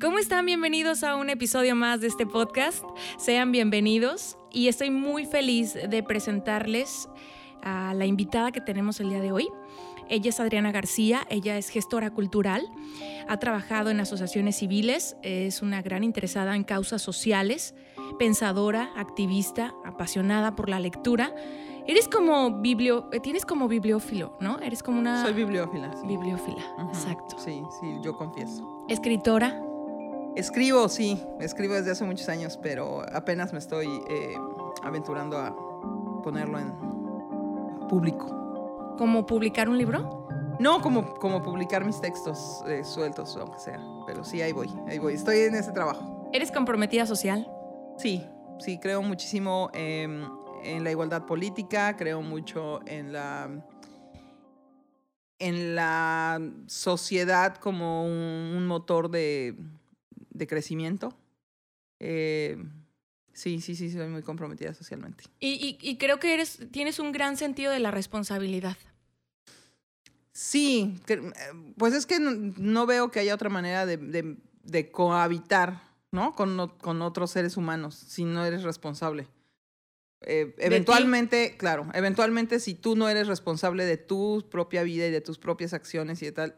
¿Cómo están? Bienvenidos a un episodio más de este podcast. Sean bienvenidos y estoy muy feliz de presentarles a la invitada que tenemos el día de hoy. Ella es Adriana García, ella es gestora cultural, ha trabajado en asociaciones civiles, es una gran interesada en causas sociales, pensadora, activista, apasionada por la lectura. Eres como biblio, eh, tienes como bibliófilo, ¿no? Eres como una Soy bibliófila. sí. bibliófila, Ujú. exacto. Sí, sí, yo confieso. Escritora, Escribo, sí, escribo desde hace muchos años, pero apenas me estoy eh, aventurando a ponerlo en público. como publicar un libro. No como, como publicar mis textos eh, sueltos, aunque sea, pero sí, ahí voy, ahí voy. Estoy en ese trabajo. Eres comprometida social. Sí, sí, creo muchísimo em, en la igualdad política, creo mucho en la en la sociedad como un, un motor de, de crecimiento. Eh, sí, sí, sí, soy muy comprometida socialmente. Y, y- y creo que eres, tienes un gran sentido de la responsabilidad. Sí, que- eh, pues es que no, no veo que haya otra manera de, de- de cohabitar, ¿no? Con, con otros seres humanos, si no eres responsable. Eh, eventualmente, claro, eventualmente si tú no eres responsable de tu propia vida y de tus propias acciones y de tal,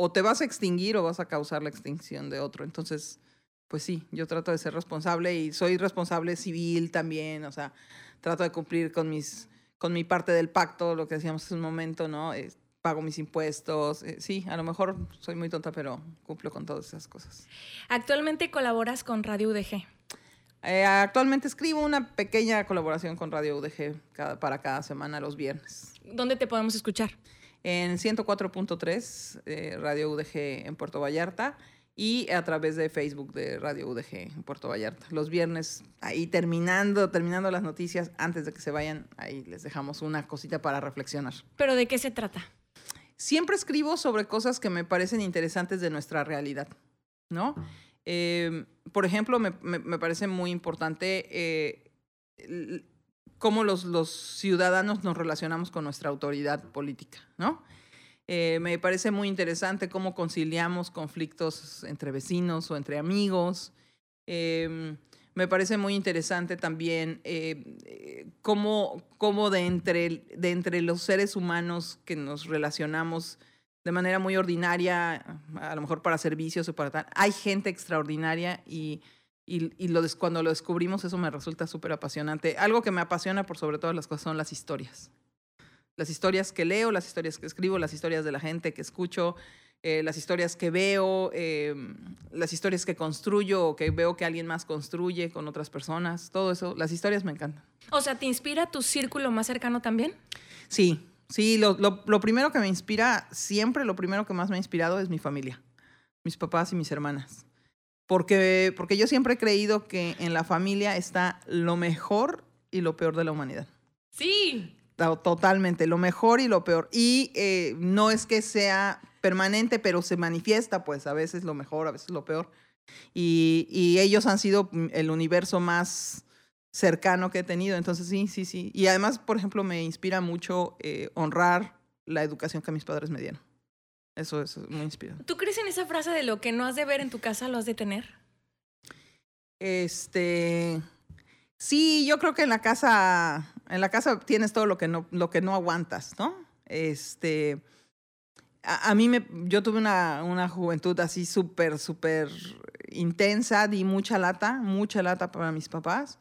o te vas a extinguir o vas a causar la extinción de otro. Entonces, pues sí, yo trato de ser responsable y soy responsable civil también, o sea, trato de cumplir con mis con mi parte del pacto, lo que decíamos hace un momento, ¿no? Eh, pago mis impuestos. eh, sí, a lo mejor soy muy tonta, pero cumplo con todas esas cosas. Actualmente colaboras con Radio UDG. Eh, actualmente escribo una pequeña colaboración con Radio UDG cada- para cada semana los viernes. ¿Dónde te podemos escuchar? En 104.3, eh, Radio UDG en Puerto Vallarta y a través de Facebook de Radio UDG en Puerto Vallarta. Los viernes, ahí terminando, terminando las noticias, antes de que se vayan, ahí les dejamos una cosita para reflexionar. ¿Pero de qué se trata? Siempre escribo sobre cosas que me parecen interesantes de nuestra realidad, ¿no? Eh, por ejemplo, me, me- me parece muy importante eh, cómo los, los ciudadanos nos relacionamos con nuestra autoridad política, ¿no? Eh, me parece muy interesante cómo conciliamos conflictos entre vecinos o entre amigos. Eh, me parece muy interesante también eh, eh, cómo, cómo de, entre, de entre los seres humanos que nos relacionamos de manera muy ordinaria, a lo mejor para servicios o para tal, hay gente extraordinaria y, y, y lo des- cuando lo descubrimos eso me resulta súper apasionante. Algo que me apasiona por sobre todas las cosas son las historias. Las historias que leo, las historias que escribo, las historias de la gente que escucho, eh, las historias que veo, eh, las historias que construyo o que veo que alguien más construye con otras personas, todo eso, las historias me encantan. O sea, ¿te inspira tu círculo más cercano también? Sí, sí, lo, lo, lo primero que me inspira, siempre lo primero que más me ha inspirado es mi familia, mis papás y mis hermanas. Porque, porque yo siempre he creído que en la familia está lo mejor y lo peor de la humanidad. Sí. To- Totalmente, lo mejor y lo peor. Y eh, no es que sea permanente, pero se manifiesta, pues a veces lo mejor, a veces lo peor. Y, y ellos han sido mm, el universo más cercano que he tenido. Entonces, sí, sí, sí. Y además, por ejemplo, me inspira mucho eh, honrar la educación que mis padres me dieron. Eso es muy inspirador. ¿Tú crees en esa frase de lo que no has de ver en tu casa lo has de tener? Este. Sí, yo creo que en la casa. En la casa tienes todo lo que no, lo que no aguantas, ¿no? Este. A, mí me. Yo tuve una, una juventud así súper, súper intensa, di mucha lata, mucha lata para mis papás.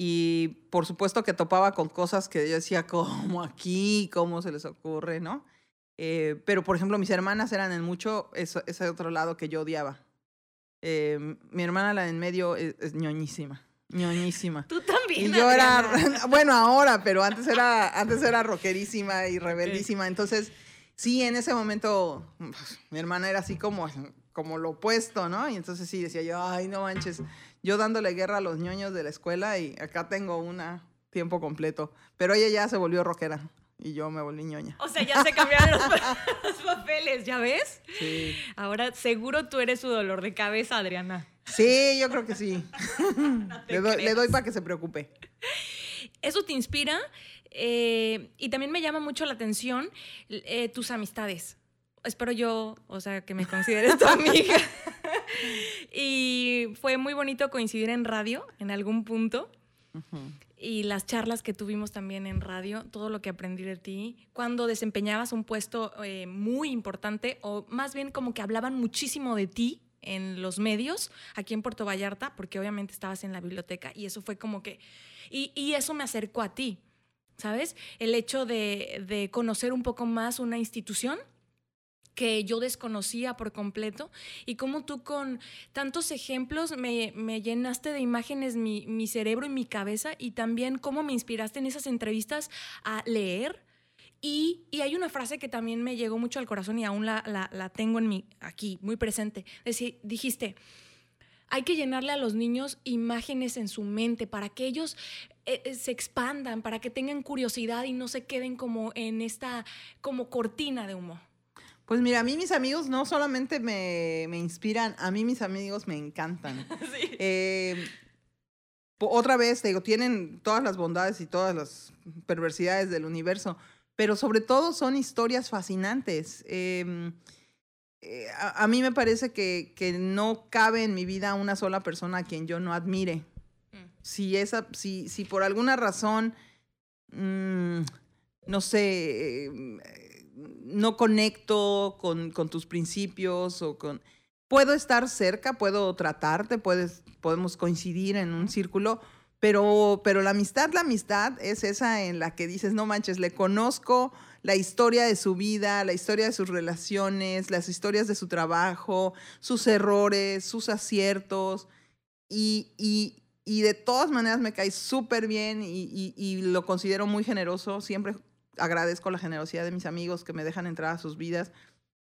Y por supuesto que topaba con cosas que yo decía, ¿cómo aquí? ¿Cómo se les ocurre? ¿No? Eh, pero, por ejemplo, mis hermanas eran en mucho eso, ese otro lado que yo odiaba. Eh, mi hermana, la de en medio, es, es ñoñísima. ñoñísima. Tú también. Y yo era, Adriana. bueno, ahora, pero antes era, antes era rockerísima y rebeldísima. Entonces, sí, en ese momento, pues, mi hermana era así como, como lo opuesto, ¿no? Y entonces sí decía yo, ay, no manches, yo dándole guerra a los ñoños de la escuela y acá tengo una tiempo completo. Pero ella ya se volvió rockera y yo me volví ñoña. O sea, ya se cambiaron los, pa- los papeles, ¿ya ves? Sí. Ahora seguro tú eres su dolor de cabeza, Adriana. Sí, yo creo que sí. le, doy, le creas. doy para que se preocupe. Eso te inspira eh, y también me llama mucho la atención eh, tus amistades. Espero yo, o sea, que me consideres tu amiga. fue muy bonito coincidir en radio en algún punto. Y las charlas que tuvimos también en radio, todo lo que aprendí de ti, cuando desempeñabas un puesto eh, muy importante, o más bien como que hablaban muchísimo de ti en los medios aquí en Puerto Vallarta, porque obviamente estabas en la biblioteca y eso fue como que, y, y eso me acercó a ti, ¿sabes? El hecho de, de conocer un poco más una institución que yo desconocía por completo y como tú con tantos ejemplos me, me llenaste de imágenes mi, mi, cerebro y mi cabeza y también cómo me inspiraste en esas entrevistas a leer. Y, y hay una frase que también me llegó mucho al corazón y aún la, la, la tengo en mi, aquí, muy presente. Deci, dijiste, hay que llenarle a los niños imágenes en su mente para que ellos eh, se expandan, para que tengan curiosidad y no se queden como en esta como cortina de humo. Pues mira, a mí mis amigos no solamente me, me inspiran, a mí mis amigos me encantan. sí. eh, otra vez, te digo, tienen todas las bondades y todas las perversidades del universo, pero sobre todo son historias fascinantes. Eh, eh, a, a, mí me parece que, que, no cabe en mi vida una sola persona a quien yo no admire. Mm. Si, esa, si, si por alguna razón, mmm, no sé, no conecto con, con, tus principios o con... Puedo estar cerca, puedo tratarte, puedes, podemos coincidir en un círculo, pero, pero la amistad, la amistad es esa en la que dices, no manches, le conozco la historia de su vida, la historia de sus relaciones, las historias de su trabajo, sus errores, sus aciertos, y, y, y de todas maneras me cae súper bien y, y, y, lo considero muy generoso, siempre agradezco la generosidad de mis amigos que me dejan entrar a sus vidas.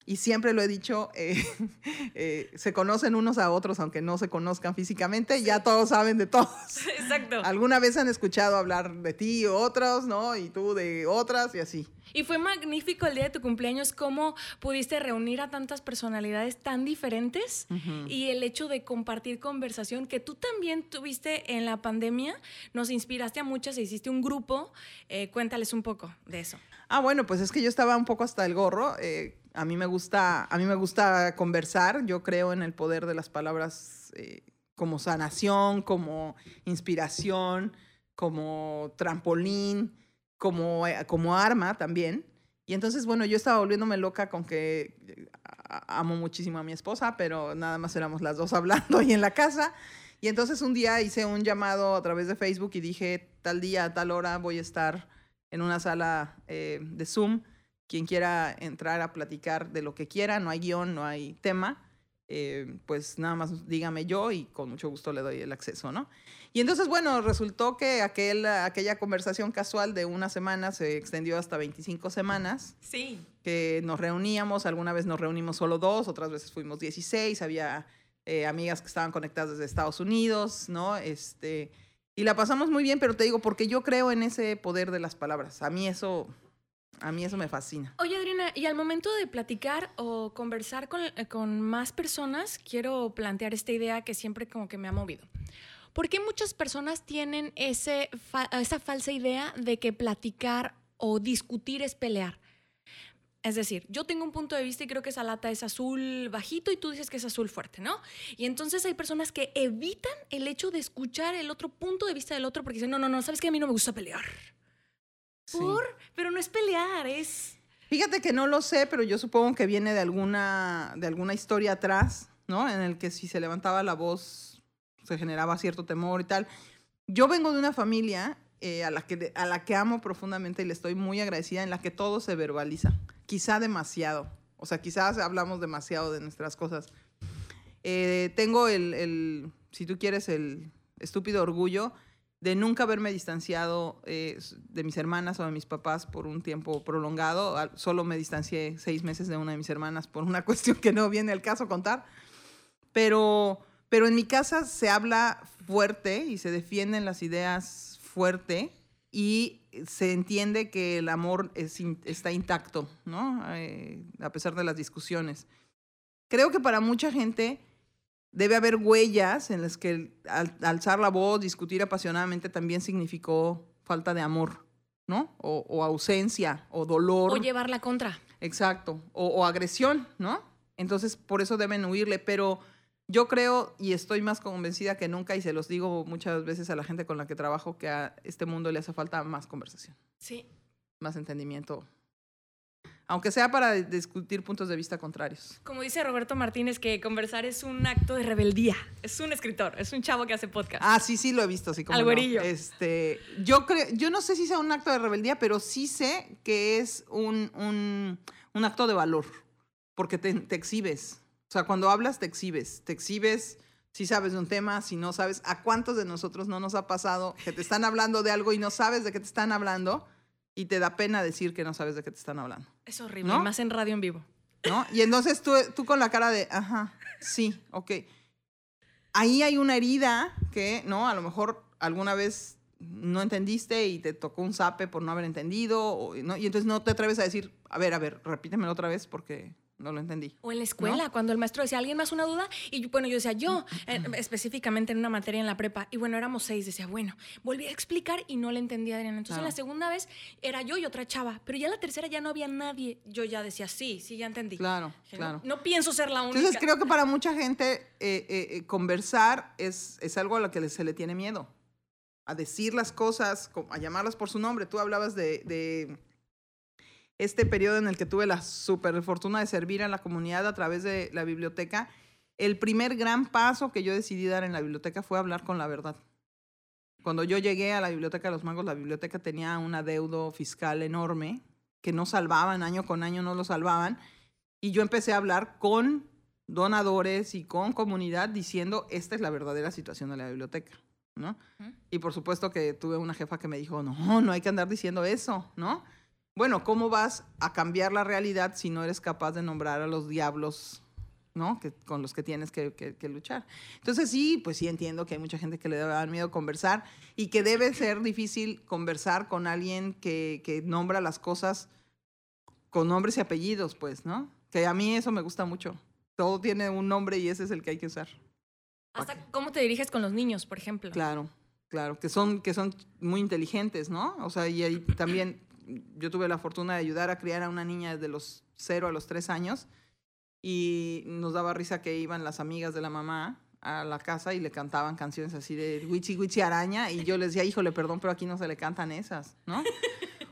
Y siempre lo he dicho, eh, eh, se conocen unos a otros, aunque no se conozcan físicamente, sí. ya todos saben de todos. Exacto. Alguna vez han escuchado hablar de ti o otros, ¿no? Y tú de otras y así. Y fue magnífico el día de tu cumpleaños, cómo pudiste reunir a tantas personalidades tan diferentes uh -huh. y el hecho de compartir conversación que tú también tuviste en la pandemia, nos inspiraste a muchas e hiciste un grupo. Eh, cuéntales un poco de eso. Ah, bueno, pues es que yo estaba un poco hasta el gorro. Eh, a mí me gusta, a mí me gusta conversar. Yo creo en el poder de las palabras eh, como sanación, como inspiración, como trampolín como, eh, como arma también. Y entonces, bueno, yo estaba volviéndome loca con que eh, amo muchísimo a mi esposa, pero nada más éramos las dos hablando ahí en la casa. Y entonces un día hice un llamado a través de Facebook y dije, tal día, tal hora voy a estar en una sala de Zoom. Quien quiera entrar a platicar de lo que quiera, no hay guion, no hay tema, eh, pues nada más dígame yo y con mucho gusto le doy el acceso, ¿no? Y entonces, bueno, resultó que aquel, aquella conversación casual de una semana se extendió hasta 25 semanas. Sí. Que nos reuníamos, alguna vez nos reunimos solo dos, otras veces fuimos 16, había eh, amigas que estaban conectadas desde Estados Unidos, ¿no? Este, y la pasamos muy bien, pero te digo, porque yo creo en ese poder de las palabras. A mí eso, a mí eso me fascina. Oye, Adriana, y al momento de platicar o conversar con, con más personas, quiero plantear esta idea que siempre como que me ha movido. ¿Por qué muchas personas tienen ese, esa falsa idea de que platicar o discutir es pelear? Es decir, yo tengo un punto de vista y creo que esa lata es azul bajito y tú dices que es azul fuerte, ¿no? Y entonces hay personas que evitan el hecho de escuchar el otro punto de vista del otro porque dicen, no, no, no, sabes que a mí no me gusta pelear. Sí. ¿Por? Pero no es pelear, es... Fíjate que no lo sé, pero yo supongo que viene de alguna, de alguna historia atrás, ¿no? En el que si se levantaba la voz se generaba cierto temor y tal. Yo vengo de una familia eh, a, la que, a la que amo profundamente y le estoy muy agradecida, en la que todo se verbaliza, quizá demasiado, o sea, quizás hablamos demasiado de nuestras cosas. Eh, tengo el, el, si tú quieres, el estúpido orgullo de nunca haberme distanciado eh, de mis hermanas o de mis papás por un tiempo prolongado. Solo me distancié seis meses de una de mis hermanas por una cuestión que no viene al caso contar. Pero pero en mi casa se habla fuerte y se defienden las ideas fuerte y se entiende que el amor es, está intacto, ¿no? Eh, a pesar de las discusiones. Creo que para mucha gente debe haber huellas en las que al, alzar la voz, discutir apasionadamente también significó falta de amor, ¿no? O, o ausencia, o dolor. O llevar la contra. Exacto. O, o agresión, ¿no? Entonces, por eso deben huirle. Pero Yo creo y estoy más convencida que nunca, y se los digo muchas veces a la gente con la que trabajo, que a este mundo le hace falta más conversación, Sí. más entendimiento, aunque sea para discutir puntos de vista contrarios. Como dice Roberto Martínez, que conversar es un acto de rebeldía. Es un escritor, es un chavo que hace podcast. Ah, sí, sí lo he visto, sí como Al no. Este, yo creo, yo no sé si sea un acto de rebeldía, pero sí sé que es un, un, un acto de valor, porque te, te exhibes. O sea, cuando hablas te exhibes, te exhibes si sabes de un tema, si no sabes. ¿A cuántos de nosotros no nos ha pasado que te están hablando de algo y no sabes de qué te están hablando y te da pena decir que no sabes de qué te están hablando? Es horrible, ¿No? más en radio en vivo. ¿no? Y entonces tú, tú con la cara de, ajá, sí, ok. Ahí hay una herida que, ¿no? A lo mejor alguna vez no entendiste y te tocó un zape por no haber entendido, o- ¿no? Y entonces no te atreves a decir, a ver, a ver, repítemelo otra vez porque no lo entendí. O en la escuela, cuando el maestro decía, ¿alguien más una duda? Y bueno, yo decía, yo, eh, específicamente en una materia en la prepa. Y bueno, éramos seis. Decía, bueno, volví a explicar y no le entendía a Adriana. Entonces, en la segunda vez era yo y otra chava. Pero ya la tercera ya no había nadie. Yo ya decía, sí, sí, ya entendí. Claro, Dije, claro. No, no pienso ser la única. Entonces creo que para mucha gente eh, eh, conversar es, es algo a lo que se le tiene miedo. A decir las cosas, co- a llamarlas por su nombre. Tú hablabas de, de este periodo en el que tuve la super fortuna de servir a la comunidad a través de la biblioteca. El primer gran paso que yo decidí dar en la biblioteca fue hablar con la verdad. Cuando yo llegué a la biblioteca de los magos, la biblioteca tenía un adeudo fiscal enorme que no salvaban, año con año no lo salvaban. Y yo empecé a hablar con donadores y con comunidad diciendo, esta es la verdadera situación de la biblioteca, ¿no? Y por supuesto que tuve una jefa que me dijo, no, no hay que andar diciendo eso, ¿no? Bueno, ¿cómo vas a cambiar la realidad si no eres capaz de nombrar a los diablos, ¿no? Que, con los que tienes que, que- que luchar. Entonces sí, pues sí entiendo que hay mucha gente que le dar miedo conversar y que debe ser difícil conversar con alguien que, que nombra las cosas con nombres y apellidos, pues, ¿no? Que a mí eso me gusta mucho. Todo tiene un nombre y ese es el que hay que usar. Hasta cómo te diriges con los niños, por ejemplo. Claro, claro, que son, que son muy inteligentes, ¿no? O sea, y ahí también yo tuve la fortuna de ayudar a criar a una niña desde los cero a los tres años y nos daba risa que iban las amigas de la mamá a la casa y le cantaban canciones así de Wichi Wichi Araña y yo les decía, híjole, perdón, pero aquí no se le cantan esas, ¿no?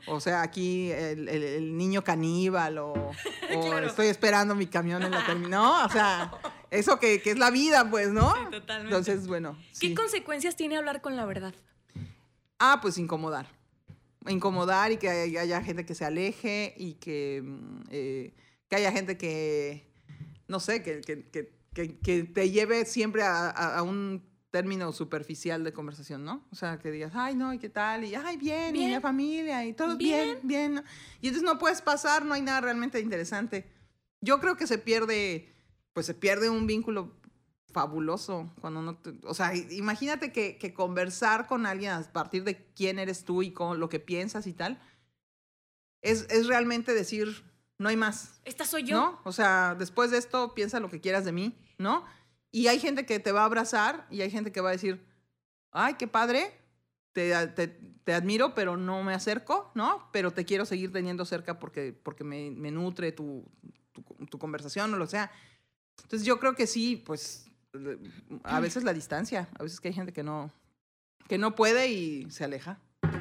O sea, aquí el, el- el niño caníbal o, o Claro. estoy esperando mi camión en la terminal, ¿no? O sea, eso que, que es la vida, pues, ¿no? Sí, totalmente. Entonces, bueno. ¿Qué consecuencias tiene hablar con la verdad? Ah, pues incomodar. Incomodar y que haya, gente que se aleje y que, mm, eh, que haya gente que, no sé, que, que, que, que- que te lleve siempre a, a- a un término superficial de conversación, ¿no? O sea, que digas, ay, no, ¿y qué tal? Y, ay, bien, y Bien. la familia, y todo bien, bien. ¿no? Y entonces no puedes pasar, no hay nada realmente interesante. Yo creo que se pierde, pues se pierde un vínculo fabuloso cuando no te- o sea, imagínate que, que conversar con alguien a partir de quién eres tú y con lo que piensas y tal, es, es realmente decir, no hay más, Esta soy yo. ¿no? O sea, después de esto piensa lo que quieras de mí, ¿no? Y hay gente que te va a abrazar y hay gente que va a decir, ay, qué padre, te, te, te admiro, pero no me acerco, ¿no? Pero te quiero seguir teniendo cerca porque, porque me, me nutre tu, tu, tu conversación o lo sea. Entonces yo creo que sí, pues a veces la distancia, a veces que hay gente que no, que no puede y se aleja.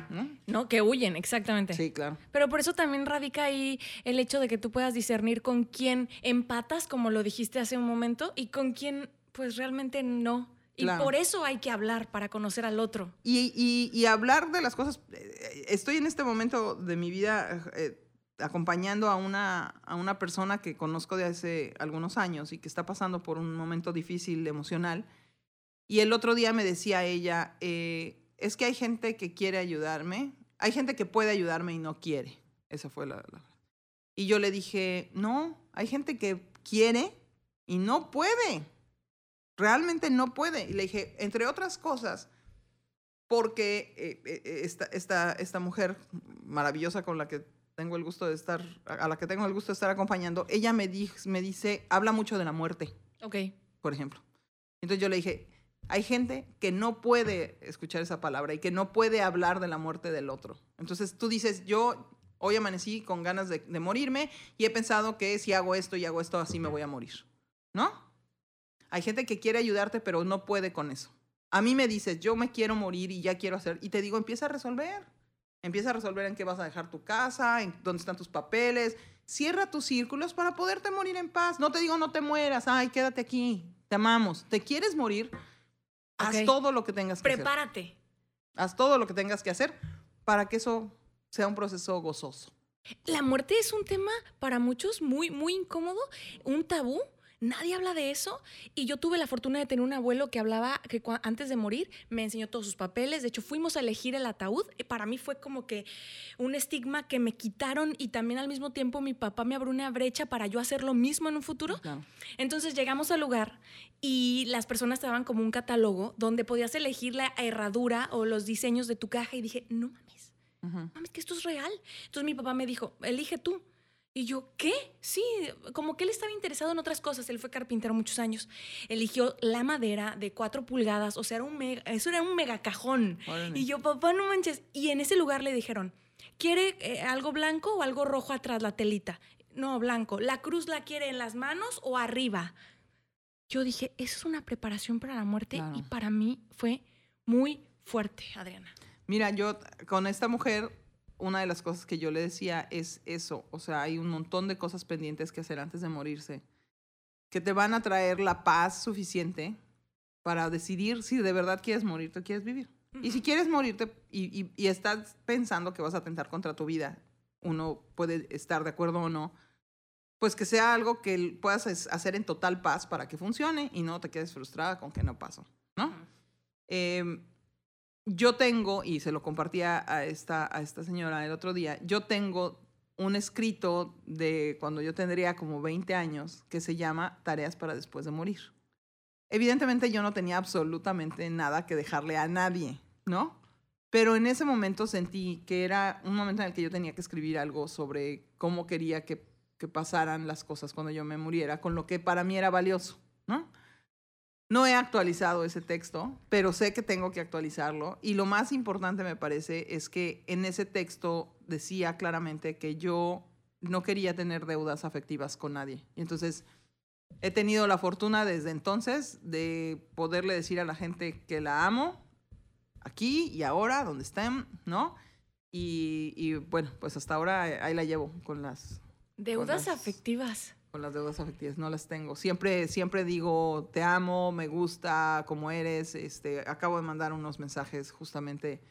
¿no? No, que huyen, exactamente. Sí, claro. Pero por eso también radica ahí el hecho de que tú puedas discernir con quién empatas, como lo dijiste hace un momento, y con quién pues realmente no. Y Claro. por eso hay que hablar para conocer al otro. Y, y- y hablar de las cosas. eh, Estoy en este momento de mi vida eh, acompañando a una, a una persona que conozco de hace algunos años y que está pasando por un momento difícil emocional. Y el otro día me decía ella, eh, es que hay gente que quiere ayudarme, hay gente que puede ayudarme y no quiere. Esa fue la... la- Y yo le dije, no, hay gente que quiere y no puede. Realmente no puede. Y le dije, entre otras cosas, porque eh, eh, esta, esta, esta mujer maravillosa con la que tengo el gusto de estar, a la que tengo el gusto de estar acompañando, ella me, di- me dice, habla mucho de la muerte, Ok. por ejemplo. Entonces yo le dije, hay gente que no puede escuchar esa palabra y que no puede hablar de la muerte del otro. Entonces tú dices, yo hoy amanecí con ganas de, de morirme y he pensado que si hago esto y hago esto, así me voy a morir. ¿No? Hay gente que quiere ayudarte, pero no puede con eso. A mí me dices, yo me quiero morir y ya quiero hacer, y te digo, empieza a resolver. Empieza a resolver en qué vas a dejar tu casa, en dónde están tus papeles. Cierra tus círculos para poderte morir en paz. No te digo, no te mueras. Ay, quédate aquí. Te amamos. ¿Te quieres morir? Haz todo lo que tengas que hacer. Prepárate. Haz todo lo que tengas que hacer para que eso sea un proceso gozoso. La muerte es un tema para muchos muy, muy incómodo, un tabú. Nadie habla de eso. Y yo tuve la fortuna de tener un abuelo que hablaba que antes de morir me enseñó todos sus papeles. De hecho, fuimos a elegir el ataúd. Y Para mí fue como que un estigma que me quitaron y también al mismo tiempo mi papá me abrió una brecha para yo hacer lo mismo en un futuro. Entonces llegamos al lugar y las personas te daban como un catálogo donde podías elegir la herradura o los diseños de tu caja y dije, no mames, Ujú. mames, que esto es real. Entonces mi papá me dijo, elige tú. Y yo, ¿qué? Sí, como que él estaba interesado en otras cosas. Él fue carpintero muchos años. Eligió la madera de cuatro pulgadas. O sea, era un mega- eso era un mega cajón. Órale. Y yo, papá, no manches. Y en ese lugar le dijeron, ¿quiere eh, algo blanco o algo rojo atrás, la telita? No, blanco. ¿La cruz la quiere en las manos o arriba? Yo dije, eso es una preparación para la muerte. Claro. Y para mí fue muy fuerte, Adriana. Mira, yo con esta mujer, una de las cosas que yo le decía es eso. O sea, hay un montón de cosas pendientes que hacer antes de morirse que te van a traer la paz suficiente para decidir si de verdad quieres morirte o quieres vivir. Y si quieres morirte y, y- y estás pensando que vas a atentar contra tu vida, uno puede estar de acuerdo o no, pues que sea algo que puedas hacer en total paz para que funcione y no te quedes frustrada con que no pasó, ¿no? Yo tengo, y se lo compartía a esta, a esta señora el otro día, yo tengo un escrito de cuando yo tendría como 20 años que se llama Tareas para después de morir. Evidentemente yo no tenía absolutamente nada que dejarle a nadie, ¿no? Pero en ese momento sentí que era un momento en el que yo tenía que escribir algo sobre cómo quería que, que pasaran las cosas cuando yo me muriera, con lo que para mí era valioso, ¿no? He actualizado ese texto, pero sé que tengo que actualizarlo. Y lo más importante me parece es que en ese texto decía claramente que yo no quería tener deudas afectivas con nadie. Y entonces he tenido la fortuna desde entonces de poderle decir a la gente que la amo, aquí y ahora, donde estén, ¿no? Y, y bueno, pues hasta ahora ahí la llevo con las, Deudas las- afectivas. Con las deudas afectivas, no las tengo. Siempre, siempre digo, te amo, me gusta, como eres. Este, acabo de mandar unos mensajes justamente,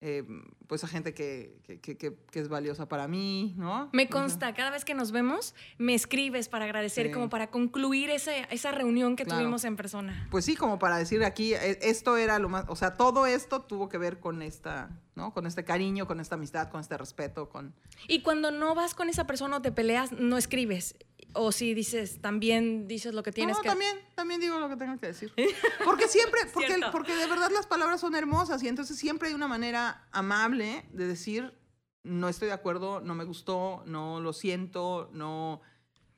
eh, pues a gente que, que, que- que- es valiosa para mí, ¿no? Me consta, cada vez que nos vemos, me escribes para agradecer, Sí. como para concluir esa, esa reunión que Claro. tuvimos en persona. Pues sí, como para decir aquí, eh, esto era lo más, o sea, todo esto tuvo que ver con esta, ¿no? Con este cariño, con esta amistad, con este respeto, con... Y cuando no vas con esa persona o te peleas, no escribes. O si dices, también dices lo que tienes no, que también, también digo lo que tengo que decir. Porque siempre, porque, porque de verdad las palabras son hermosas y entonces siempre hay una manera amable de decir, no estoy de acuerdo, no me gustó, no lo siento, no,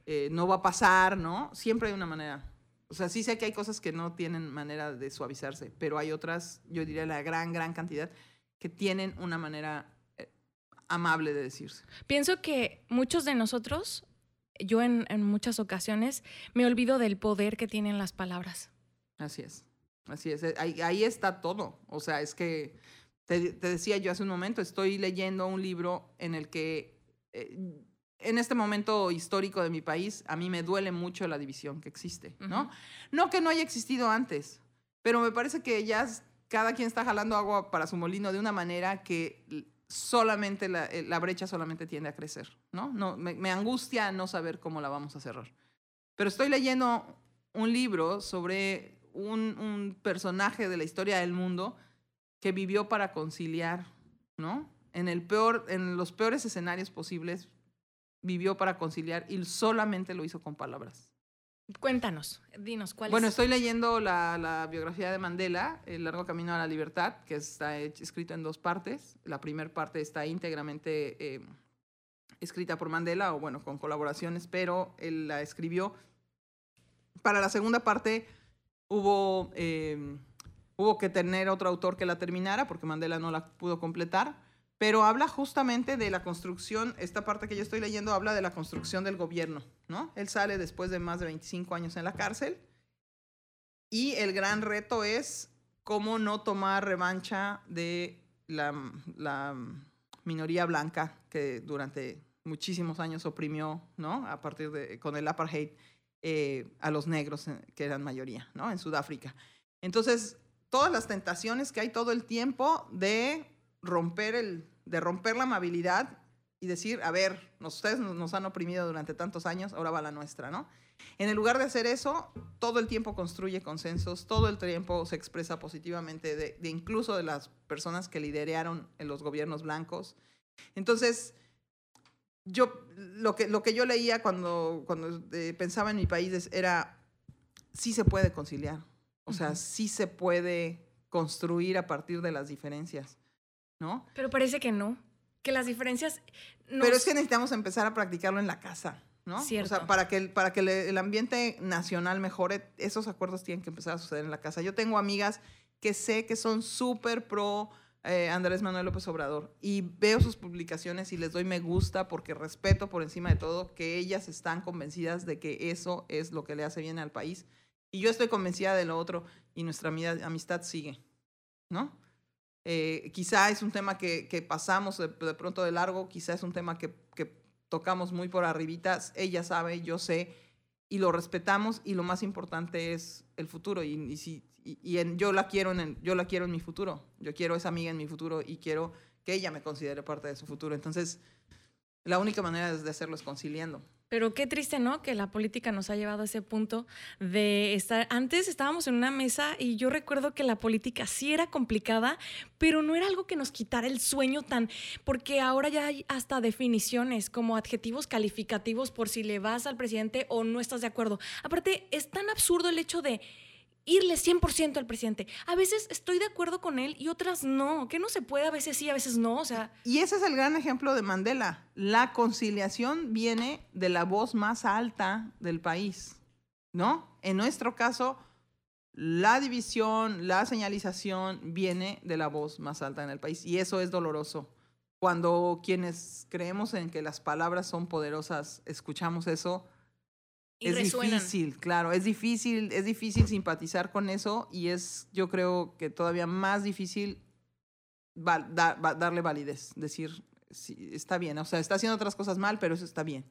eh, no va a pasar, ¿no? Siempre hay una manera. O sea, sí sé que hay cosas que no tienen manera de suavizarse, pero hay otras, yo diría la gran, gran cantidad, que tienen una manera eh, amable de decirse. Pienso que muchos de nosotros, yo en, en muchas ocasiones, me olvido del poder que tienen las palabras. Así es, así es. Ahí, ahí está todo. O sea, es que te, te decía yo hace un momento, estoy leyendo un libro en el que eh, en este momento histórico de mi país, a mí me duele mucho la división que existe, ¿no? No que no haya existido antes, pero me parece que ya cada quien está jalando agua para su molino de una manera que solamente la, eh, la brecha solamente tiende a crecer, ¿no? no me, me angustia no saber cómo la vamos a cerrar. Pero estoy leyendo un libro sobre un, un personaje de la historia del mundo que vivió para conciliar, ¿no? En, el peor, en los peores escenarios posibles, vivió para conciliar y solamente lo hizo con palabras. Cuéntanos, dinos, ¿cuál Bueno, es? estoy leyendo la, la biografía de Mandela, El largo camino a la libertad, que está escrito en dos partes. La primera parte está íntegramente eh, escrita por Mandela, o bueno, con colaboraciones, pero él la escribió. Para la segunda parte hubo, eh, hubo que tener otro autor que la terminara, porque Mandela no la pudo completar. Pero habla justamente de la construcción, esta parte que yo estoy leyendo habla de la construcción del gobierno, ¿no? Él sale después de más de 25 años en la cárcel y el gran reto es cómo no tomar revancha de la, la minoría blanca que durante muchísimos años oprimió, ¿no? A partir de, con el apartheid, eh, a los negros, eh, que eran mayoría, ¿no? En Sudáfrica. Entonces, todas las tentaciones que hay todo el tiempo de romper, el, de romper la amabilidad y decir, a ver, ustedes nos han oprimido durante tantos años, ahora va la nuestra, ¿no? En el lugar de hacer eso, todo el tiempo construye consensos, todo el tiempo se expresa positivamente de, incluso de las personas que lideraron en los gobiernos blancos. Entonces, yo lo que, lo que yo leía cuando, cuando eh, pensaba en mi país era, sí se puede conciliar, o sea, sí se puede construir a partir de las diferencias, ¿no? Pero parece que no, que las diferencias... Pero es que necesitamos empezar a practicarlo en la casa. ¿no? Cierto. O sea, para que, el, para que el ambiente nacional mejore, esos acuerdos tienen que empezar a suceder en la casa. Yo tengo amigas que sé que son súper pro eh, Andrés Manuel López Obrador y veo sus publicaciones y les doy me gusta porque respeto por encima de todo que ellas están convencidas de que eso es lo que le hace bien al país. Y yo estoy convencida de lo otro y nuestra amistad sigue, ¿no? Eh, quizá es un tema que, pasamos de, pronto de largo, quizá es un tema que, que tocamos muy por arribitas, ella sabe, yo sé, y lo respetamos y lo más importante es el futuro y, y, si, y, en, yo, la quiero en yo la quiero en mi futuro, yo quiero esa amiga en mi futuro y quiero que ella me considere parte de su futuro. Entonces, la única manera de hacerlo es conciliando. Pero qué triste, ¿no? Que la política nos ha llevado a ese punto de estar. Antes estábamos en una mesa y yo recuerdo que la política sí era complicada, pero no era algo que nos quitara el sueño tan. Porque ahora ya hay hasta definiciones como adjetivos calificativos por si le vas al presidente o no estás de acuerdo. Aparte, es tan absurdo el hecho de irle 100% al presidente. A veces estoy de acuerdo con él y otras no, que no se puede, a veces sí, a veces no, o sea... Y ese es el gran ejemplo de Mandela. La conciliación viene de la voz más alta del país, ¿no? En nuestro caso, la división, la señalización viene de la voz más alta en el país y eso es doloroso. Cuando quienes creemos en que las palabras son poderosas, escuchamos eso, es difícil, claro, es difícil, es difícil simpatizar con eso y es, yo creo que todavía más difícil darle validez, decir, sí, está bien, o sea, está haciendo otras cosas mal, pero eso está bien.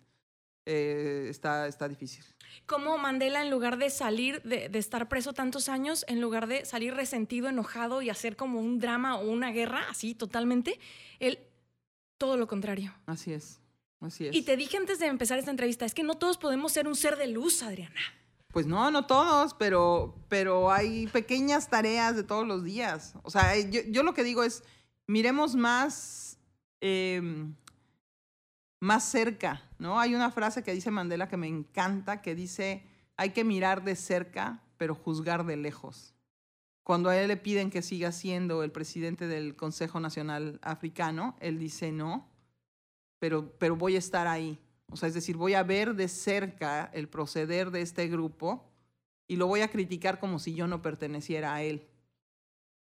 Eh, está, está difícil. Como Mandela, en lugar de salir, de, de, estar preso tantos años, en lugar de salir resentido, enojado y hacer como un drama o una guerra, así totalmente, él, todo lo contrario. Así es. Y te dije antes de empezar esta entrevista, es que no todos podemos ser un ser de luz, Adriana. Pues no, no todos, pero, pero hay pequeñas tareas de todos los días. O sea, yo, yo lo que digo es, miremos más, eh, más cerca, ¿no? Hay una frase que dice Mandela que me encanta, que dice, hay que mirar de cerca, pero juzgar de lejos. Cuando a él le piden que siga siendo el presidente del Consejo Nacional Africano, él dice no, pero, pero voy a estar ahí. O sea, es decir, voy a ver de cerca el proceder de este grupo y lo voy a criticar como si yo no perteneciera a él.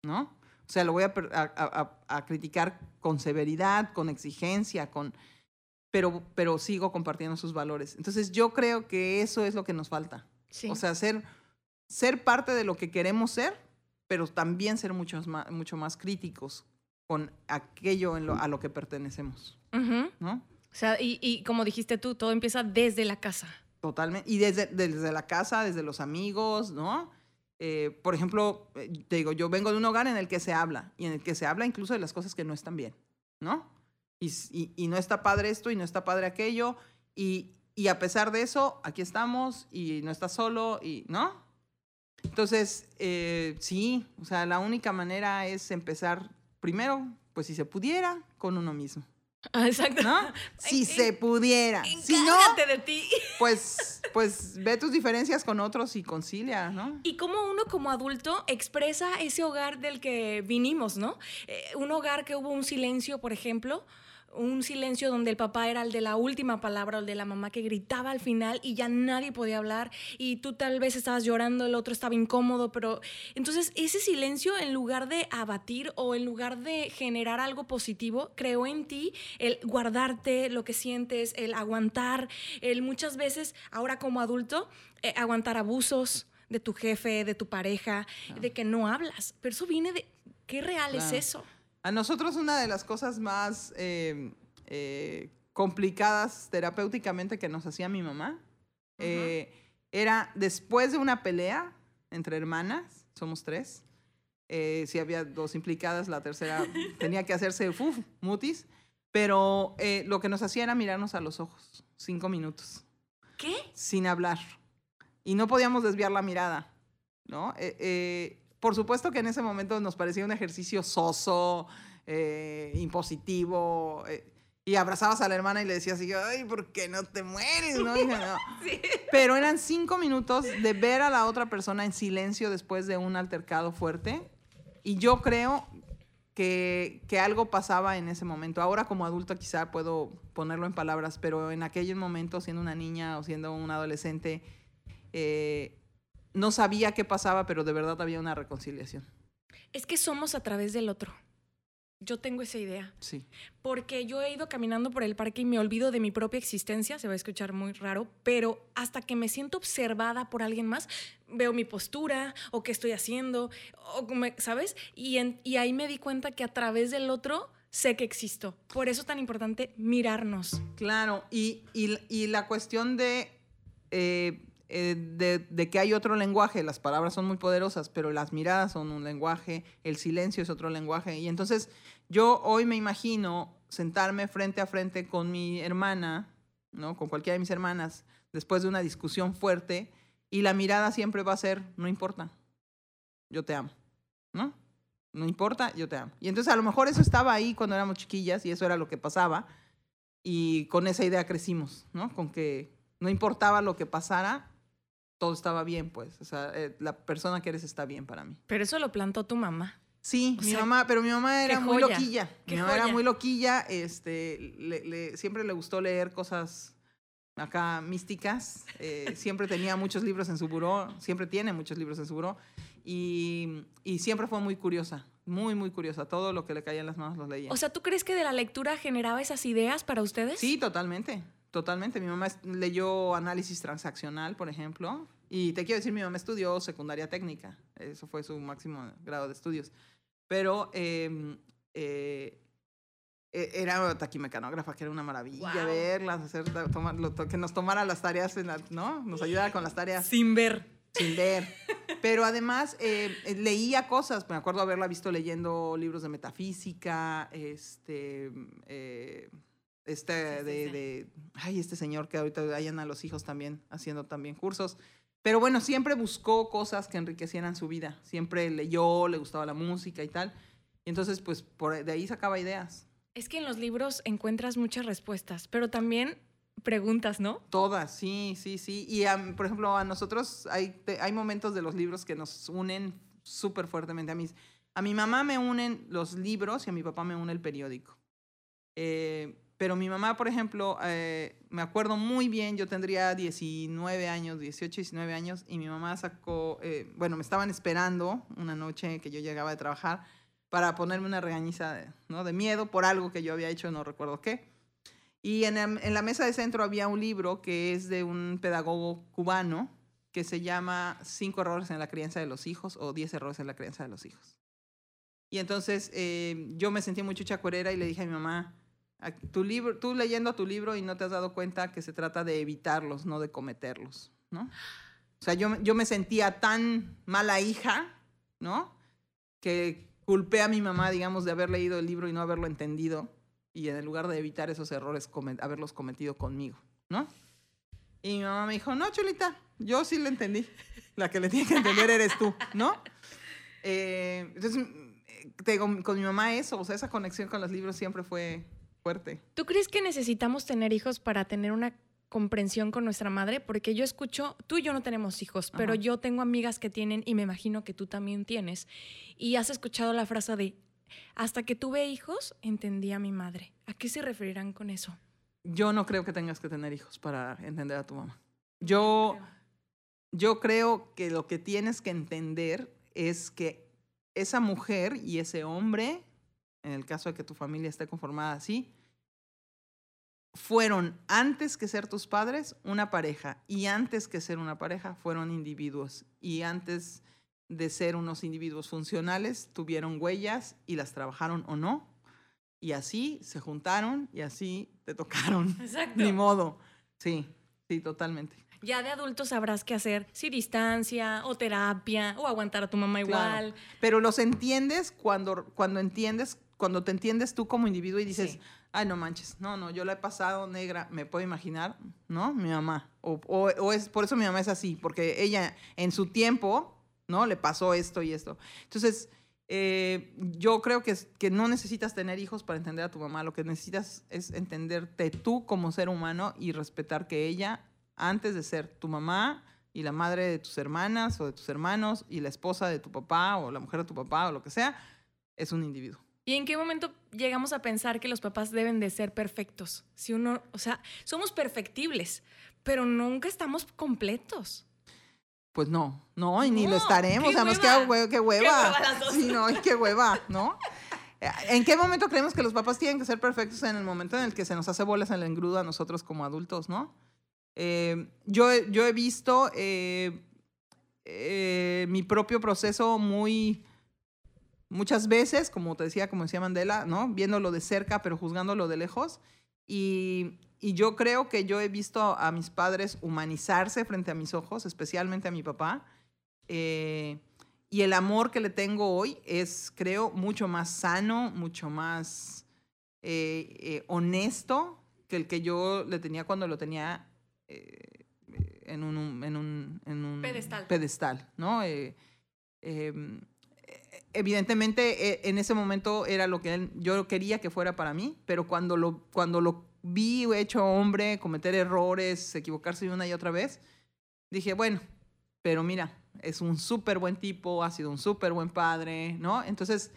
¿No? O sea, lo voy a, a, a, criticar con severidad, con exigencia, con, pero, pero sigo compartiendo sus valores. Entonces yo creo que eso es lo que nos falta. O sea, ser, ser parte de lo que queremos ser, pero también ser mucho más, mucho más críticos con aquello en lo, a lo que pertenecemos. ¿No? O sea, y, y, como dijiste tú, todo empieza desde la casa. Totalmente. Y desde, desde la casa, desde los amigos, ¿no? Eh, por ejemplo, eh, te digo, yo vengo de un hogar en el que se habla, y en el que se habla incluso de las cosas que no están bien, ¿no? Y, y, y no está padre esto y no está padre aquello, y, y a pesar de eso, aquí estamos y no estás solo, y, ¿no? Entonces, eh, sí, o sea, la única manera es empezar primero, pues si se pudiera, con uno mismo. Ah, exacto. ¿No? Si se pudiera. Si no, de ti. Pues, pues ve tus diferencias con otros y concilia, ¿no? Y cómo uno como adulto expresa ese hogar del que vinimos, ¿no? Eh, un hogar que hubo un silencio, por ejemplo, un silencio donde el papá era el de la última palabra, o el de la mamá que gritaba al final y ya nadie podía hablar y tú tal vez estabas llorando, el otro estaba incómodo, pero entonces ese silencio en lugar de abatir o en lugar de generar algo positivo, creó en ti el guardarte lo que sientes, el aguantar, el muchas veces ahora como adulto, eh, aguantar abusos, de tu jefe, de tu pareja, de que no hablas. Pero eso viene de, ¿qué real es eso? A nosotros una de las cosas más eh, eh, complicadas terapéuticamente que nos hacía mi mamá eh, era después de una pelea entre hermanas, somos tres, si había dos implicadas, la tercera tenía que hacerse uf, mutis, pero lo que nos hacía era mirarnos a los ojos, cinco minutos ¿Qué? sin hablar. Y no podíamos desviar la mirada, ¿no? Eh, eh, por supuesto que en ese momento nos parecía un ejercicio soso, eh, impositivo, eh, y abrazabas a la hermana y le decías así, ay, ¿por qué no te mueres? ¿no? Hija? No. Pero eran cinco minutos de ver a la otra persona en silencio después de un altercado fuerte, y yo creo que, que algo pasaba en ese momento. Ahora como adulto quizá puedo ponerlo en palabras, pero en aquel momento, siendo una niña o siendo un adolescente, eh, no sabía qué pasaba, pero de verdad había una reconciliación. Es que somos a través del otro. Yo tengo esa idea. Sí. Porque yo he ido caminando por el parque y me olvido de mi propia existencia, se va a escuchar muy raro, pero hasta que me siento observada por alguien más, veo mi postura o qué estoy haciendo, o me- ¿sabes? Y, en- y ahí me di cuenta que a través del otro sé que existo. Por eso es tan importante mirarnos. Claro, y, y- y la cuestión de, eh, eh, de, de que hay otro lenguaje, las palabras son muy poderosas, pero las miradas son un lenguaje, el silencio es otro lenguaje. Y entonces yo hoy me imagino sentarme frente a frente con mi hermana, ¿no? Con cualquiera de mis hermanas, después de una discusión fuerte, y la mirada siempre va a ser, no importa, yo te amo, ¿no? No importa, yo te amo. Y entonces a lo mejor eso estaba ahí cuando éramos chiquillas y eso era lo que pasaba. Y con esa idea crecimos, ¿no? Con que no importaba lo que pasara, todo estaba bien, pues. O sea, eh, la persona que eres está bien para mí. Pero eso lo plantó tu mamá. Sí, O mi sea, mamá, pero mi mamá era muy loquilla. Mi mamá era muy loquilla, este, le- le- siempre le gustó leer cosas acá místicas. eh, siempre tenía muchos libros en su buró, siempre tiene muchos libros en su buró. Y, y siempre fue muy curiosa, muy, muy curiosa. Todo lo que le caía en las manos lo leía. O sea, ¿tú crees que de la lectura generaba esas ideas para ustedes? Sí, totalmente, totalmente. Mi mamá leyó análisis transaccional, por ejemplo, y te quiero decir, mi mamá estudió secundaria técnica, eso fue su máximo grado de estudios, pero eh, eh, e- era taquimecanógrafa, que era una maravilla Guau. verlas, hacer, tomar, lo- que nos tomara las tareas, en la- ¿no? Nos ayudara con las tareas Sin ver. sin ver. Pero además eh, eh, leía cosas, me acuerdo haberla visto leyendo libros de metafísica, este, eh, este Sí, de, sí. de- ay, este señor que ahorita hayan a los hijos también, haciendo también cursos. Pero bueno, siempre buscó cosas que enriquecieran su vida. Siempre leyó, le gustaba la música y tal. Y entonces, pues, por, de ahí sacaba ideas. Es que en los libros encuentras muchas respuestas, pero también preguntas, ¿no? Todas, sí, sí, sí. Y por ejemplo, a nosotros hay, te- hay momentos de los libros que nos unen súper fuertemente. A, mis, a mi mamá me unen los libros y a mi papá me une el periódico. Eh, pero mi mamá, por ejemplo, eh, me acuerdo muy bien, yo tendría 19 años, 18, 19 años, y mi mamá sacó, eh, bueno, me estaban esperando una noche que yo llegaba de trabajar para ponerme una regañiza de, ¿no? de miedo por algo que yo había hecho, no recuerdo qué. Y en, la mesa de centro había un libro que es de un pedagogo cubano que se llama Cinco errores en la crianza de los hijos o Diez errores en la crianza de los hijos. Y entonces eh, yo me sentí muy chuchacuerera y le dije a mi mamá, "A- tu libro, tú leyendo tu libro y no te has dado cuenta que se trata de evitarlos, no de cometerlos, ¿no? O sea, yo, yo me sentía tan mala hija, ¿no? Que culpé a mi mamá, digamos, de haber leído el libro y no haberlo entendido y en lugar de evitar esos errores, come- haberlos cometido conmigo, ¿no? Y mi mamá me dijo, no, Chulita, yo sí lo entendí. La que le tiene que entender eres tú, ¿no? Eh, entonces, eh, te digo, con mi mamá eso, o sea, esa conexión con los libros siempre fue fuerte. ¿Tú crees que necesitamos tener hijos para tener una comprensión con nuestra madre? Porque yo escucho, tú y yo no tenemos hijos, pero yo tengo amigas que tienen y me imagino que tú también tienes. Y has escuchado la frase de, hasta que tuve hijos, entendí a mi madre. ¿A qué se referirán con eso? Yo no creo que tengas que tener hijos para entender a tu mamá. Yo, yo creo que lo que tienes que entender es que esa mujer y ese hombre, en el caso de que tu familia esté conformada así, fueron antes que ser tus padres una pareja y antes que ser una pareja fueron individuos y antes de ser unos individuos funcionales tuvieron huellas y las trabajaron o no y así se juntaron y así te tocaron. Exacto. Ni modo. Sí, sí, totalmente. Ya de adulto sabrás qué hacer, si distancia o terapia o aguantar a tu mamá Claro. igual. Pero los entiendes cuando, cuando entiendes, cuando te entiendes tú como individuo y dices, Sí. Ay, no manches, no, no, yo la he pasado negra, me puedo imaginar, ¿no? Mi mamá. O, o- o es, por eso mi mamá es así, porque ella en su tiempo, ¿no? Le pasó esto y esto. Entonces, eh, yo creo que, que no necesitas tener hijos para entender a tu mamá, lo que necesitas es entenderte tú como ser humano y respetar que ella, antes de ser tu mamá y la madre de tus hermanas o de tus hermanos y la esposa de tu papá o la mujer de tu papá o lo que sea, es un individuo. ¿Y en qué momento llegamos a pensar que los papás deben de ser perfectos? Si uno, o sea, somos perfectibles, pero nunca estamos completos. Pues no, no, y ni No, lo estaremos. qué Además, hueva. qué, hue- qué hueva. hueva las dos. Sí, no, y qué hueva, ¿no? ¿En qué momento creemos que los papás tienen que ser perfectos? En el momento en el que se nos hace bolas en el engrudo a nosotros como adultos, ¿no? Eh, yo, he- yo he visto eh, eh, mi propio proceso muy, muchas veces, como te decía, como decía Mandela, ¿no? Viéndolo de cerca, pero juzgándolo de lejos. Y, y yo creo que yo he visto a mis padres humanizarse frente a mis ojos, especialmente a mi papá. Eh, y el amor que le tengo hoy es, creo, mucho más sano, mucho más eh, eh, honesto que el que yo le tenía cuando lo tenía en, un, en, un, en un Pedestal. pedestal, ¿no? Evidentemente eh, en ese momento era lo que yo quería que fuera para mí, pero cuando lo, cuando lo vi hecho hombre, cometer errores, equivocarse una y otra vez, dije, bueno, pero mira, es un súper buen tipo, ha sido un súper buen padre, ¿no? Entonces,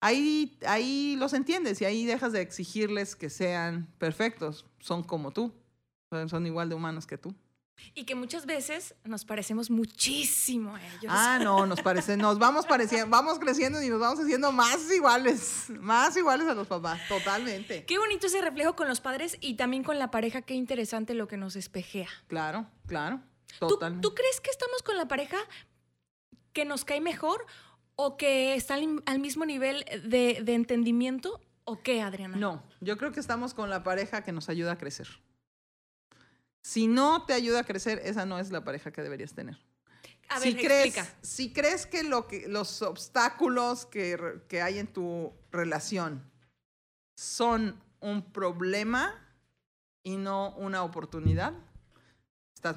ahí, ahí los entiendes y ahí dejas de exigirles que sean perfectos, son como tú, son igual de humanos que tú. Y que muchas veces nos parecemos muchísimo a ellos. Ah, no, nos parece, nos vamos pareciendo, vamos creciendo y nos vamos haciendo más iguales, más iguales a los papás, totalmente. Qué bonito ese reflejo con los padres y también con la pareja. Qué interesante lo que nos espejea. Claro, claro, ¿Tú, totalmente. tú crees que estamos con la pareja que nos cae mejor o que está al, al mismo nivel de, de entendimiento o qué, Adriana? No, yo creo que estamos con la pareja que nos ayuda a crecer. Si no te ayuda a crecer, esa no es la pareja que deberías tener. A ver, si crees, explica. si crees que, lo que los obstáculos que, hay en tu relación son un problema y no una oportunidad, estás,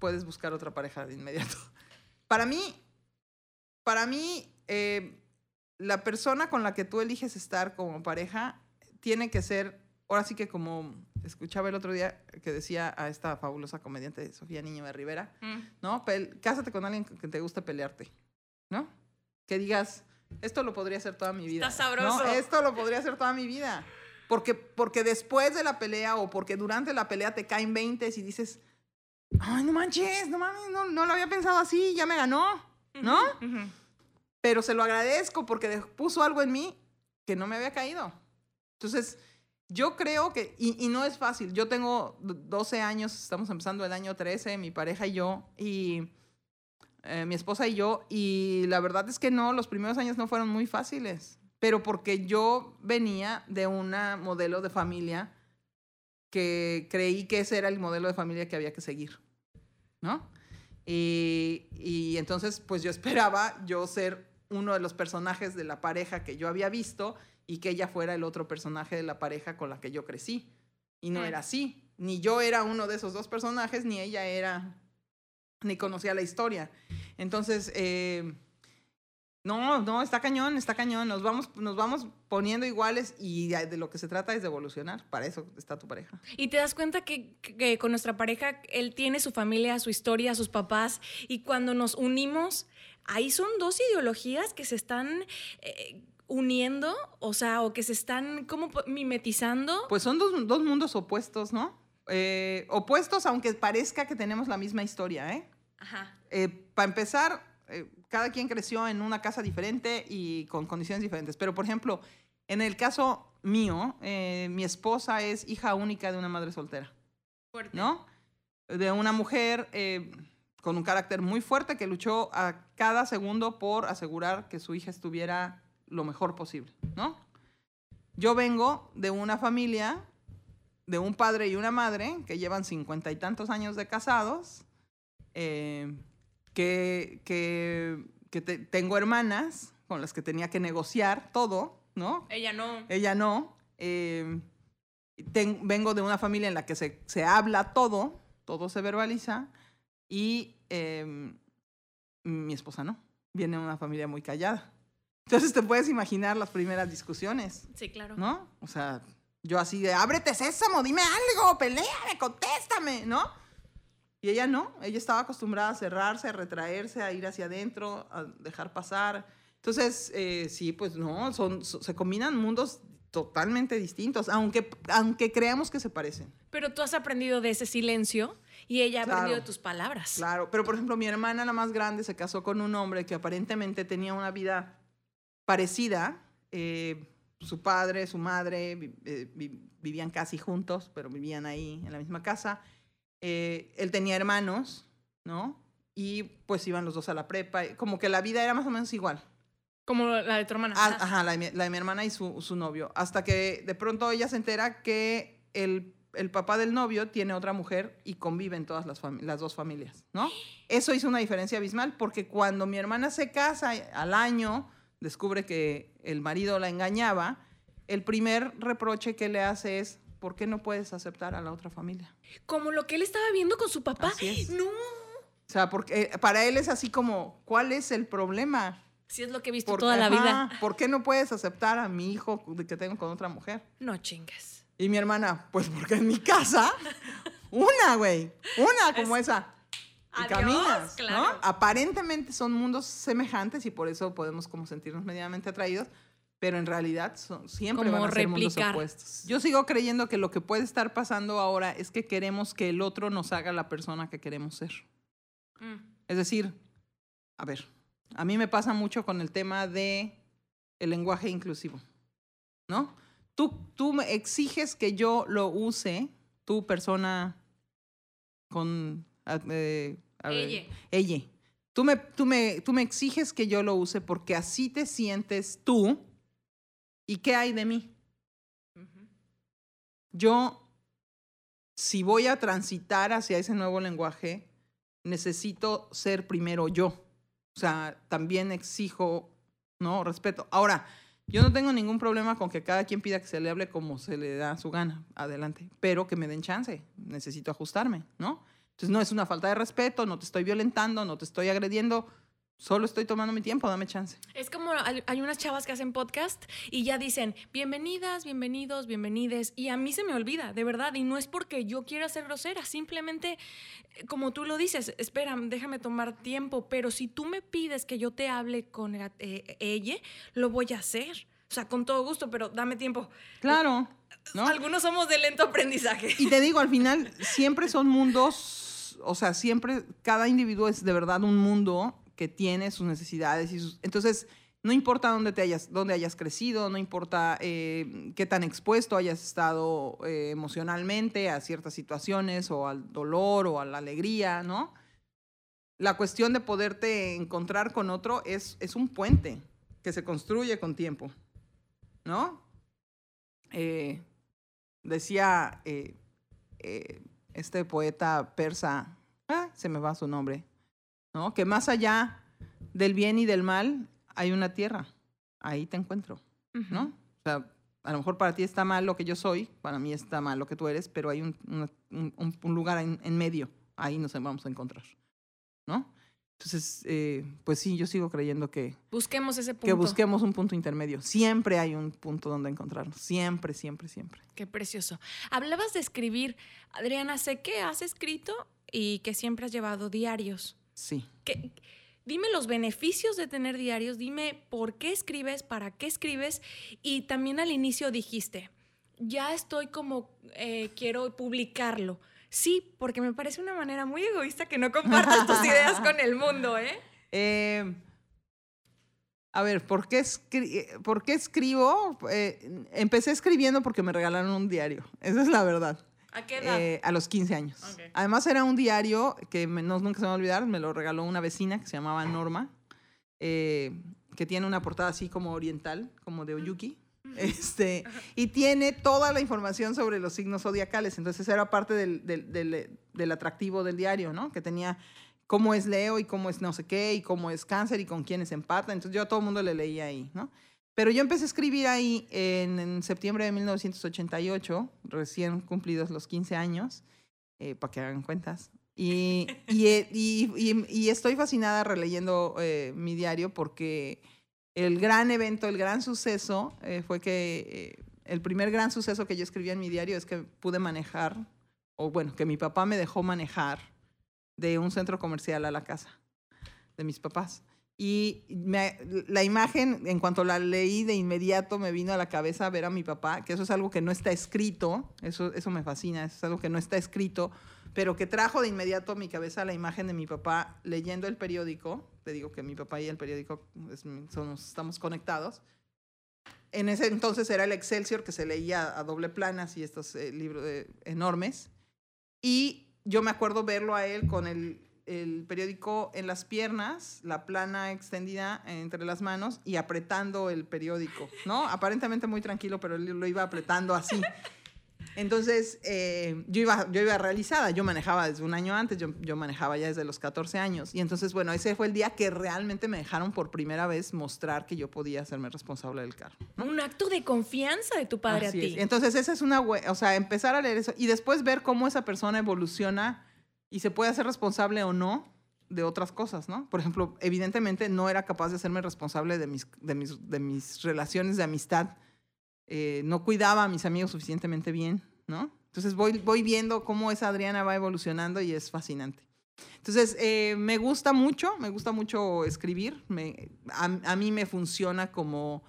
puedes buscar otra pareja de inmediato. Para mí, para mí, eh, la persona con la que tú eliges estar como pareja tiene que ser, ahora sí que como escuchaba el otro día que decía a esta fabulosa comediante Sofía Niño de Rivera, Mm. ¿no? Pel- cásate con alguien que te guste pelearte, ¿no? Que digas, esto lo podría hacer toda mi vida. Está sabroso. ¿no? Esto lo podría hacer toda mi vida. Porque, porque después de la pelea o porque durante la pelea te caen 20 y dices, ay, no manches, no mames, no, no lo había pensado así, ya me ganó, ¿no? Pero se lo agradezco porque puso algo en mí que no me había caído. Entonces, yo creo que, y, y no es fácil, yo tengo d- 12 años, estamos empezando el año 13, mi pareja y yo, y eh, mi esposa y yo, y la verdad es que no, los primeros años no fueron muy fáciles, pero porque yo venía de un modelo de familia que creí que ese era el modelo de familia que había que seguir, ¿no? Y, y entonces, pues yo esperaba yo ser uno de los personajes de la pareja que yo había visto y que ella fuera el otro personaje de la pareja con la que yo crecí. Y no Mm. era así. Ni yo era uno de esos dos personajes, ni ella era, ni conocía la historia. Entonces, eh, no, no, está cañón, está cañón. Nos vamos, nos vamos poniendo iguales y de de lo que se trata es de evolucionar. Para eso está tu pareja. Y te das cuenta que, que con nuestra pareja, él tiene su familia, su historia, sus papás, y cuando nos unimos, ahí son dos ideologías que se están eh, uniendo, o sea, o que se están como mimetizando. Pues son dos, dos mundos opuestos, ¿no? Eh, opuestos, aunque parezca que tenemos la misma historia, ¿eh? Ajá. Para empezar, eh, cada quien creció en una casa diferente y con condiciones diferentes. Pero, por ejemplo, en el caso mío, eh, mi esposa es hija única de una madre soltera, Fuerte. ¿no? De una mujer eh, con un carácter muy fuerte que luchó a cada segundo por asegurar que su hija estuviera lo mejor posible, ¿no? Yo vengo de una familia, de un padre y una madre que llevan cincuenta y tantos años de casados, eh, que, que, que te- tengo hermanas con las que tenía que negociar todo, ¿no? Ella no. Ella no. eh, ten- vengo de una familia en la que se, se habla todo, todo se verbaliza, y eh, mi esposa no. Viene de una familia muy callada. Entonces te puedes imaginar las primeras discusiones, Sí, claro. ¿no? O sea, yo así de, ábrete sésamo, dime algo, peleame, contéstame, ¿no? Y ella no, ella estaba acostumbrada a cerrarse, a retraerse, a ir hacia adentro, a dejar pasar. Entonces, eh, sí, pues no, son, so- se combinan mundos totalmente distintos, aunque, aunque creamos que se parecen. Pero tú has aprendido de ese silencio y ella ha Claro. aprendido de tus palabras. Claro, pero por ejemplo, mi hermana, la más grande, se casó con un hombre que aparentemente tenía una vida parecida. eh, su padre, su madre eh, vi- vivían casi juntos, pero vivían ahí en la misma casa. Eh, él tenía hermanos, ¿no? Y pues iban los dos a la prepa. Como que la vida era más o menos igual. Como la de tu hermana. Ah, ajá, la de, mi, la de mi hermana y su, su novio. Hasta que de pronto ella se entera que el, el papá del novio tiene otra mujer y conviven todas las, las dos familias, ¿no? Eso hizo una diferencia abismal porque cuando mi hermana se casa al año, descubre que el marido la engañaba, el primer reproche que le hace es, ¿por qué no puedes aceptar a la otra familia? Como lo que él estaba viendo con su papá. Así es. No. O sea, porque eh, para él es así como, ¿cuál es el problema? Si es lo que he visto Por- toda la ajá, vida. ¿Por qué no puedes aceptar a mi hijo que tengo con otra mujer? No chingas. Y mi hermana, pues porque en mi casa, una, güey, una como esa. Y Adiós, caminas, claro. ¿no? Aparentemente son mundos semejantes y por eso podemos como sentirnos medianamente atraídos, pero en realidad son, siempre Como van a ser mundos opuestos. Yo sigo creyendo que lo que puede estar pasando ahora es que queremos que el otro nos haga la persona que queremos ser. Mm. Es decir, a ver, a mí me pasa mucho con el tema de el lenguaje inclusivo, ¿no? Tú, tú me exiges que yo lo use, tú persona con... ah, eh, a ver, Ella. ella. Tú me, tú, me, tú me exiges que yo lo use porque así te sientes tú. ¿Y qué hay de mí? Yo, si voy a transitar hacia ese nuevo lenguaje, necesito ser primero yo. O sea, también exijo, ¿no? Respeto. Ahora, yo no tengo ningún problema con que cada quien pida que se le hable como se le da su gana, adelante, pero que me den chance. Necesito ajustarme, ¿no? Entonces, no es una falta de respeto, no te estoy violentando, no te estoy agrediendo, solo estoy tomando mi tiempo, dame chance. Es como hay unas chavas que hacen podcast y ya dicen bienvenidas, bienvenidos, bienvenides. Y a mí se me olvida, de verdad. Y no es porque yo quiera ser grosera, simplemente, eh, como tú lo dices, espera, déjame tomar tiempo. Pero si tú me pides que yo te hable con eh, eh, ella, lo voy a hacer. O sea, con todo gusto, pero dame tiempo. Claro, ¿no? Algunos somos de lento aprendizaje. Y te digo, al final, siempre son mundos, o sea, siempre, cada individuo es de verdad un mundo que tiene sus necesidades y sus... Entonces, no importa dónde, te hayas, dónde hayas crecido, no importa eh, qué tan expuesto hayas estado eh, emocionalmente a ciertas situaciones o al dolor o a la alegría, ¿no? La cuestión de poderte encontrar con otro es, es un puente que se construye con tiempo, ¿no? Eh, decía eh, eh, este poeta persa, ah, se me va su nombre, ¿no? Que más allá del bien y del mal hay una tierra, ahí te encuentro, ¿no? O sea, a lo mejor para ti está mal lo que yo soy, para mí está mal lo que tú eres, pero hay un, una- un- un- un lugar en, en medio, ahí nos vamos a encontrar, ¿no? Entonces, eh, pues sí, yo sigo creyendo que, Busquemos ese punto. que busquemos un punto intermedio. Siempre hay un punto donde encontrarnos, siempre, siempre, siempre. Qué precioso. Hablabas de escribir. Adriana, sé que has escrito y que siempre has llevado diarios. Sí. ¿Qué- dime los beneficios de tener diarios, dime por qué escribes, para qué escribes y también al inicio dijiste, ya estoy como, eh, quiero publicarlo. Sí, porque me parece una manera muy egoísta que no compartas tus ideas con el mundo, ¿eh? Eh, A ver, ¿por qué, ¿por qué escribo? Eh, empecé escribiendo porque me regalaron un diario. Esa es la verdad. ¿A qué edad? Eh, a los 15 años. Además era un diario que no, nunca se me va a olvidar, me lo regaló una vecina que se llamaba Norma, eh, que tiene una portada así como oriental, como de Oyuki. Este, y tiene toda la información sobre los signos zodiacales. Entonces era parte del, del, del, atractivo del diario, ¿no? Que tenía cómo es Leo y cómo es no sé qué y cómo es cáncer y con quiénes empata. Entonces yo a todo el mundo le leía ahí, ¿no? Pero yo empecé a escribir ahí en, septiembre de 1988, recién cumplidos los 15 años, eh, para que hagan cuentas. Y, y, y, estoy fascinada releyendo eh, mi diario porque el gran evento, el gran suceso eh, fue que el primer gran suceso que yo escribí en mi diario es que pude manejar, o bueno, que mi papá me dejó manejar de un centro comercial a la casa de mis papás. Y la imagen, en cuanto la leí, de inmediato me vino a la cabeza ver a mi papá, que eso es algo que no está escrito, eso, eso me fascina, eso es algo que no está escrito, pero que trajo de inmediato a mi cabeza la imagen de mi papá leyendo el periódico. Te digo que mi papá y el periódico somos, estamos conectados. En ese entonces era el Excelsior que se leía a doble planas y estos eh, libros eh, enormes. Y yo me acuerdo verlo a él con el el periódico en las piernas, la plana extendida entre las manos y apretando el periódico, ¿no? Aparentemente muy tranquilo, pero él lo iba apretando así. Entonces, eh, yo, iba, yo iba realizada, yo manejaba desde un año antes, yo, yo, manejaba ya desde los 14 años. Y entonces, bueno, ese fue el día que realmente me dejaron por primera vez mostrar que yo podía hacerme responsable del carro. Un acto de confianza de tu padre a ti. Entonces, esa es una, o sea, empezar a leer eso y después ver cómo esa persona evoluciona y se puede hacer responsable o no de otras cosas, ¿no? Por ejemplo, evidentemente no era capaz de hacerme responsable de mis, de mis, de mis relaciones de amistad. Eh, no cuidaba a mis amigos suficientemente bien, ¿no? Entonces voy, voy viendo cómo esa Adriana va evolucionando y es fascinante. Entonces, eh, me gusta mucho, me gusta mucho escribir. Me, a, a, mí me funciona como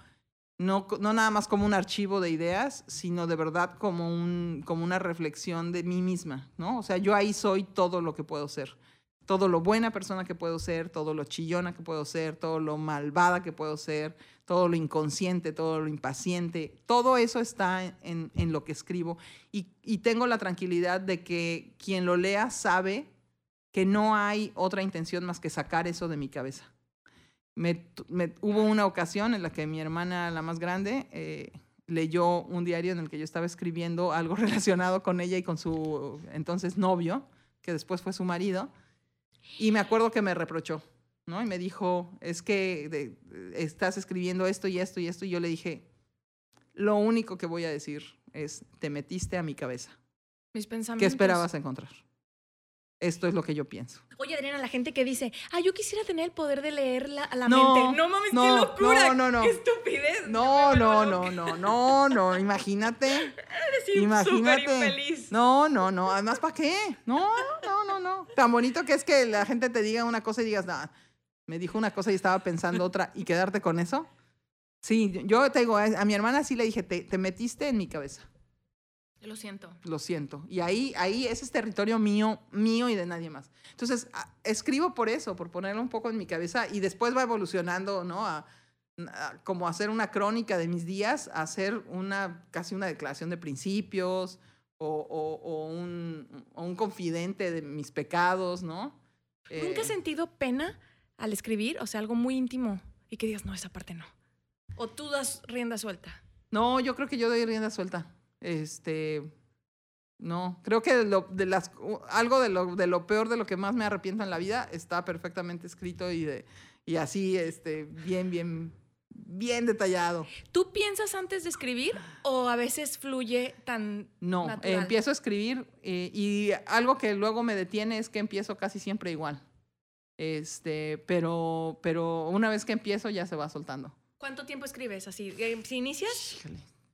no, no nada más como un archivo de ideas, sino de verdad como, un, como una reflexión de mí misma, ¿no? O sea, yo ahí soy todo lo que puedo ser, todo lo buena persona que puedo ser, todo lo chillona que puedo ser, todo lo malvada que puedo ser, todo lo inconsciente, todo lo impaciente, todo eso está en, lo que escribo y, y tengo la tranquilidad de que quien lo lea sabe que no hay otra intención más que sacar eso de mi cabeza. Me, hubo una ocasión en la que mi hermana, la más grande, eh, leyó un diario en el que yo estaba escribiendo algo relacionado con ella y con su entonces novio, que después fue su marido, y me acuerdo que me reprochó, ¿no? Y me dijo, es que estás escribiendo esto y esto y esto, y yo le dije, lo único que voy a decir es, te metiste a mi cabeza. Mis pensamientos. ¿Qué esperabas encontrar? Esto es lo que yo pienso. Oye, Adriana, la gente que dice, ah, yo quisiera tener el poder de leer la, a la mente. No mames, qué locura. No, no, no. Qué estupidez. No, no, no, no, no, no. Imagínate. Eres imagínate. infeliz. No, no, no. Además, ¿para qué? No, no, no, no. Tan bonito que es que la gente te diga una cosa y digas, nada, me dijo una cosa y estaba pensando otra y quedarte con eso. Sí, yo te digo, a mi hermana sí le dije, te, te metiste en mi cabeza. Lo siento. Lo siento. Y ahí, ahí ese es territorio mío, mío y de nadie más. Entonces, escribo por eso, por ponerlo un poco en mi cabeza y después va evolucionando, ¿no? A, como hacer una crónica de mis días, a hacer una, casi una declaración de principios o, o, un, un, confidente de mis pecados, ¿no? ¿Nunca has eh, sentido pena al escribir? O sea, algo muy íntimo y que digas, no, esa parte no. ¿O tú das rienda suelta? No, yo creo que yo doy rienda suelta. Este, no, creo que de las, algo de lo, de lo peor de lo que más me arrepiento en la vida está perfectamente escrito y, de, y así, este, bien, bien, bien detallado. ¿Tú piensas antes de escribir o a veces fluye tan No, empiezo a escribir eh, y algo que luego me detiene es que empiezo casi siempre igual. Este, pero, pero una vez que empiezo ya se va soltando. ¿Cuánto tiempo escribes así? Eh, ¿Si inicias?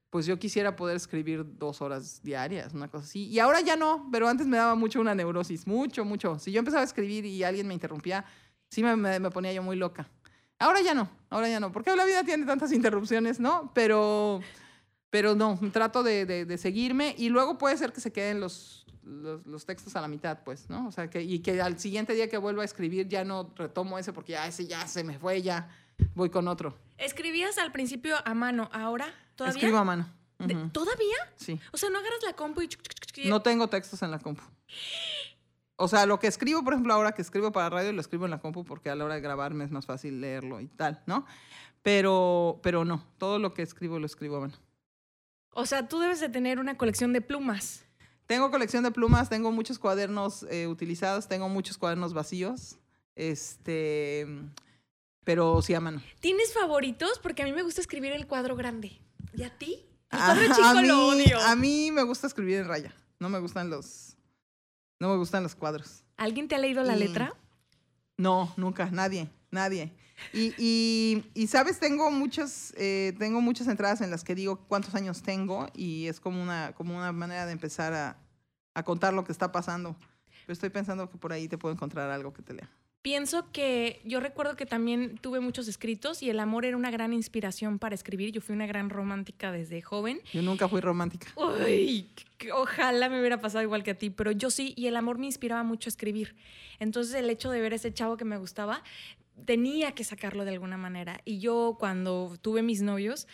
Pues yo quisiera poder escribir dos horas diarias, una cosa así. Y ahora ya no, pero antes me daba mucho una neurosis, mucho, mucho. Si yo empezaba a escribir y alguien me interrumpía, sí me, me, ponía yo muy loca. Ahora ya no, ahora ya no, porque la vida tiene tantas interrupciones, ¿no? Pero, pero no, trato de, de, seguirme y luego puede ser que se queden los, los, textos a la mitad, pues, ¿no? O sea, que, y que al siguiente día que vuelva a escribir ya no retomo ese porque ya ese ya se me fue, ya voy con otro. Escribías al principio a mano, ahora todavía. Escribo a mano. ¿Todavía? Sí. O sea, no agarras la compu y. chuc, chuc, chuc, y- No tengo textos en la compu. O sea, lo que escribo, por ejemplo, ahora que escribo para radio, lo escribo en la compu porque a la hora de grabarme es más fácil leerlo y tal, ¿no? Pero, pero no, todo lo que escribo lo escribo a mano. O sea, tú debes de tener una colección de plumas. Tengo colección de plumas, tengo muchos cuadernos eh, utilizados, tengo muchos cuadernos vacíos, este, pero sí a mano. ¿Tienes favoritos? Porque a mí me gusta escribir el cuadro grande. ¿Y a ti? Ah, chico a, mí, lo odio. a mí me gusta escribir en raya, no me gustan los, no me gustan los cuadros. ¿Alguien te ha leído la Y- letra? No, nunca, nadie, nadie. Y, y, y, sabes, tengo muchas, eh, tengo muchas entradas en las que digo cuántos años tengo y es como una, como una manera de empezar a, a contar lo que está pasando. Pero estoy pensando que por ahí te puedo encontrar algo que te lea. Pienso que yo recuerdo que también tuve muchos escritos y el amor era una gran inspiración para escribir. Yo fui una gran romántica desde joven. Yo nunca fui romántica. Uy, ojalá me hubiera pasado igual que a ti, pero yo sí, y el amor me inspiraba mucho a escribir. Entonces el hecho de ver a ese chavo que me gustaba, tenía que sacarlo de alguna manera. Y yo cuando tuve mis novios,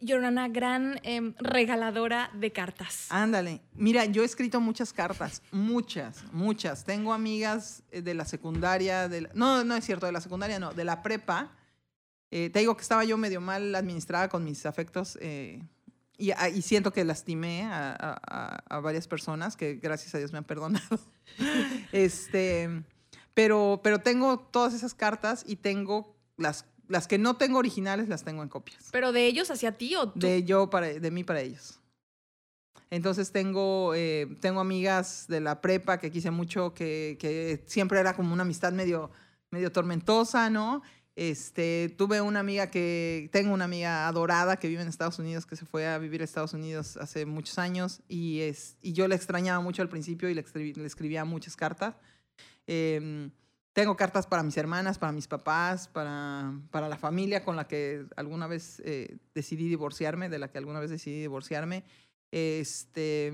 yo era gran em, regaladora de cartas. Ándale. Mira, yo he escrito muchas cartas, muchas, muchas. Tengo amigas eh, de la secundaria, no, no es cierto, de la secundaria no, de la prepa. Eh, te digo que estaba yo medio mal administrada con mis afectos eh, y, a- y siento que lastimé a- a varias personas que gracias a Dios me han perdonado. este, pero, pero tengo todas esas cartas y tengo las, las que no tengo originales, las tengo en copias. ¿Pero de ellos hacia ti o tú? De yo para, de mí para ellos. Entonces tengo, eh, tengo amigas de la prepa que quise mucho, que, que siempre era como una amistad medio, medio tormentosa, ¿no? Este, tuve una amiga que, tengo una amiga adorada que vive en Estados Unidos, que se fue a vivir a Estados Unidos hace muchos años y, es, y yo la extrañaba mucho al principio y le, escribí- le escribía muchas cartas. Em, tengo cartas para mis hermanas, para mis papás, para, para la familia con la que alguna vez eh, decidí divorciarme, de la que alguna vez decidí divorciarme. Este,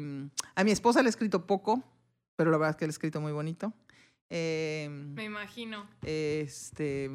a mi esposa le he escrito poco, pero la verdad es que le he escrito muy bonito. Em, Me imagino. este,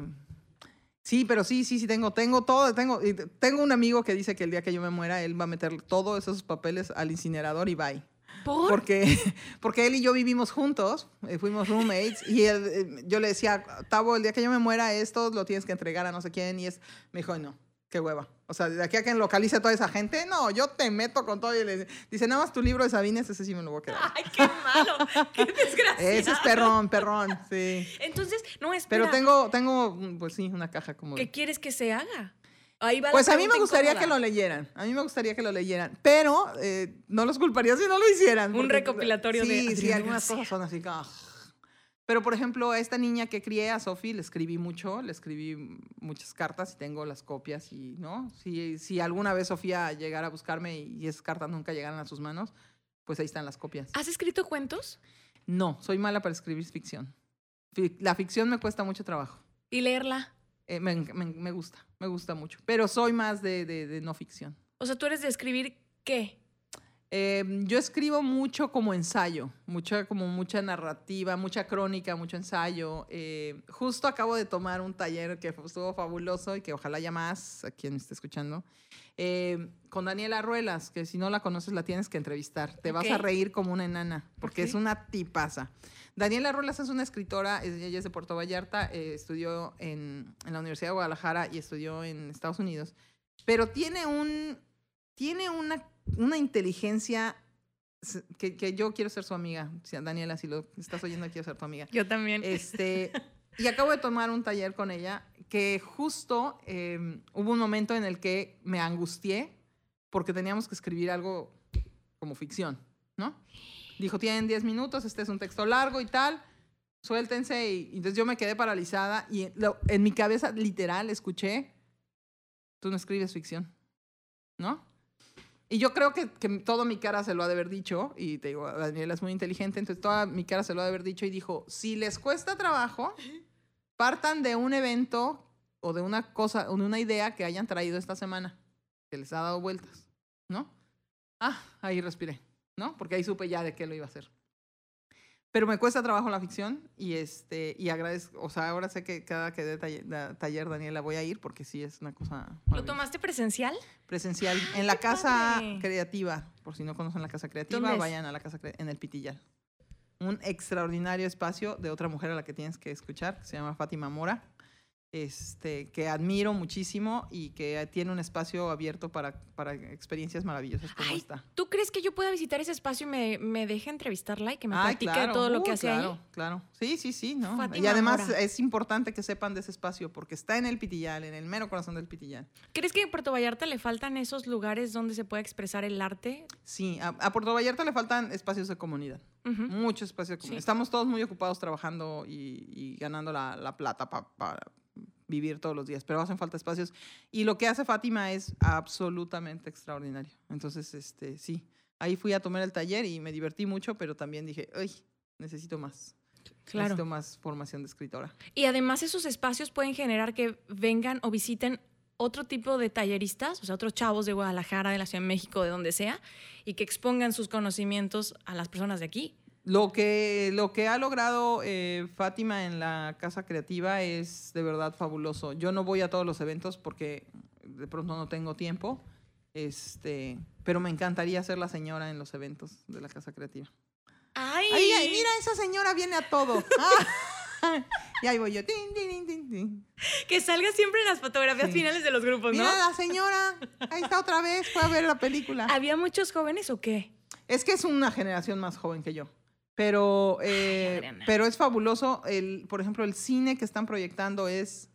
sí, pero sí, sí, sí tengo, tengo todo, tengo, tengo un amigo que dice que el día que yo me muera él va a meter todos esos papeles al incinerador y bye. ¿Por? Porque, porque él y yo vivimos juntos, eh, fuimos roommates, y él, eh, yo le decía, Tavo, el día que yo me muera, esto lo tienes que entregar a no sé quién, y es, me dijo, no, qué hueva. O sea, de aquí a que localice a toda esa gente, no, yo te meto con todo. Y le dice, nada más tu libro de Sabines, ese sí me lo voy a quedar. Ay, qué malo. Qué desgraciado. Ese es perrón, perrón, sí. Entonces, no, espera. Pero tengo, tengo, mm, pues sí, una caja como... ¿Qué quieres que se haga? Ahí va Pues a mí me gustaría incómoda. que lo leyeran. A mí me gustaría que lo leyeran. Pero eh, no los culparía si no lo hicieran. Un porque- recopilatorio sí, de Sí, Adriana algunas cosas son así como... Pero, por ejemplo, a esta niña que crié, a Sofi, le escribí mucho, le escribí muchas cartas y tengo las copias y, ¿no? Si, si alguna vez Sofía llegara a buscarme y esas cartas nunca llegaran a sus manos, pues ahí están las copias. ¿Has escrito cuentos? No, soy mala para escribir ficción. Fi- La ficción me cuesta mucho trabajo. Y leerla. Eh, me, me- me gusta, me gusta mucho. Pero soy más de, de- de no ficción. O sea, tú eres de escribir qué? Eh, yo escribo mucho como ensayo, mucha, como mucha narrativa, mucha crónica, mucho ensayo. Eh, justo acabo de tomar un taller que estuvo fabuloso y que ojalá haya más a quien esté escuchando, eh, con Daniela Ruelas, que si no la conoces la tienes que entrevistar. Te vas a reír como una enana, porque Ok. es una tipaza. Daniela Ruelas es una escritora, es- ella es de Puerto Vallarta, eh, estudió en, en la Universidad de Guadalajara y estudió en Estados Unidos, pero tiene un, tiene una, una inteligencia que, que yo quiero ser su amiga. Daniela, si lo estás oyendo, quiero ser tu amiga. Yo también. Este, y acabo de tomar un taller con ella que justo eh, hubo un momento en el que me angustié porque teníamos que escribir algo como ficción, ¿no? Dijo, tienen 10 minutos, este es un texto largo y tal, suéltense. Y, y entonces yo me quedé paralizada y en, lo- en mi cabeza literal escuché, tú no escribes ficción, ¿no? Y yo creo que, que toda mi cara se lo ha de haber dicho, y te digo, Daniela es muy inteligente, entonces toda mi cara se lo ha de haber dicho y dijo, si les cuesta trabajo, partan de un evento o de una cosa, o de una idea que hayan traído esta semana, que les ha dado vueltas, ¿no? Ah, ahí respiré, ¿no? Porque ahí supe ya de qué lo iba a hacer. Pero me cuesta trabajo la ficción y este y agradezco, o sea, ahora sé que cada que dé taller, da- taller Daniela voy a ir porque sí es una cosa ¿Lo tomaste presencial? presencial Ay, en la casa padre. creativa, por si no conocen la casa creativa, vayan a la casa Cre- en el Pitillal. Un extraordinario espacio de otra mujer a la que tienes que escuchar, que se llama Fátima Mora. Este, que admiro muchísimo y que tiene un espacio abierto para, para experiencias maravillosas como Ay, esta. ¿Tú crees que yo pueda visitar ese espacio y me, me deje entrevistarla y que me Ay, platique claro, todo lo que uh, hace claro, ahí? Claro, sí, sí, sí, ¿no? y además Mora. es importante que sepan de ese espacio porque está en el Pitillal, en el mero corazón del Pitillal. ¿Crees que en Puerto Vallarta le faltan esos lugares donde se pueda expresar el arte? Sí, a, a Puerto Vallarta le faltan espacios de comunidad. Ujú. Mucho espacio. de comunidad. Sí. Estamos todos muy ocupados trabajando y, y ganando la, la plata para vivir todos los días, pero hacen falta espacios. Y lo que hace Fátima es absolutamente extraordinario. Entonces, este, sí, ahí fui a tomar el taller y me divertí mucho, pero también dije, ay, necesito más. Claro. Necesito más formación de escritora. Y además esos espacios pueden generar que vengan o visiten otro tipo de talleristas, o sea, otros chavos de Guadalajara, de la Ciudad de México, de donde sea, y que expongan sus conocimientos a las personas de aquí. Lo que, lo que ha logrado eh, Fátima en la Casa Creativa es de verdad fabuloso. Yo no voy a todos los eventos porque de pronto no tengo tiempo, este, pero me encantaría ser la señora en los eventos de la Casa Creativa. ¡Ay! Ay, ay, mira, esa señora viene a todo. Ah. y ahí voy yo. tin, tin, tin, tin, tin. Que salga siempre en las fotografías Sí. finales de los grupos, ¿no? Mira la señora, ahí está otra vez, fue a ver la película. ¿Había muchos jóvenes o qué? Es que es una generación más joven que yo. Pero, eh, Adriana. pero es fabuloso. El, por ejemplo, el cine que están proyectando es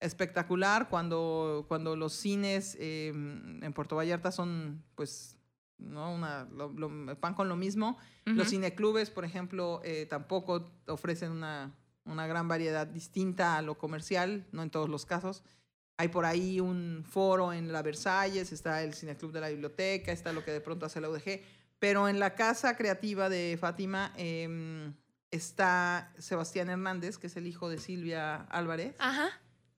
espectacular cuando, cuando los cines eh, en Puerto Vallarta son, pues, ¿no? Una, lo, lo- van con lo mismo. Los Ujú. cineclubes, por ejemplo, eh, tampoco ofrecen una, una gran variedad distinta a lo comercial, no en todos los casos. Hay por ahí un foro en la Versalles, está el cineclub de la biblioteca, está lo que de pronto hace la UDG, pero en la casa creativa de Fátima em, está Sebastián Hernández, que es el hijo de Silvia Álvarez, Ajá.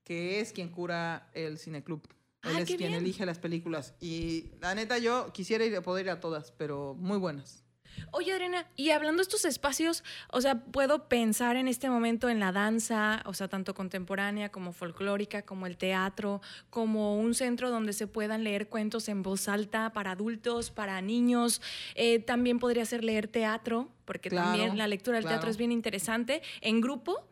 que es quien cura el cineclub. Él Ay, es quien bien. elige las películas. Y la neta, yo quisiera ir, poder ir a todas, pero muy buenas. Oye, Adriana, y hablando de estos espacios, o sea, puedo pensar en este momento en la danza, o sea, tanto contemporánea como folclórica, como el teatro, como un centro donde se puedan leer cuentos en voz alta para adultos, para niños. Eh, también podría ser leer teatro, porque Claro, también la lectura del teatro es bien interesante, en grupo.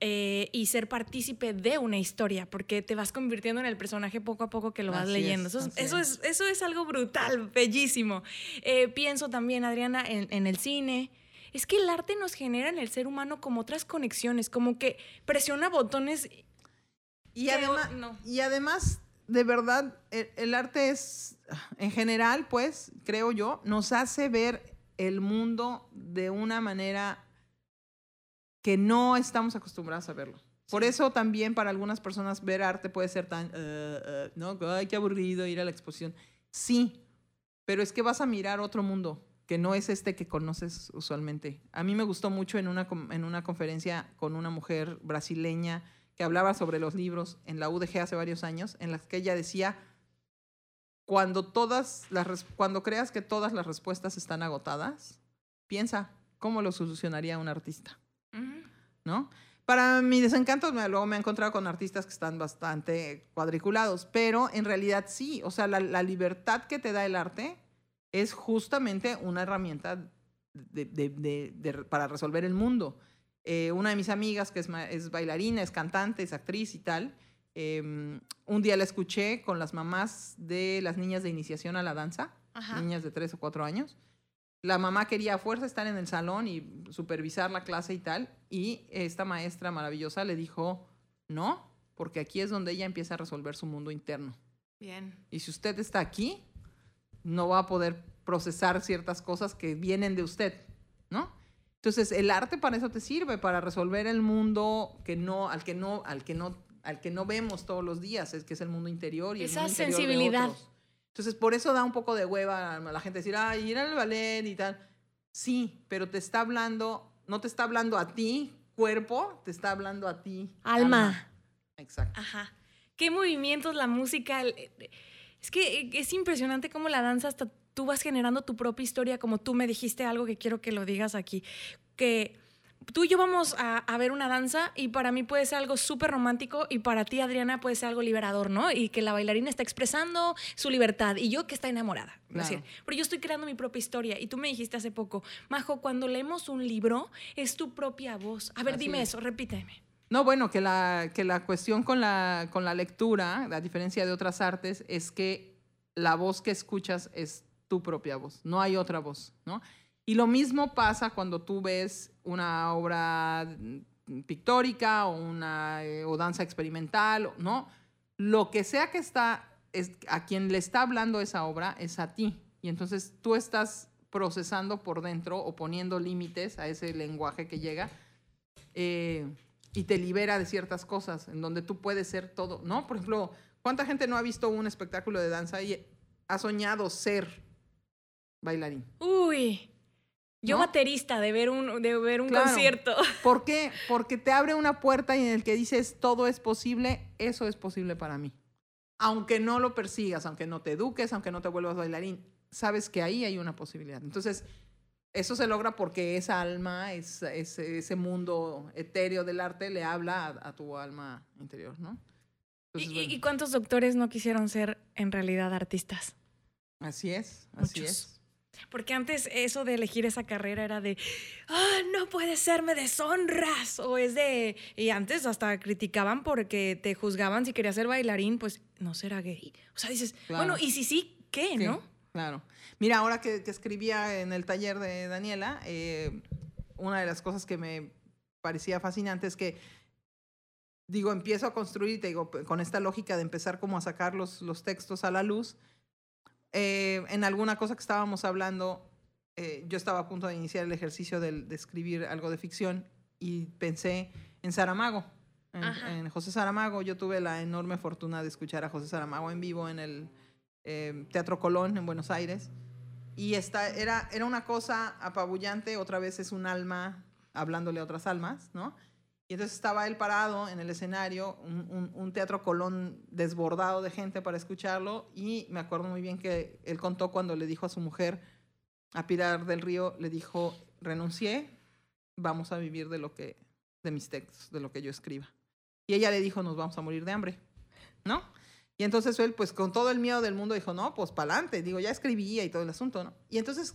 Eh, y ser partícipe de una historia, porque te vas convirtiendo en el personaje poco a poco que lo vas Así leyendo. es, eso, es, eso, es, eso es algo brutal, bellísimo. Eh, pienso también, Adriana, en, en el cine. Es que el arte nos genera en el ser humano como otras conexiones, como que presiona botones. Y además, no. y además, de verdad, el, el arte es, en general, pues, creo yo, nos hace ver el mundo de una manera que no estamos acostumbrados a verlo. Por eso también para algunas personas ver arte puede ser tan, "Eh, eh", no, ay, qué aburrido ir a la exposición. Sí, pero es que vas a mirar otro mundo que no es este que conoces usualmente. A mí me gustó mucho en una, en una conferencia con una mujer brasileña que hablaba sobre los libros en la UDG hace varios años, en las que ella decía, cuando, todas las, cuando creas que todas las respuestas están agotadas, piensa cómo lo solucionaría un artista. ¿No? Para mi desencanto, luego me he encontrado con artistas que están bastante cuadriculados, pero en realidad sí, o sea, la, la libertad que te da el arte es justamente una herramienta de- de- de- de- para resolver el mundo. Eh, una de mis amigas, que es, bailarina, es cantante, es actriz y tal, eh, un día la escuché con las mamás de las niñas de iniciación a la danza, Ajá. niñas de tres o cuatro años. La mamá quería a fuerza estar en el salón y supervisar la clase y tal. Y esta maestra maravillosa le dijo, no, porque aquí es donde ella empieza a resolver su mundo interno. Bien. Y si usted está aquí, no va a poder procesar ciertas cosas que vienen de usted, ¿no? Entonces, el arte para eso te sirve, para resolver el mundo que no, al que no, al que no, al que no vemos todos los días, es que es el mundo interior y el Esa mundo interior de sensibilidad. otros. Entonces, por eso da un poco de hueva a la gente decir, ay, ir al ballet y tal. Sí, pero te está hablando, no te está hablando a ti, cuerpo, te está hablando a ti. Alma. Exacto. Ajá. Qué movimientos, la música. el- eh, es que eh, es impresionante cómo la danza hasta tú vas generando tu propia historia, como tú me dijiste algo que quiero que lo digas aquí. que tú y yo vamos a, a ver una danza y para mí puede ser algo súper romántico y para ti, Adriana, puede ser algo liberador, ¿no? Y que la bailarina está expresando su libertad y yo que está enamorada. ¿no es pero yo estoy creando mi propia historia y tú me dijiste hace poco, Majo, cuando leemos un libro es tu propia voz. A ver, Así dime es. eso, repíteme. No, bueno, que la, que la cuestión con la, con la lectura, a diferencia de otras artes, es que la voz que escuchas es tu propia voz, no hay otra voz, ¿no? Y lo mismo pasa cuando tú ves una obra mm, pictórica o una eh, o danza experimental, ¿no? Lo que sea que está, es, a quien le está hablando esa obra es a ti. Y entonces tú estás procesando por dentro o poniendo límites a ese lenguaje que llega. eh, y te libera de ciertas cosas, en donde tú puedes ser todo, ¿no? Por ejemplo, ¿cuánta gente no ha visto un espectáculo de danza y ha soñado ser bailarín? Uy, yo ¿No? baterista de ver un, de ver un Claro. concierto. ¿Por qué? Porque te abre una puerta y en el que dices todo es posible, eso es posible para mí. Aunque no lo persigas, aunque no te eduques, aunque no te vuelvas bailarín, sabes que ahí hay una posibilidad. Entonces, eso se logra porque esa alma, es, ese, ese mundo etéreo del arte le habla a, a tu alma interior, ¿no? ¿Y, Entonces, y- bueno, y cuántos doctores no quisieron ser en realidad artistas? así es, así Muchos. es. Porque antes eso de elegir esa carrera era de, ah, no puede ser, me deshonras. O es de, y antes hasta criticaban porque te juzgaban si querías ser bailarín, pues no será gay. O sea, dices, Claro. bueno, y si sí, ¿qué, Sí, no? Claro. Mira, ahora que, que escribía en el taller de Daniela, eh, una de las cosas que me parecía fascinante es que, digo, empiezo a construir, te digo, con esta lógica de empezar como a sacar los, los textos a la luz. Eh, en alguna cosa que estábamos hablando, eh, yo estaba a punto de iniciar el ejercicio de, escribir algo de ficción y pensé en Saramago, en, en José Saramago. Yo tuve la enorme fortuna de escuchar a José Saramago en vivo en el eh, Teatro Colón en Buenos Aires. Y esta era, era una cosa apabullante, otra vez es un alma hablándole a otras almas, ¿no? Y entonces estaba él parado en el escenario, un, un- un teatro Colón desbordado de gente para escucharlo, y me acuerdo muy bien que él contó cuando le dijo a su mujer, a Pilar del Río, le dijo, renuncié, vamos a vivir de lo que, de mis textos, de lo que yo escriba. Y ella le dijo, nos vamos a morir de hambre, ¿no? Y entonces él, pues con todo el miedo del mundo, dijo, no, pues para adelante. Digo, ya escribía y todo el asunto, ¿no? Y entonces,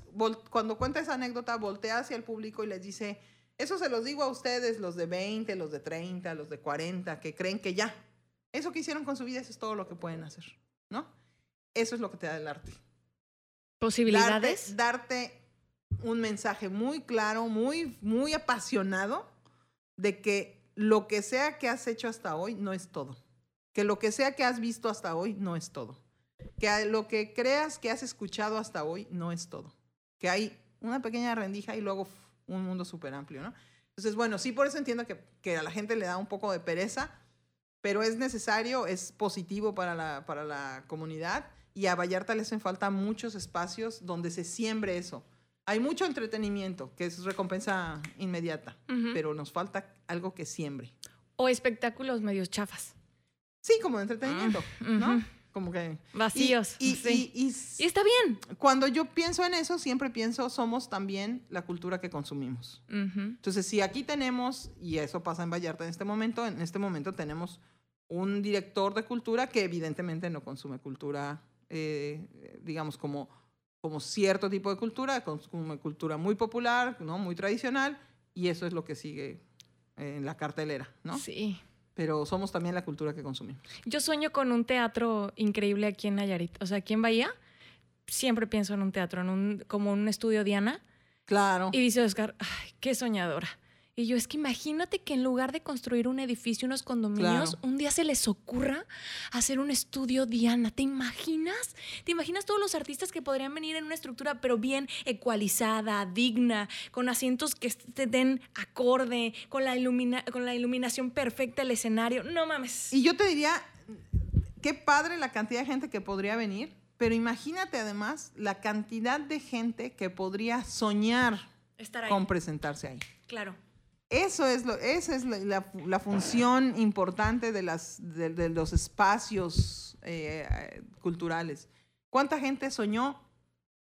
cuando cuenta esa anécdota, voltea hacia el público y les dice, eso se los digo a ustedes, los de 20, los de 30, los de 40, que creen que ya. Eso que hicieron con su vida, eso es todo lo que pueden hacer, ¿no? Eso es lo que te da el arte. Darte, Posibilidades. darte un mensaje muy claro, muy, muy apasionado de que lo que sea que has hecho hasta hoy no es todo. Que lo que sea que has visto hasta hoy no es todo. Que lo que creas que has escuchado hasta hoy no es todo. Que hay una pequeña rendija y luego un mundo súper amplio, ¿no? Entonces, bueno, sí, por eso entiendo que, que a la gente le da un poco de pereza, pero es necesario, es positivo para la, para la comunidad y a Vallarta le hacen falta muchos espacios donde se siembre eso. Hay mucho entretenimiento, que es recompensa inmediata, pero nos falta algo que siembre. O espectáculos medios chafas. Sí, como de entretenimiento, ¿no? Como que... Vacíos. Y, sí. y- está bien. cuando yo pienso en eso, siempre pienso, somos también la cultura que consumimos. Ujú. Entonces, si aquí tenemos, y eso pasa en Vallarta en este momento, en este momento tenemos un director de cultura que evidentemente no consume cultura, eh, digamos, como, como cierto tipo de cultura, consume cultura muy popular, ¿no? muy tradicional, y eso es lo que sigue en la cartelera, ¿no? Sí. Pero somos también la cultura que consumimos. Yo sueño con un teatro increíble aquí en Nayarit. O sea, aquí en Bahía, siempre pienso en un teatro, en un, como un estudio Diana. Claro. Y dice Oscar, ay, qué soñadora. Y yo, es que imagínate que en lugar de construir un edificio, unos condominios, Claro. un día se les ocurra hacer un estudio Diana. ¿Te imaginas? ¿Te imaginas todos los artistas que podrían venir en una estructura, pero bien ecualizada, digna, con asientos que te den acorde, con la, ilumina- con la iluminación perfecta del escenario? No mames. Y yo te diría, qué padre la cantidad de gente que podría venir, pero imagínate además la cantidad de gente que podría soñar Estar ahí. con presentarse ahí. Claro. Eso es lo, esa es la, la- la función importante de, las, de, de los espacios eh, culturales. ¿Cuánta gente soñó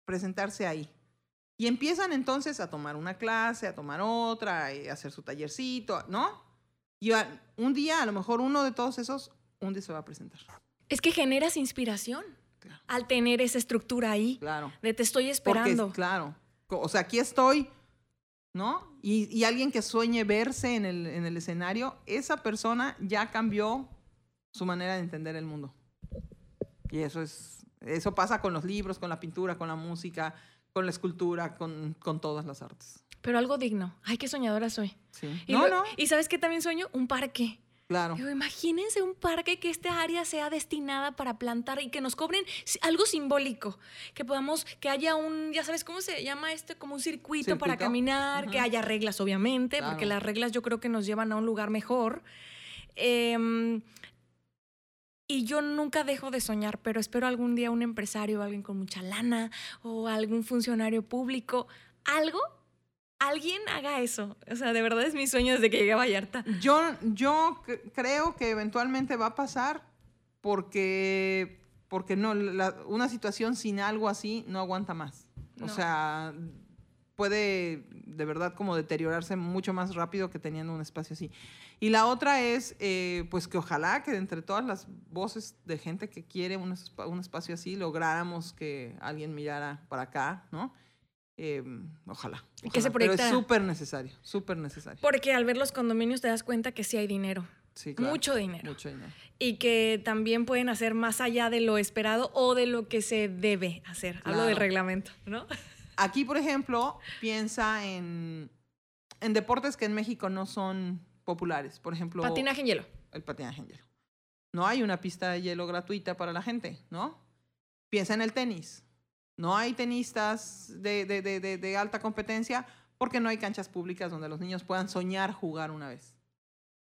presentarse ahí? Y empiezan entonces a tomar una clase, a tomar otra, a hacer su tallercito, ¿no? Y un día, a lo mejor uno de todos esos, un día se va a presentar. Es que generas inspiración al tener esa estructura ahí. Claro. De te estoy esperando. claro. O sea, aquí estoy, ¿no? Y, alguien que sueñe verse en el, en el escenario, esa persona ya cambió su manera de entender el mundo. Y eso es, eso pasa con los libros, con la pintura, con la música, con la escultura, con, con todas las artes. Pero algo digno. Ay, qué soñadora soy. Sí. Y no, no. ¿Y sabes qué también sueño? Un parque. Claro. imagínense un parque que esta área sea destinada para plantar y que nos cobren algo simbólico, que podamos, que haya un, ya sabes cómo se llama este, como un circuito, para caminar, que haya reglas, obviamente, porque las reglas yo creo que nos llevan a un lugar mejor. Em, y yo nunca dejo de soñar, pero espero algún día un empresario, alguien con mucha lana o algún funcionario público, algo alguien haga eso. O sea, de verdad es mi sueño desde que llegué a Vallarta. Yo, yo creo que eventualmente va a pasar porque, porque no, una situación sin algo así no aguanta más. O sea, puede de verdad como deteriorarse mucho más rápido que teniendo un espacio así. Y la otra es, eh, pues que ojalá que entre todas las voces de gente que quiere un, un espacio así, lográramos que alguien mirara para acá, ¿no? Em, ojalá, Que se Pero es súper necesario, súper necesario. Porque al ver los condominios te das cuenta que sí hay dinero. Sí, mucho dinero. Mucho dinero. Y que también pueden hacer más allá de lo esperado o de lo que se debe hacer. Hablo del reglamento, ¿no? Aquí, por ejemplo, piensa en, en deportes que en México no son populares. Por ejemplo... Patinaje en hielo. El patinaje en hielo. No hay una pista de hielo gratuita para la gente, ¿no? Piensa en el tenis. No hay tenistas de, de, de, de, alta competencia porque no hay canchas públicas donde los niños puedan soñar jugar una vez.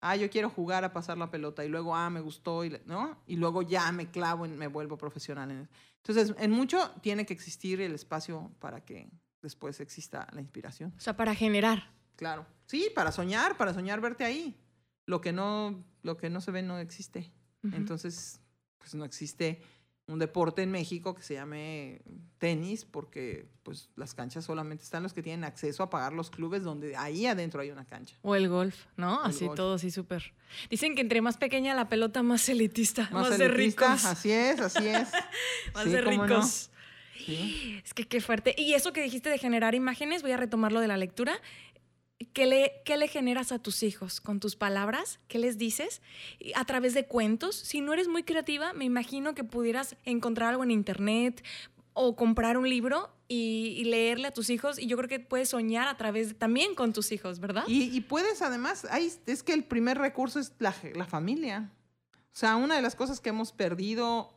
Ah, yo quiero jugar a pasar la pelota y luego, ah, me gustó, y, ¿no? Y luego ya me clavo, y me vuelvo profesional. En Entonces, en mucho tiene que existir el espacio para que después exista la inspiración. O sea, para generar. Claro. Sí, para soñar, para soñar verte ahí. Lo que no, lo que no se ve no existe. Entonces, pues no existe un deporte en México que se llame tenis, porque pues las canchas solamente están los que tienen acceso a pagar los clubes donde ahí adentro hay una cancha. O el golf, ¿no? así todo, así súper. Dicen que entre más pequeña la pelota, más elitista, más, de ricos. Así es, así es. más de ricos. Es que qué fuerte. Y eso que dijiste de generar imágenes, voy a retomarlo de la lectura. ¿Qué le, ¿Qué le generas a tus hijos con tus palabras? ¿Qué les dices? A través de cuentos. Si no eres muy creativa, me imagino que pudieras encontrar algo en internet o comprar un libro y, leerle a tus hijos. Y yo creo que puedes soñar a través también con tus hijos, ¿verdad? Y, puedes además, es que el primer recurso es la, familia. O sea, una de las cosas que hemos perdido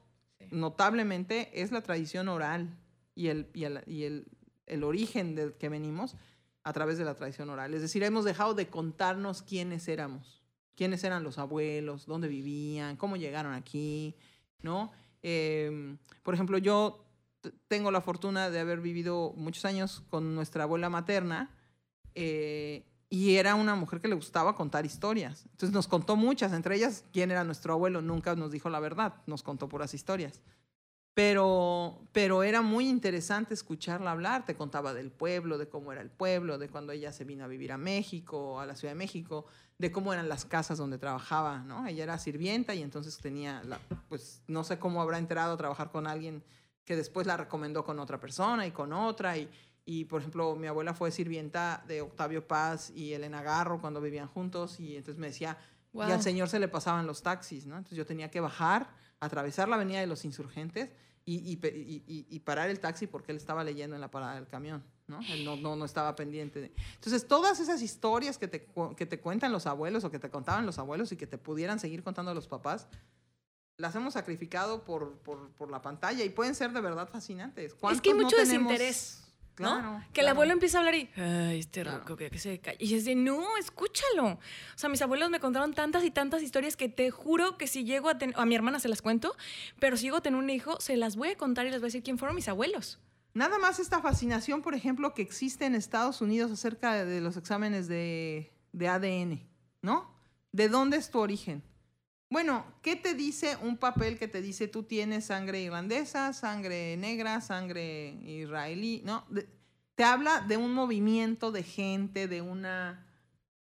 notablemente es la tradición oral y el, y el, y el, el origen del que venimos a través de la tradición oral. Es decir, hemos dejado de contarnos quiénes éramos, quiénes eran los abuelos, dónde vivían, cómo llegaron aquí, ¿no? Em, por ejemplo, yo tengo la fortuna de haber vivido muchos años con nuestra abuela materna eh, y era una mujer que le gustaba contar historias. Entonces nos contó muchas, entre ellas quién era nuestro abuelo, nunca nos dijo la verdad, nos contó puras historias. Pero, pero era muy interesante escucharla hablar. Te contaba del pueblo, de cómo era el pueblo, de cuando ella se vino a vivir a México, a la Ciudad de México, de cómo eran las casas donde trabajaba, ¿no? Ella era sirvienta y entonces tenía, la, pues no sé cómo habrá enterado a trabajar con alguien que después la recomendó con otra persona y con otra. Y, y por ejemplo, mi abuela fue sirvienta de Octavio Paz y Elena Garro cuando vivían juntos y entonces me decía, y al señor se le pasaban los taxis, ¿no? Entonces yo tenía que bajar, atravesar la avenida de los insurgentes y, y, y, parar el taxi porque él estaba leyendo en la parada del camión, ¿no? Él no, no, no estaba pendiente. De... Entonces, todas esas historias que te, que te cuentan los abuelos o que te contaban los abuelos y que te pudieran seguir contando los papás, las hemos sacrificado por, por, por la pantalla y pueden ser de verdad fascinantes. Es que hay mucho desinterés. Claro, Que el abuelo empieza a hablar y, ay, este roco, que, se cae. Y es de, no, escúchalo. O sea, mis abuelos me contaron tantas y tantas historias que te juro que si llego a tener, a mi hermana se las cuento, pero si llego a tener un hijo, se las voy a contar y les voy a decir quién fueron mis abuelos. Nada más esta fascinación, por ejemplo, que existe en Estados Unidos acerca de los exámenes de, de ADN, ¿no? ¿De dónde es tu origen? Bueno, ¿qué te dice un papel que te dice tú tienes sangre irlandesa, sangre negra, sangre israelí? ¿No? te habla de un movimiento de gente, de una...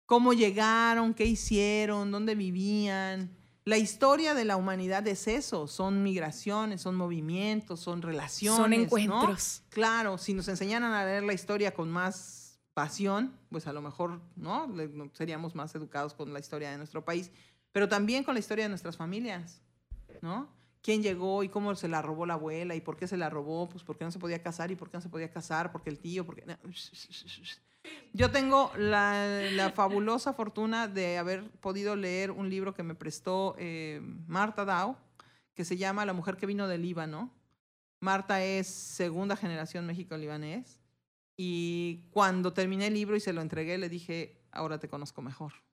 cómo llegaron, qué hicieron, dónde vivían. La historia de la humanidad es eso, son migraciones, son movimientos, son relaciones. Son ¿no? encuentros. Claro, si nos enseñaran a leer la historia con más pasión, pues a lo mejor, no- Seríamos más educados con la historia de nuestro país, pero también con la historia de nuestras familias, ¿no? ¿Quién llegó y cómo se la robó la abuela y por qué se la robó? Pues porque no se podía casar y por qué no se podía casar, porque el tío, porque... Yo tengo la, la fabulosa fortuna de haber podido leer un libro que me prestó eh, Marta Dow, que se llama La mujer que vino del Líbano. Marta es segunda generación México-libanés. Y cuando terminé el libro y se lo entregué, le dije, ahora te conozco mejor.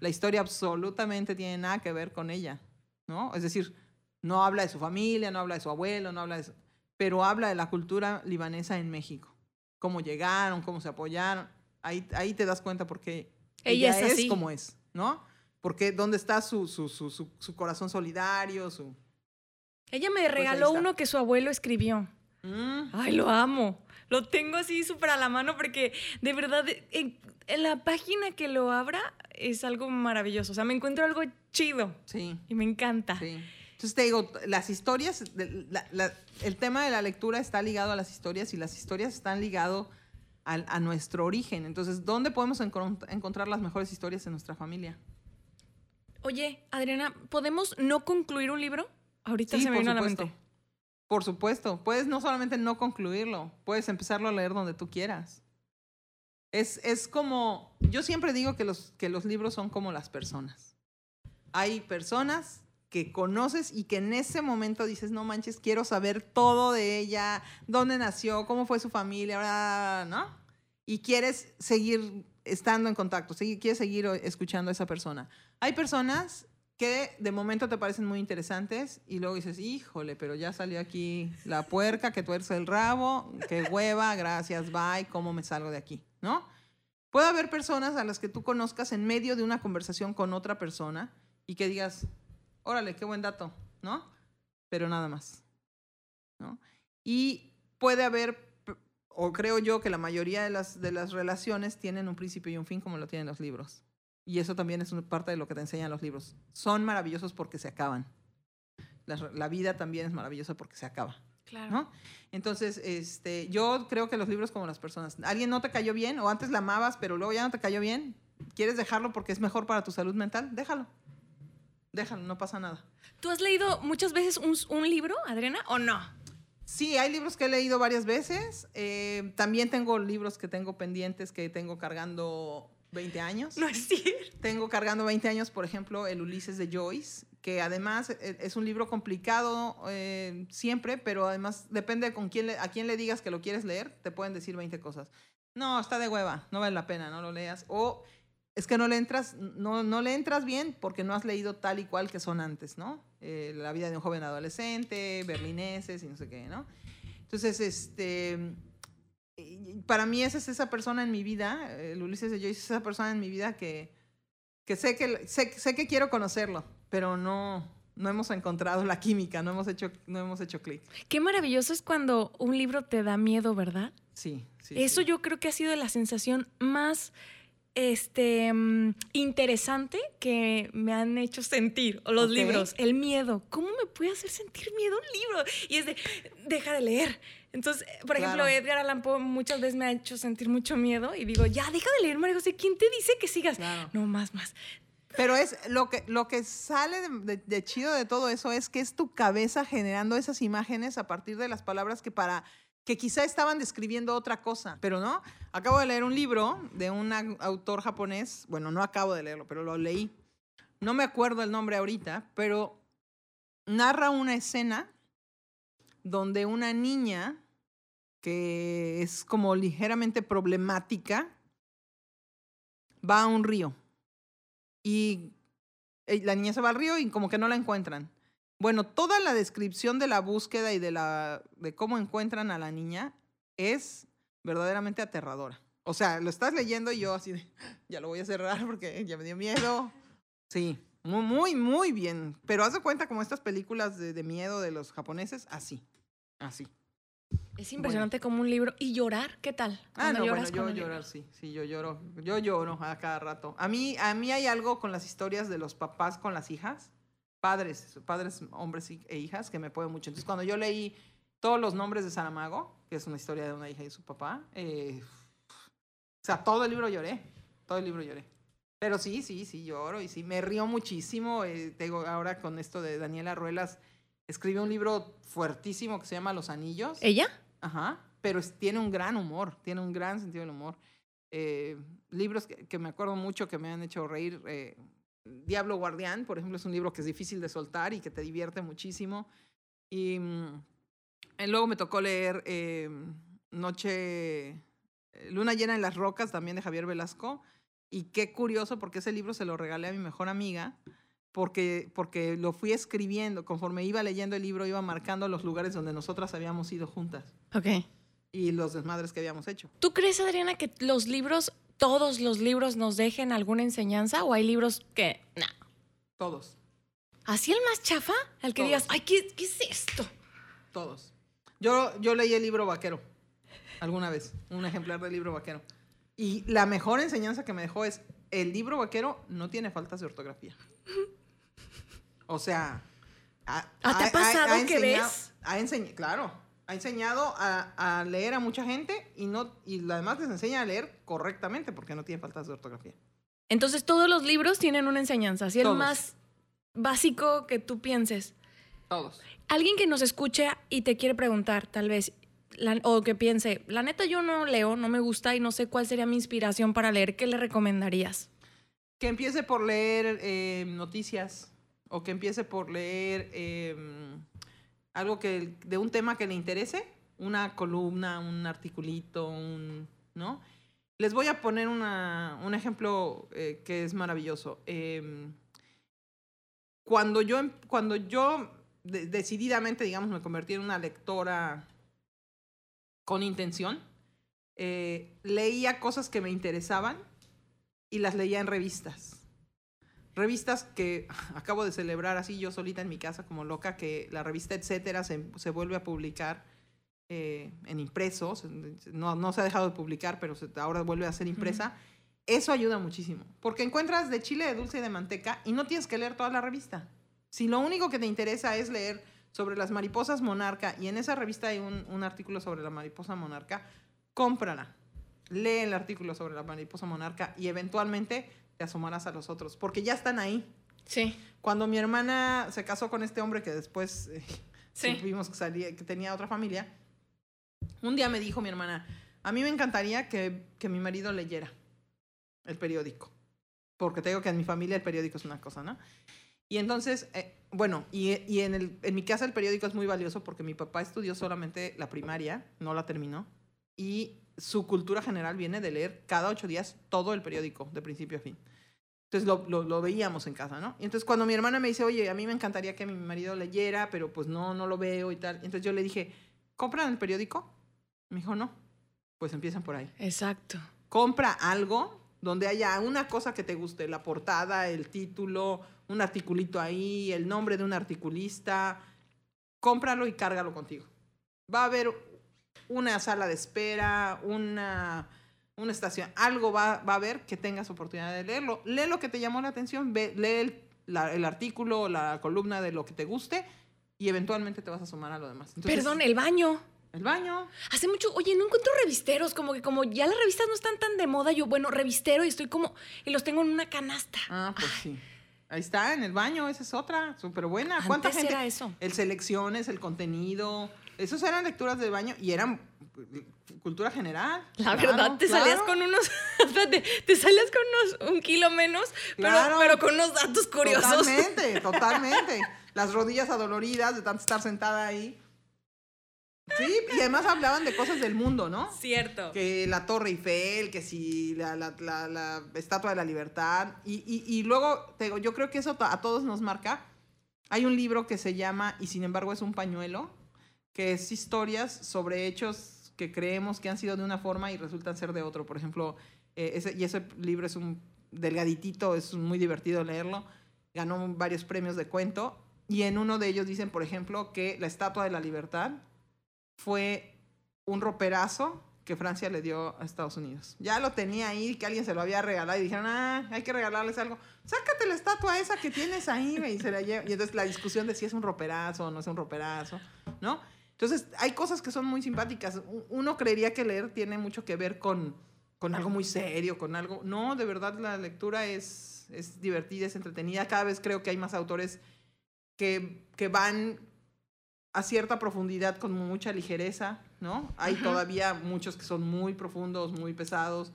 La historia absolutamente tiene nada que ver con ella, ¿no? Es decir, no habla de su familia, no habla de su abuelo, no habla de su- pero habla de la cultura libanesa en México. Cómo llegaron, cómo se apoyaron. Ahí, ahí te das cuenta por qué Ella ella, es es, como es, ¿no? Porque dónde está su, su, su, su, corazón solidario, su... Ella me Pues regaló está. uno que su abuelo escribió. Mm, Ay, lo amo. Lo tengo así súper a la mano porque de verdad en, en la página que lo abra es algo maravilloso. O sea, me encuentro algo chido sí. y me encanta. Sí. Entonces te digo, las historias, de- la- la- el tema de la lectura está ligado a las historias y las historias están ligado al- a, nuestro origen. Entonces, ¿dónde podemos encon- encontrar las mejores historias en nuestra familia? Oye, Adriana, ¿podemos no concluir un libro? Ahorita Sí, se me a la supuesto. mente. Por supuesto, puedes no solamente no concluirlo, puedes empezarlo a leer donde tú quieras. Es, es como, yo siempre digo que los, que los libros son como las personas. Hay personas que conoces y que en ese momento dices, no manches, quiero saber todo de ella, dónde nació, cómo fue su familia, bla, bla, bla", ¿no? Y quieres seguir estando en contacto, quieres seguir escuchando a esa persona. Hay personas que de momento te parecen muy interesantes y luego dices, híjole, pero ya salió aquí la puerca que tuerce el rabo, qué hueva, gracias, bye, ¿cómo me salgo de aquí? ¿No? Puede haber personas a las que tú conozcas en medio de una conversación con otra persona y que digas, órale, qué buen dato, ¿no? Pero nada más. Y puede haber, o creo yo que la mayoría de las, de las relaciones tienen un principio y un fin como lo tienen los libros. Y eso también es una parte de lo que te enseñan los libros. Son maravillosos porque se acaban. La vida también es maravillosa porque se acaba. Claro. ¿no? Entonces, este, yo creo que los libros como las personas. ¿Alguien no te cayó bien o antes la amabas, pero luego ya no te cayó bien? ¿Quieres dejarlo porque es mejor para tu salud mental? Déjalo. Déjalo, no pasa nada. ¿Tú has leído muchas veces un, un libro, Adriana, o no? Sí, hay libros que he leído varias veces. Eh, también tengo libros que tengo pendientes que tengo cargando 20 años. No es cierto. Tengo cargando 20 años, por ejemplo, el Ulises de Joyce, que además eh, es un libro complicado eh, siempre, pero además depende con quién le- a quién le digas que lo quieres leer, te pueden decir 20 cosas. No, está de hueva, no vale la pena, no lo leas. O es que no le entras, no, no le entras bien porque no has leído tal y cual que son antes, ¿no? Eh, la vida de un joven adolescente, berlineses y no sé qué, ¿no? Entonces, este, para mí esa es esa persona en mi vida, el Ulises de Joyce es esa persona en mi vida que, que sé que sé, sé que quiero conocerlo, pero no no hemos encontrado la química, no hemos hecho no hemos hecho clic. Qué maravilloso es cuando un libro te da miedo, ¿verdad? Sí, sí. Eso sí. yo creo que ha sido la sensación más este mm, interesante que me han hecho sentir los libros, el miedo. ¿Cómo me puede hacer sentir miedo un libro? Y es de deja de leer. Entonces, por ejemplo, Claro. Edgar Allan Poe muchas veces me ha hecho sentir mucho miedo y digo, ya deja de leer, María José, ¿quién te dice que sigas? Claro. No, más, más. Pero es lo que, lo que sale de, de- de chido de todo eso es que es tu cabeza generando esas imágenes a partir de las palabras que para que quizá estaban describiendo otra cosa, pero no. Acabo de leer un libro de un au- autor japonés, bueno, no acabo de leerlo, pero lo leí. No me acuerdo el nombre ahorita, pero narra una escena donde una niña que es como ligeramente problemática va a un río y eh, la niña se va al río y como que no la encuentran. Bueno, toda la descripción de la búsqueda y de, la, de cómo encuentran a la niña es verdaderamente aterradora. O sea, lo estás leyendo y yo así de, ya lo voy a cerrar porque ya me dio miedo. Sí, muy, muy, muy bien. Pero haz de cuenta como estas películas de, de miedo de los japoneses, así, así. Es impresionante como un libro. ¿Y llorar? ¿Qué tal? Ah, no, lloras bueno, yo llorar, sí, sí, yo lloro, yo lloro a cada rato. A mí, a mí hay algo con las historias de los papás con las hijas, padres, padres, hombres e hijas, que me puede mucho. Entonces, cuando yo leí todos los nombres de Saramago, que es una historia de una hija y su papá, eh, o sea, todo el libro lloré, todo el libro lloré. Pero sí, sí, sí, lloro y sí, me río muchísimo. eh, te digo, ahora con esto de Daniela Ruelas, escribe un libro fuertísimo que se llama Los Anillos. ¿Ella? Ajá, pero tiene un gran humor, tiene un gran sentido del humor. Eh, libros que, que me acuerdo mucho que me han hecho reír. eh, Diablo Guardián, por ejemplo, es un libro que es difícil de soltar y que te divierte muchísimo. Y mm, eh, luego me tocó leer eh, Noche, eh, Luna llena en las rocas, también de Javier Velasco. Y qué curioso, porque ese libro se lo regalé a mi mejor amiga, porque, porque lo fui escribiendo, conforme iba leyendo el libro, iba marcando los lugares donde nosotras habíamos ido juntas Ok. y los desmadres que habíamos hecho. ¿Tú crees, Adriana, que los libros, todos los libros nos dejen alguna enseñanza o hay libros que, no? Todos, ¿Así el más chafa? El que Todos. digas, ay, ¿qué, qué es esto? todos. Yo, yo leí el libro vaquero alguna vez, un ejemplar del libro vaquero. Y la mejor enseñanza que me dejó es, el libro vaquero no tiene faltas de ortografía. O sea... ha- ¿Ah, te ha pasado que enseñado- ves? Ha enseñado, claro, ha enseñado a, a leer a mucha gente y, no, y además les enseña a leer correctamente porque no tiene faltas de ortografía. Entonces todos los libros tienen una enseñanza, así el más básico que tú pienses. Todos. Alguien que nos escuche y te quiere preguntar, tal vez, la- o que piense, la neta yo no leo, no me gusta y no sé cuál sería mi inspiración para leer, ¿qué le recomendarías? Que empiece por leer eh, noticias o que empiece por leer eh, algo que de un tema que le interese, una columna, un articulito, un, ¿no? Les voy a poner una, un ejemplo eh, que es maravilloso. Eh, cuando yo, em- cuando yo de- decididamente, digamos, me convertí en una lectora con intención, eh, leía cosas que me interesaban y las leía en revistas. Revistas que acabo de celebrar así yo solita en mi casa como loca, que la revista Etcétera se, se vuelve a publicar eh, en impresos. No, no se ha dejado de publicar, pero se- ahora vuelve a ser impresa. Eso ayuda muchísimo, porque encuentras de chile de dulce y de manteca y no tienes que leer toda la revista. Si lo único que te interesa es leer sobre las mariposas monarca y en esa revista hay un, un artículo sobre la mariposa monarca, cómprala. Lee el artículo sobre la mariposa monarca y eventualmente te asomarás a los otros, porque ya están ahí. Sí. Cuando mi hermana se casó con este hombre que después eh, Sí. supimos que, salía, que tenía otra familia, un día me dijo mi hermana, a mí me encantaría que, que mi marido leyera el periódico, porque te digo que en mi familia el periódico es una cosa, ¿no? Y entonces, eh, bueno, y, y en, el, en mi casa el periódico es muy valioso porque mi papá estudió solamente la primaria, no la terminó, y su cultura general viene de leer cada ocho días todo el periódico, de principio a fin. Entonces lo, lo, lo veíamos en casa, ¿no? Y entonces cuando mi hermana me dice, oye, a mí me encantaría que mi marido leyera, pero pues no, no lo veo y tal. Entonces yo le dije, ¿compran el periódico? Me dijo, no. Pues empiezan por ahí. Exacto. Compra algo donde haya una cosa que te guste, la portada, el título, un articulito ahí, el nombre de un articulista. Cómpralo y cárgalo contigo. Va a haber una sala de espera, una, una estación, algo va, va a haber que tengas oportunidad de leerlo. Lee lo que te llamó la atención, ve, lee el, la- el artículo, la columna de lo que te guste y eventualmente te vas a sumar a lo demás. Entonces, Perdón, el baño. El baño. Hace mucho, oye, no encuentro revisteros, como que como ya las revistas no están tan de moda, yo, bueno, revistero y estoy como, y los tengo en una canasta. Ah, pues sí. Ahí está, en el baño, esa es otra, súper buena. ¿Cuánta Antes gente? era eso. El selecciones, el contenido. Esos eran lecturas de baño y eran eh, cultura general. La Claro, verdad, te salías con unos, te salías con unos un kilo menos, pero, Claro. pero con unos datos curiosos. Totalmente, totalmente. Las rodillas adoloridas de tanto estar sentada ahí. Sí, y además hablaban de cosas del mundo, ¿no? Cierto. Que la Torre Eiffel, que si la, la- la- la Estatua de la Libertad. Y, y- y luego, te digo, yo creo que eso a todos nos marca. Hay un libro que se llama Y sin embargo es un pañuelo, que es historias sobre hechos que creemos que han sido de una forma y resultan ser de otro. Por ejemplo, eh, ese, y ese libro es un delgaditito, es muy divertido leerlo. Ganó varios premios de cuento. Y en uno de ellos dicen, por ejemplo, que la Estatua de la Libertad fue un roperazo que Francia le dio a Estados Unidos. Ya lo tenía ahí, que alguien se lo había regalado y dijeron, ah, hay que regalarles algo. Sácate la estatua esa que tienes ahí, y se la lleva. Y entonces la discusión de si es un roperazo o no es un roperazo, ¿no? Entonces, hay cosas que son muy simpáticas. Uno creería que leer tiene mucho que ver con, con algo muy serio, con algo... No, de verdad la lectura es, es divertida, es entretenida. Cada vez creo que hay más autores que, que van a cierta profundidad con mucha ligereza, ¿no? Hay todavía muchos que son muy profundos, muy pesados,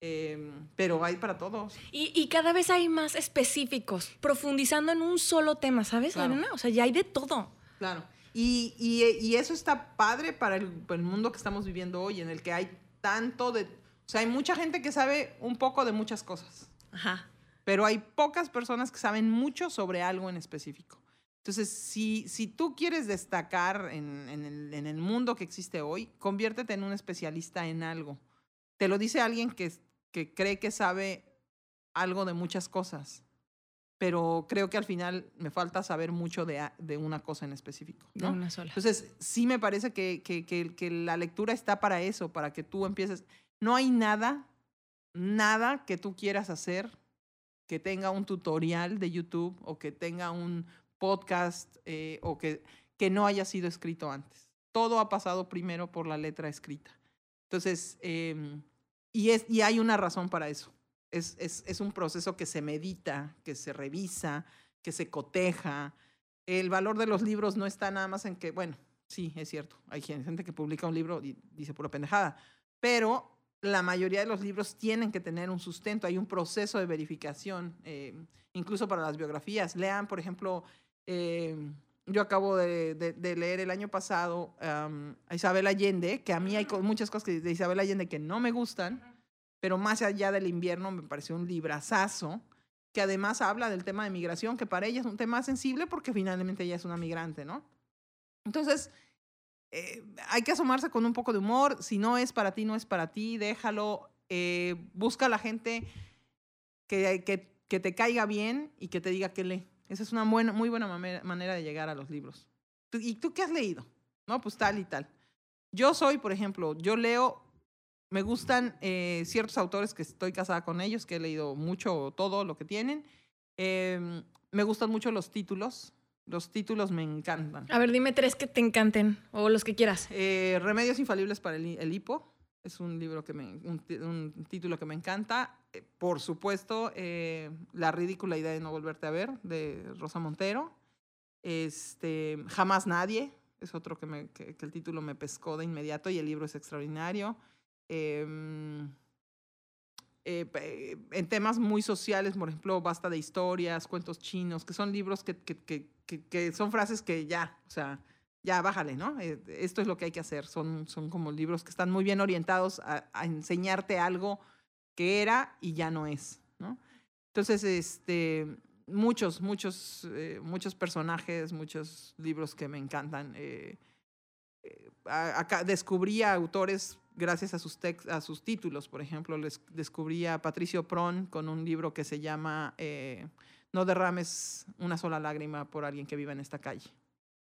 em, pero hay para todos. Y, cada vez hay más específicos, profundizando en un solo tema, ¿sabes, claro. O sea, ya hay de todo. Claro. Y, y, eso está padre para el, el, mundo que estamos viviendo hoy, en el que hay tanto de... O sea, hay mucha gente que sabe un poco de muchas cosas. Ajá. Pero hay pocas personas que saben mucho sobre algo en específico. Entonces, si, si tú quieres destacar en, en, el, mundo que existe hoy, conviértete en un especialista en algo. Te lo dice alguien que, que cree que sabe algo de muchas cosas, pero creo que al final me falta saber mucho de, de una cosa en específico. ¿no? De una sola. Entonces, sí me parece que, que, que, que la lectura está para eso, para que tú empieces. No hay nada, nada que tú quieras hacer que tenga un tutorial de YouTube o que tenga un podcast eh, o que, que no haya sido escrito antes. Todo ha pasado primero por la letra escrita. Entonces, em, y, es, y hay una razón para eso. Es, es, es un proceso que se medita, que se revisa, que se coteja. El valor de los libros no está nada más en que, bueno, sí, es cierto, hay gente que publica un libro y dice pura pendejada, pero la mayoría de los libros tienen que tener un sustento, hay un proceso de verificación, eh, incluso para las biografías. Lean, por ejemplo, eh, yo acabo de, de, leer el año pasado a Isabel Allende, que a mí hay muchas cosas de Isabel Allende que no me gustan, pero más allá del invierno me pareció un librazazo, que además habla del tema de migración, que para ella es un tema sensible porque finalmente ella es una migrante, ¿no? Entonces, eh, hay que asomarse con un poco de humor, si no es para ti, no es para ti, déjalo, eh, busca a la gente que, que, que te caiga bien y que te diga que lee. Esa es una buena, muy buena manera de llegar a los libros. ¿Y tú qué has leído? No, pues tal y tal. Yo soy, por ejemplo, yo leo, me gustan eh, ciertos autores que estoy casada con ellos, que he leído mucho, todo lo que tienen. Em, me gustan mucho los títulos. Los títulos me encantan. A ver, dime tres que te encanten o los que quieras. Eh, Remedios infalibles para el, el hipo. Es un libro que me, un, título que me encanta. Eh, por supuesto, La ridícula idea de no volverte a ver, de Rosa Montero. Este, Jamás Nadie, es otro que, me, que, el título me pescó de inmediato y el libro es extraordinario. Em, eh, en temas muy sociales, por ejemplo, Basta de Historias, Cuentos Chinos, que son libros que, que, que son frases que ya, o sea, ya bájale, ¿no? Eh, esto es lo que hay que hacer. Son, son como libros que están muy bien orientados a, enseñarte algo que era y ya no es, ¿no? Entonces, este, muchos, muchos, eh, muchos personajes, muchos libros que me encantan. Acá descubrí a autores gracias a sus, a sus títulos, por ejemplo, les descubrí a Patricio Pron con un libro que se llama No derrames una sola lágrima por alguien que viva en esta calle.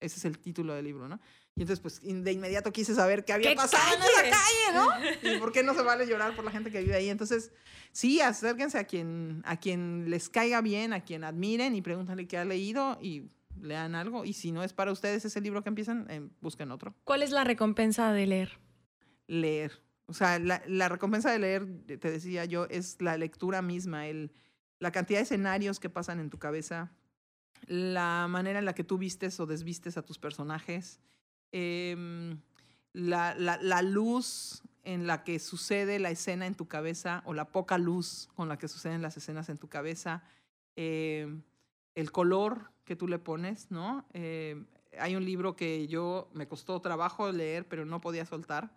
Ese es el título del libro, ¿no? Y entonces, pues, de inmediato quise saber qué había pasado en esa calle, ¿no? Y por qué no se vale llorar por la gente que vive ahí. Entonces, sí, acérquense a quien, a quien les caiga bien, a quien admiren y pregúntenle qué ha leído y lean algo. Y si no es para ustedes ese libro que empiezan, eh, busquen otro. ¿Cuál es la recompensa de leer? Leer. O sea, la, la recompensa de leer, te decía yo, es la lectura misma, el, la cantidad de escenarios que pasan en tu cabeza, la manera en la que tú vistes o desvistes a tus personajes, em, la, la, la, luz en la que sucede la escena en tu cabeza o la poca luz con la que suceden las escenas en tu cabeza, em, el color que tú le pones, ¿no? Em, hay un libro que yo me costó trabajo leer, pero no podía soltar,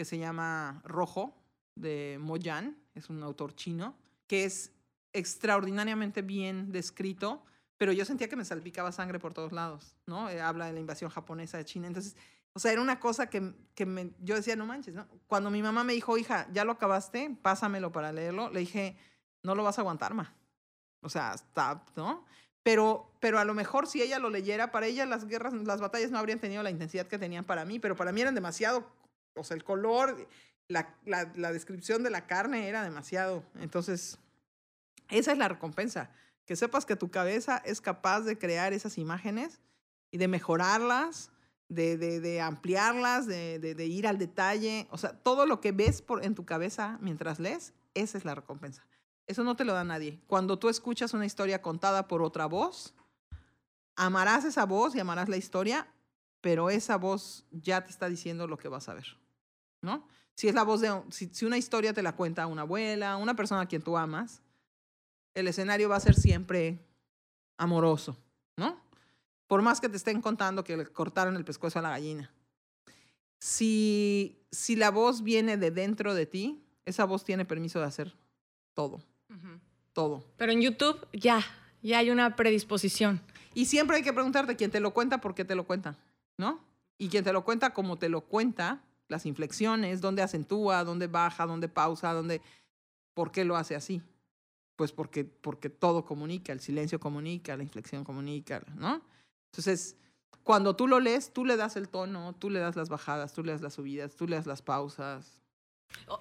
que se llama Rojo, de Mo Yan, es un autor chino, que es extraordinariamente bien descrito pero yo sentía que me salpicaba sangre por todos lados, ¿no? Eh, habla de la invasión japonesa de China. Entonces, o sea, era una cosa que, que me, yo decía, no manches, ¿no? Cuando mi mamá me dijo, hija, ya lo acabaste, pásamelo para leerlo, le dije, no lo vas a aguantar, ma. O sea, está, ¿no? Pero, pero a lo mejor si ella lo leyera, para ella las guerras, las batallas no habrían tenido la intensidad que tenían para mí, pero para mí eran demasiado o sea, el color, la, la, descripción de la carne era demasiado. Entonces, esa es la recompensa. Que sepas que tu cabeza es capaz de crear esas imágenes y de mejorarlas, de, de, de ampliarlas, de, de, ir al detalle. O sea, todo lo que ves por, en tu cabeza mientras lees, esa es la recompensa. Eso no te lo da nadie. Cuando tú escuchas una historia contada por otra voz, amarás esa voz y amarás la historia, pero esa voz ya te está diciendo lo que vas a ver, ¿no? Si es la voz de, si, si una historia te la cuenta una abuela, una persona a quien tú amas, el escenario va a ser siempre amoroso, ¿no? Por más que te estén contando que le cortaron el pescuezo a la gallina. Si, si la voz viene de dentro de ti, esa voz tiene permiso de hacer todo todo. Pero en YouTube ya, ya hay una predisposición. Y siempre hay que preguntarte quién te lo cuenta, por qué te lo cuenta, ¿no? Y quién te lo cuenta, como te lo cuenta, las inflexiones, dónde acentúa, dónde baja, dónde pausa, dónde... ¿Por qué lo hace así? Pues porque, porque todo comunica, el silencio comunica, la inflexión comunica, ¿no? Entonces, cuando tú lo lees, tú le das el tono, tú le das las bajadas, tú le das las subidas, tú le das las pausas,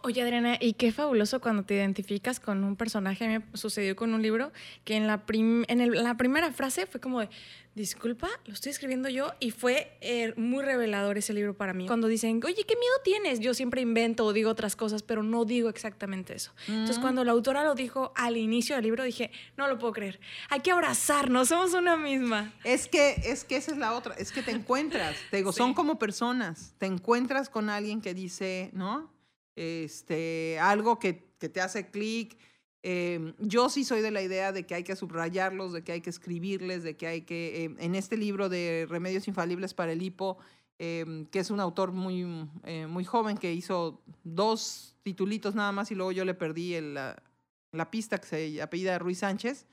Oye, Adriana, y qué fabuloso cuando te identificas con un personaje. Me sucedió con un libro que en la, en la primera frase fue como de, disculpa, lo estoy escribiendo yo, y fue eh, muy revelador ese libro para mí. Cuando dicen, oye, ¿qué miedo tienes? Yo siempre invento o digo otras cosas, pero no digo exactamente eso. Entonces, mm. cuando la autora lo dijo al inicio del libro, dije, no lo puedo creer. Hay que abrazarnos, somos una misma. Es que, es que esa es la otra, es que te encuentras, te digo, son como personas, te encuentras con alguien que dice, ¿no? Este, algo que, que te hace clic. Em, yo sí soy de la idea de que hay que subrayarlos, de que hay que escribirles, de que hay que, em, en este libro de Remedios Infalibles para el Hipo, em, que es un autor muy, eh, muy joven que hizo dos titulitos nada más y luego yo le perdí el, la, pista que se apellida Ruiz Sánchez.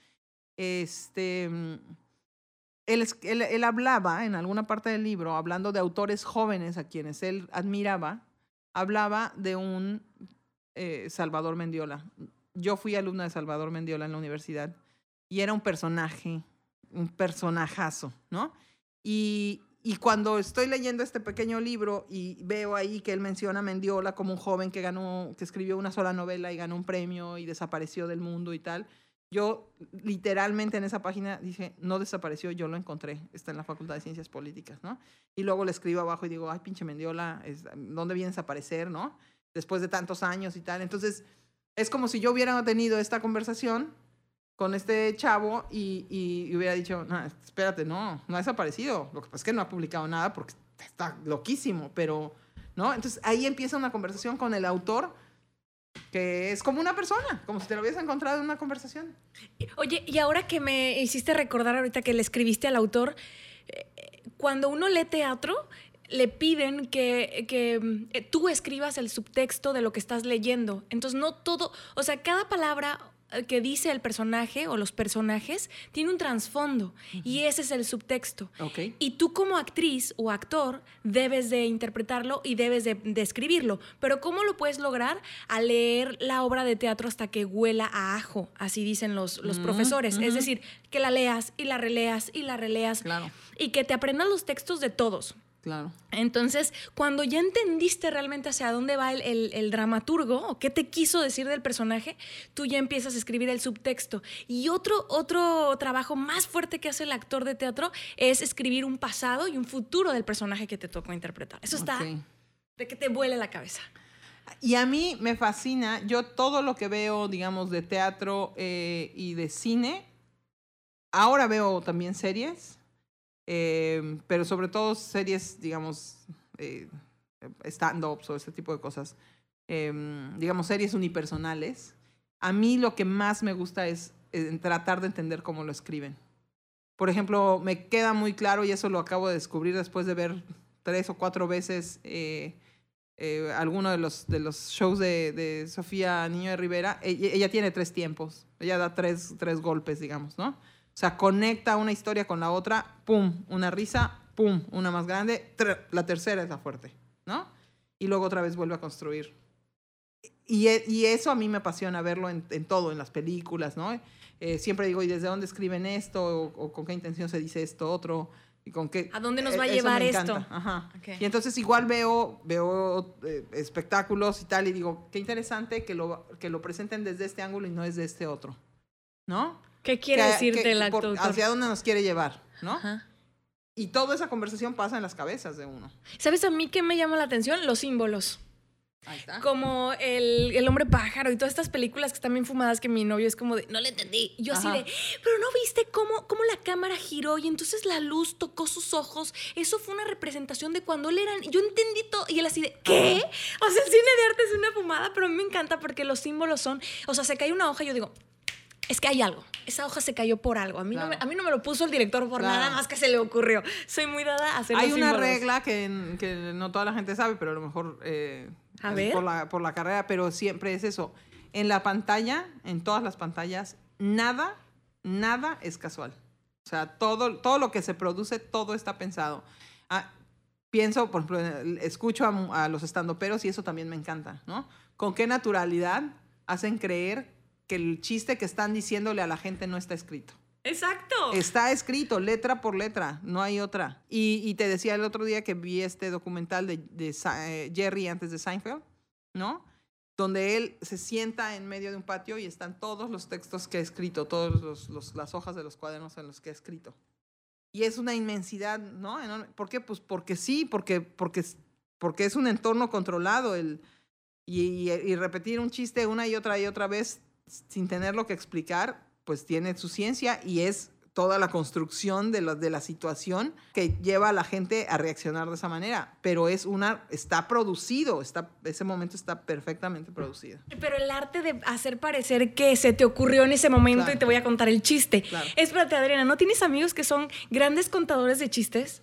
Este, él, él, él hablaba en alguna parte del libro, hablando de autores jóvenes a quienes él admiraba, hablaba de un eh, Salvador Mendiola. Yo fui alumna de Salvador Mendiola en la universidad y era un personaje, un personajazo, ¿no? Y, y cuando estoy leyendo este pequeño libro y veo ahí que él menciona a Mendiola como un joven que ganó, que escribió una sola novela y ganó un premio y desapareció del mundo y tal, yo literalmente en esa página dije, no desapareció, yo lo encontré, está en la Facultad de Ciencias Políticas, ¿no? Y luego le escribo abajo y digo, ay, pinche Mendiola, ¿dónde vienes a aparecer, no? Después de tantos años y tal. Entonces, es como si yo hubiera tenido esta conversación con este chavo y, y, hubiera dicho, no, espérate, no, no ha desaparecido. Lo que pasa es que no ha publicado nada porque está loquísimo, pero, ¿no? Entonces ahí empieza una conversación con el autor que es como una persona, como si te lo hubieras encontrado en una conversación. Oye, y ahora que me hiciste recordar ahorita que le escribiste al autor, eh, cuando uno lee teatro, le piden que, que, eh, tú escribas el subtexto de lo que estás leyendo. Entonces, no todo, o sea, cada palabra que dice el personaje o los personajes tiene un trasfondo y ese es el subtexto. Y tú como actriz o actor debes de interpretarlo y debes de, escribirlo. Pero ¿cómo lo puedes lograr? A leer la obra de teatro hasta que huela a ajo, así dicen los, los profesores. Es decir, que la leas y la releas y la releas. Y que te aprendas los textos de todos. Claro. Entonces, cuando ya entendiste realmente hacia dónde va el, dramaturgo o qué te quiso decir del personaje, tú ya empiezas a escribir el subtexto. Y otro, otro trabajo más fuerte que hace el actor de teatro es escribir un pasado y un futuro del personaje que te tocó interpretar. Eso está de que te vuele la cabeza. Y a mí me fascina, yo todo lo que veo, digamos, de teatro eh, y de cine, ahora veo también series eh, pero sobre todo series, digamos, eh, stand-ups o ese tipo de cosas, eh, digamos, series unipersonales. A mí lo que más me gusta es tratar de entender cómo lo escriben. Por ejemplo, me queda muy claro, y eso lo acabo de descubrir después de ver tres o cuatro veces eh, eh, alguno de los, de los shows de, de Sofía Niño de Rivera. Ella, ella, tiene tres tiempos, ella da tres, tres golpes, digamos, ¿no? O sea, conecta una historia con la otra, pum, una risa, pum, una más grande, la tercera es la fuerte, ¿no? Y luego otra vez vuelve a construir. Y, e, y eso a mí me apasiona verlo en, en todo, en las películas, ¿no? Eh, siempre digo, ¿y desde dónde escriben esto? O, con qué intención se dice esto, otro? y con qué ¿A dónde nos eh, va a llevar esto? Ajá. Ok. Y entonces igual veo, veo eh, espectáculos y tal, y digo, qué interesante que lo, que lo presenten desde este ángulo y no desde este otro. ¿No? ¿Qué quiere Que- decirte que- el por- actor? ¿Hacia dónde nos quiere llevar? ¿no? Ajá. Y toda esa conversación pasa en las cabezas de uno. ¿Sabes a mí qué me llama la atención? Los símbolos. Ahí está. Como el, el hombre pájaro y todas estas películas que están bien fumadas que mi novio es como de, no le entendí. Y yo así de, pero no viste cómo, cómo la cámara giró y entonces la luz tocó sus ojos. Eso fue una representación de cuando él era... Yo entendí todo. Y él así de, ¿qué? O sea, el cine de arte es una fumada, pero a mí me encanta porque los símbolos son... O sea, se cae una hoja y yo digo, es que hay algo. Esa hoja se cayó por algo. A mí, no, me, a mí no me lo puso el director por Claro. nada más que se le ocurrió. Soy muy dada a hacer Hay los una símbolos. regla que, que no toda la gente sabe, pero a lo mejor eh, A es ver. Por, la, por la carrera, pero siempre es eso. En la pantalla, en todas las pantallas, nada, nada es casual. O sea, todo, todo lo que se produce, todo está pensado. Ah, pienso, por ejemplo, escucho a, a los estandoperos y eso también me encanta, ¿no? Con qué naturalidad hacen creer que el chiste que están diciéndole a la gente no está escrito. Exacto. Está escrito, letra por letra, no hay otra. Y, y te decía el otro día que vi este documental de, de eh, Jerry antes de Seinfeld, ¿no? Donde él se sienta en medio de un patio y están todos los textos que ha escrito, todas las hojas de los cuadernos en los que ha escrito. Y es una inmensidad, ¿no? Enorme. ¿Por qué? Pues porque sí, porque, porque, porque es un entorno controlado. El, y, y- y repetir un chiste una y otra y otra vez sin tenerlo que explicar, pues tiene su ciencia y es toda la construcción de la, de la situación que lleva a la gente a reaccionar de esa manera. Pero es una, está producido, está, ese momento está perfectamente producido. Pero el arte de hacer parecer que se te ocurrió en ese momento Claro. y te voy a contar el chiste. Claro. Espérate, Adriana, ¿no tienes amigos que son grandes contadores de chistes?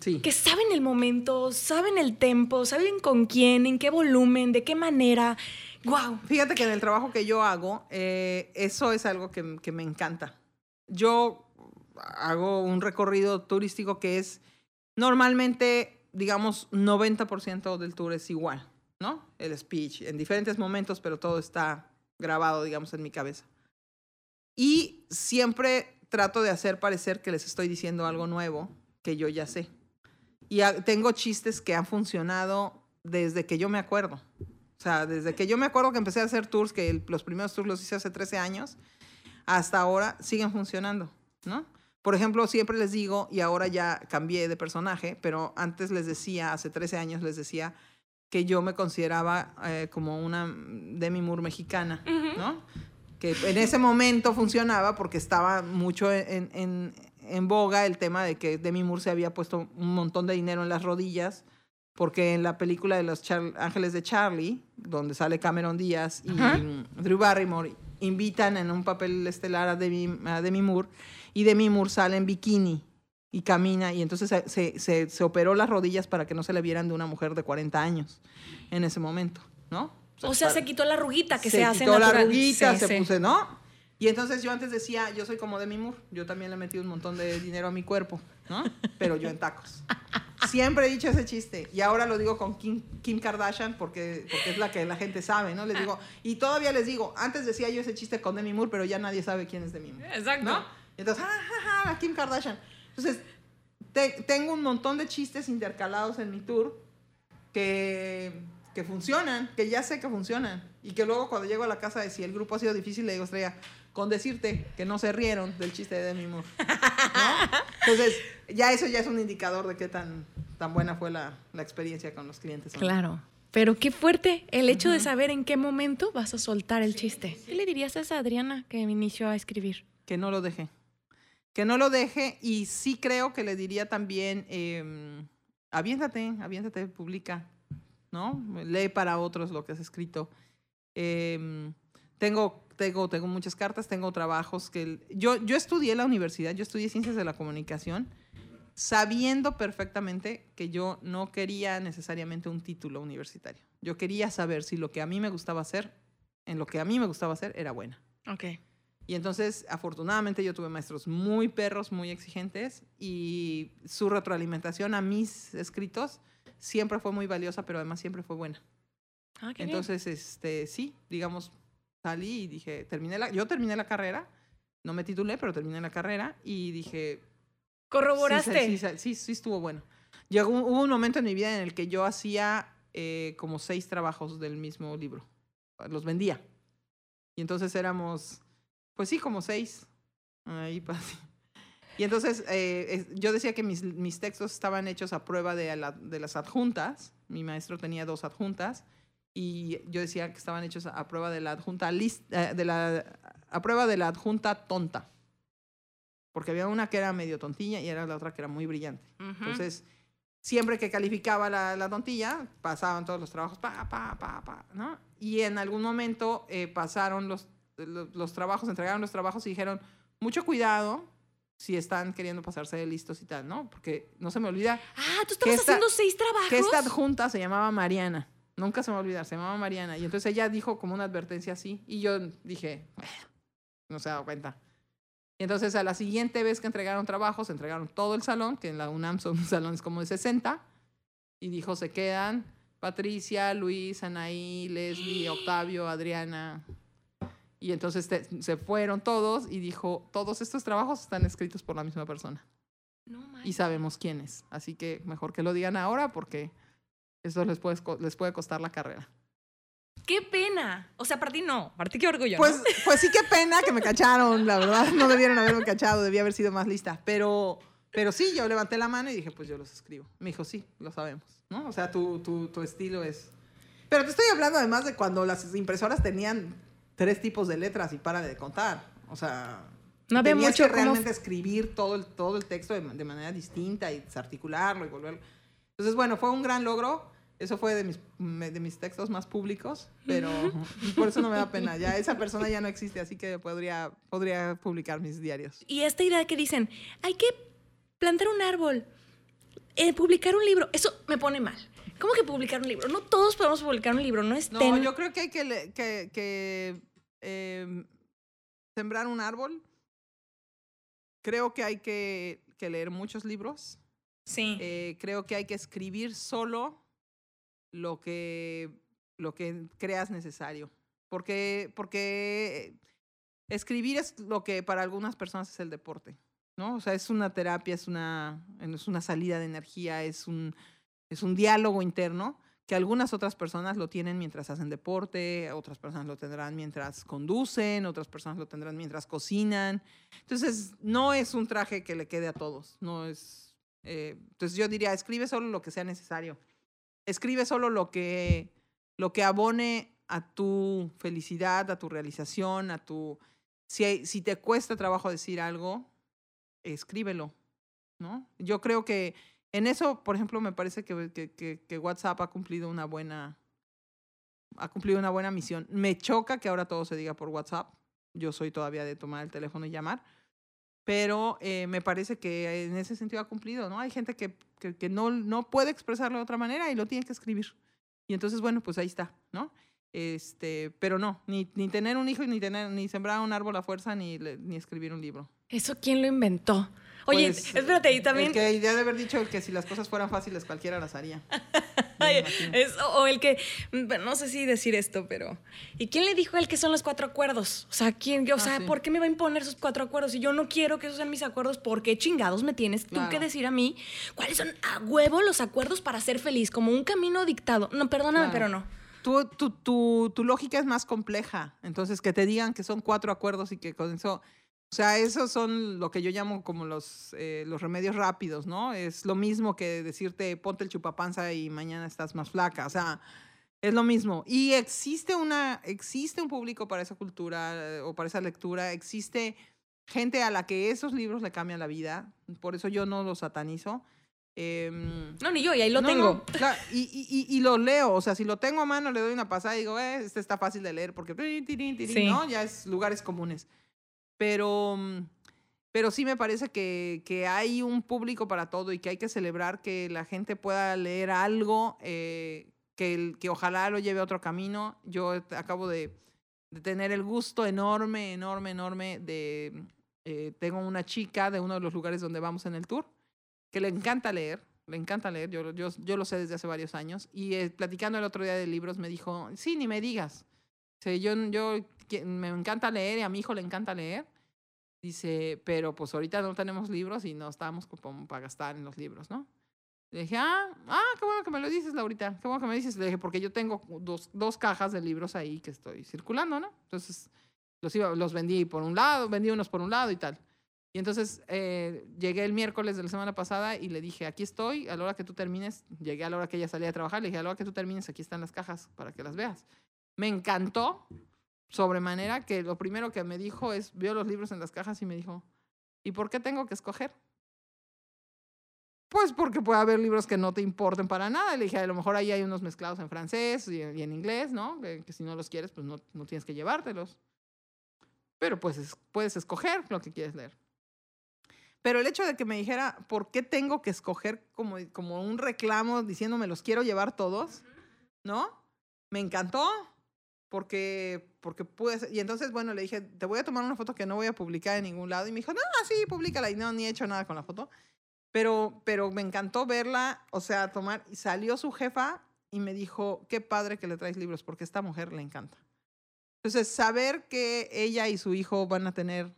Sí. Que saben el momento, saben el tempo, saben con quién, en qué volumen, de qué manera. ¡Wow! Fíjate que en el trabajo que yo hago, eh, eso es algo que, que me encanta. Yo hago un recorrido turístico que es normalmente, digamos, 90% del tour es igual, ¿no? El speech, en diferentes momentos, pero todo está grabado, digamos, en mi cabeza. Y siempre trato de hacer parecer que les estoy diciendo algo nuevo que yo ya sé. Y tengo chistes que han funcionado desde que yo me acuerdo. O sea, desde que yo me acuerdo que empecé a hacer tours, que el- los primeros tours los hice hace 13 años, hasta ahora siguen funcionando, ¿no? Por ejemplo, siempre les digo, y ahora ya cambié de personaje, pero antes les decía, hace 13 años les decía que yo me consideraba eh, como una Demi Moore mexicana, ¿no? Que en ese momento funcionaba porque estaba mucho en, en- en boga el tema de que Demi Moore se había puesto un montón de dinero en las rodillas porque en la película de los Char- Ángeles de Charlie, donde sale Cameron Díaz y Drew Barrymore, invitan en un papel estelar a Demi, a Demi Moore y Demi Moore sale en bikini y camina y entonces se, se, se- se operó las rodillas para que no se le vieran de una mujer de 40 años en ese momento, ¿no? O sea, para- se quitó la ruguita que se, hace quitó la Sí, se sí. puse, ¿no? Y entonces yo antes decía, yo soy como Demi Moore, yo también le he metido un montón de dinero a mi cuerpo, ¿no? Pero yo en tacos. Siempre he dicho ese chiste y ahora lo digo con Kim, Kim Kardashian porque, porque es la que la gente sabe, ¿no? Les digo, y todavía les digo, antes decía yo ese chiste con Demi Moore, pero ya nadie sabe quién es Demi Moore. Exacto. ¿no? Entonces, ja, ja, ja, la Kim Kardashian. Entonces, te- tengo un montón de chistes intercalados en mi tour que, que funcionan, que ya sé que funcionan. Y que luego cuando llego a la casa, de si el grupo ha sido difícil, le digo, Estrella, con decirte que no se rieron del chiste de Demi Moore. ¿no? Entonces, ya eso ya es un indicador de qué tan, tan buena fue la, la experiencia con los clientes. Claro. Pero qué fuerte el hecho de saber en qué momento vas a soltar el chiste. ¿Qué le dirías a esa Adriana que inició a escribir? que no lo deje. Que no lo deje y sí creo que le diría también, eh, aviéntate, aviéntate, publica, ¿no? Lee para otros lo que has escrito. Eh, tengo, tengo, tengo muchas cartas, tengo trabajos que... el- yo, yo estudié la universidad, yo estudié Ciencias de la Comunicación, sabiendo perfectamente que yo no quería necesariamente un título universitario. Yo quería saber si lo que a mí me gustaba hacer, en lo que a mí me gustaba hacer, era buena. Ok. Y entonces, afortunadamente, yo tuve maestros muy perros, muy exigentes, y su retroalimentación a mis escritos siempre fue muy valiosa, pero además siempre fue buena. Ah, qué bien. Entonces, este, sí, digamos, salí y dije, terminé la, yo terminé la carrera, no me titulé, pero terminé la carrera y dije, Corroboraste. Sí, sí, sí, sí, estuvo bueno. Llegó, hubo un momento en mi vida en el que yo hacía eh, como seis trabajos del mismo libro. Los vendía. Y entonces éramos, pues sí, como seis. Ahí pa- Y entonces eh, yo decía que mis, mis textos estaban hechos a prueba de, la- de las adjuntas. Mi maestro tenía dos adjuntas. Y yo decía que estaban hechos a prueba de la adjunta lis- eh, de la, a prueba de la adjunta tonta. Porque había una que era medio tontilla y era la otra que era muy brillante. Ujú. Entonces, siempre que calificaba la, la tontilla, pasaban todos los trabajos, pa, pa, pa, pa, ¿no? Y en algún momento eh, pasaron los, los, los trabajos, entregaron los trabajos y dijeron, mucho cuidado si están queriendo pasarse de listos y tal, ¿no? Porque no se me olvida Ah, tú estabas esta- haciendo seis trabajos. que esta adjunta se llamaba Mariana. Nunca se me va a olvidar, se llamaba Mariana. Y entonces ella dijo como una advertencia así. Y yo dije, "Bueno, no se ha dado cuenta. Y entonces a la siguiente vez que entregaron trabajos, entregaron todo el salón, que en la UNAM son salones como de 60. Y dijo, se quedan Patricia, Luis, Anaí, Leslie, Octavio, Adriana. Y entonces te- se fueron todos y dijo, todos estos trabajos están escritos por la misma persona No y sabemos quién es. Así que mejor que lo digan ahora porque eso les puede, les puede costar la carrera. Qué pena. O sea, para ti no. Para ti qué orgullo. Pues, ¿no? pues sí, qué pena que me cacharon, la verdad. No debieron haberme cachado, debía haber sido más lista. Pero, pero sí, yo levanté la mano y dije, pues yo los escribo. Me dijo, sí, lo sabemos. ¿no? O sea, tu, tu, tu estilo es... Pero te estoy hablando además de cuando las impresoras tenían tres tipos de letras y para de contar. O sea... No había tenías mucho que realmente escribir todo el, todo el texto de, de manera distinta y desarticularlo y volverlo. Entonces, bueno, fue un gran logro. Eso fue de mis, de mis textos más públicos, pero por eso no me da pena. Ya esa persona ya no existe, así que podría, podría publicar mis diarios. Y esta idea que dicen, hay que plantar un árbol, eh, publicar un libro, eso me pone mal. ¿Cómo que publicar un libro? No todos podemos publicar un libro, no es No, yo creo que hay que, que, em, sembrar un árbol. Creo que hay que, que leer muchos libros. Sí. Eh, creo que hay que escribir solo lo que, lo que creas necesario. Porque, porque escribir es lo que para algunas personas es el deporte, ¿no? O sea, es una terapia, es una, es una salida de energía, es un, es un diálogo interno que algunas otras personas lo tienen mientras hacen deporte, otras personas lo tendrán mientras conducen, otras personas lo tendrán mientras cocinan. Entonces, no es un traje que le quede a todos, no es... eh, entonces yo diría, escribe solo lo que sea necesario. Escribe solo lo que, lo que abone a tu felicidad, a tu realización, a tu... Si, si te cuesta trabajo decir algo, escríbelo, ¿no? Yo creo que en eso, por ejemplo, me parece que- que WhatsApp ha cumplido una buena ha cumplido una buena misión. Me choca que ahora todo se diga por WhatsApp. Yo soy todavía de tomar el teléfono y llamar. Pero eh, me parece que en ese sentido ha cumplido, ¿no? Hay gente que, que, que no, no puede expresarlo de otra manera y lo tiene que escribir. Y entonces, bueno, pues ahí está, ¿no? Este, pero no, ni, ni tener un hijo, ni tener, ni sembrar un árbol a fuerza, ni, ni escribir un libro. ¿Eso quién lo inventó? Oye, Pues, espérate, y también... El que ya de haber dicho que si las cosas fueran fáciles, cualquiera las haría. Es- o el que, no sé si decir esto, pero ¿y quién le dijo a él que son los cuatro acuerdos? O sea, ¿quién, o Ah, sea, sí. ¿por qué me va a imponer esos cuatro acuerdos? Si yo no quiero que esos sean mis acuerdos, ¿por qué chingados me tienes tú que decir a mí cuáles son a huevo los acuerdos para ser feliz? Como un camino dictado. No, perdóname, Claro. pero no. Tu, tu, tu, tu lógica es más compleja. Entonces, que te digan que son cuatro acuerdos y que con eso. O sea, esos son lo que yo llamo como los, eh, los remedios rápidos, ¿no? Es lo mismo que decirte ponte el chupapanza y mañana estás más flaca. O sea, es lo mismo. Y existe, una, existe un público para esa cultura eh, o para esa lectura. Existe gente a la que esos libros le cambian la vida. Por eso yo no los satanizo. Em, No, ni yo, y ahí lo no, tengo. no, claro, y, y, y, y lo leo, o sea, si lo tengo a mano, le doy una pasada y digo, eh, este está fácil de leer porque, Sí. ¿no? Ya es lugares comunes. Pero, mm, pero sí me parece que, que hay un público para todo y que hay que celebrar que la gente pueda leer algo eh, que, que ojalá lo lleve a otro camino. Yo acabo de, tener el gusto enorme, enorme, enorme de... eh, tengo una chica de uno de los lugares donde vamos en el tour que le encanta leer, le encanta leer, yo, yo, yo lo sé desde hace varios años, y eh, platicando el otro día de libros me dijo, sí, ni me digas, Sea, yo, me encanta leer y a mi hijo le encanta leer, Dice, pero pues ahorita no tenemos libros y no estamos como para gastar en los libros, ¿no? Le dije, ah, ah, qué bueno que me lo dices, Laurita. Qué bueno que me dices. Le dije, porque yo tengo dos, dos cajas de libros ahí que estoy circulando, ¿no? Entonces, los, iba, los vendí por un lado, vendí unos por un lado y tal. Y entonces eh, llegué el miércoles de la semana pasada y le dije, aquí estoy, a la hora que tú termines, llegué a la hora que ella salía de trabajar, le dije, a la hora que tú termines, aquí están las cajas para que las veas. Me encantó sobremanera que lo primero que me dijo es, vio los libros en las cajas y me dijo, ¿y por qué tengo que escoger? Pues porque puede haber libros que no te importen para nada. Le dije, a lo mejor ahí hay unos mezclados en francés y, en inglés, ¿no? Que, que, si no los quieres, pues no, no tienes que llevártelos. Pero pues puedes escoger lo que quieres leer. Pero el hecho de que me dijera, ¿por qué tengo que escoger como, como un reclamo diciéndome los quiero llevar todos? ¿No? Me encantó. Porque, porque pude. Y entonces, bueno, le dije, te voy a tomar una foto que no voy a publicar en ningún lado. Y me dijo, no, sí, públicala. Y no, ni he hecho nada con la foto. Pero, pero me encantó verla, o sea, tomar. Y salió su jefa y me dijo, qué padre que le traes libros, porque a esta mujer le encanta. Entonces, saber que ella y su hijo van a tener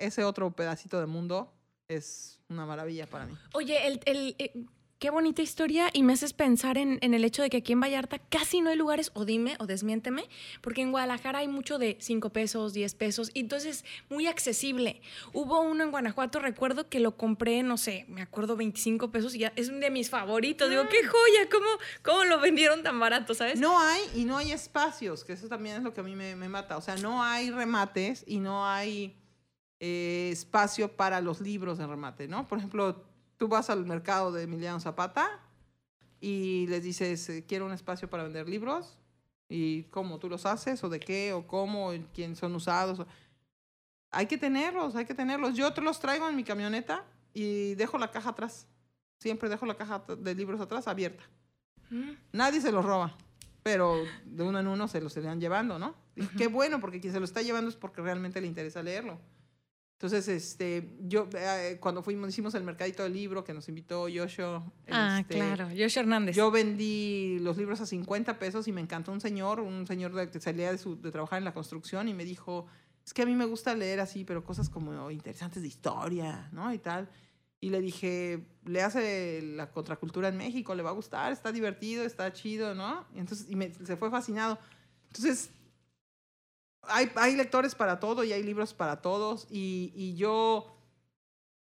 ese otro pedacito de mundo es una maravilla para mí. Oye, el, el, eh, qué bonita historia y me haces pensar en, en, el hecho de que aquí en Vallarta casi no hay lugares, o dime, o desmiénteme, porque en Guadalajara hay mucho de 5 pesos, 10 pesos, y entonces muy accesible. Hubo uno en Guanajuato, recuerdo que lo compré, no sé, me acuerdo 25 pesos y ya es uno de mis favoritos. Digo, qué joya, ¿cómo, ¿cómo lo vendieron tan barato, sabes? No hay y no hay espacios, que eso también es lo que a mí me, me mata. O sea, no hay remates y no hay eh, espacio para los libros de remate, ¿no? Por ejemplo, tú vas al mercado de Emiliano Zapata y les dices, eh, quiero un espacio para vender libros. ¿Y cómo? ¿Tú los haces? ¿O de qué? ¿O cómo? ¿Quién son usados? Hay que tenerlos, hay que tenerlos. Yo te los traigo en mi camioneta y dejo la caja atrás. Siempre dejo la caja de libros atrás abierta. Mm. Nadie se los roba, pero de uno en uno se los están llevando, ¿no? Y qué bueno, porque quien se lo está llevando es porque realmente le interesa leerlo. Entonces, este, yo, eh, cuando fuimos, hicimos el mercadito del libro que nos invitó Yoshio. Ah, este, claro, Yoshio Hernández. Yo vendí los libros a 50 pesos y me encantó un señor, un señor de, que salía de, su, de trabajar en la construcción y me dijo, es que a mí me gusta leer así, pero cosas como interesantes de historia, ¿no? Y tal. Y le dije, le hace la contracultura en México, le va a gustar, está divertido, está chido, ¿no? Y entonces, y me, se fue fascinado. Entonces, hay, hay lectores para todo y hay libros para todos. Y, y yo,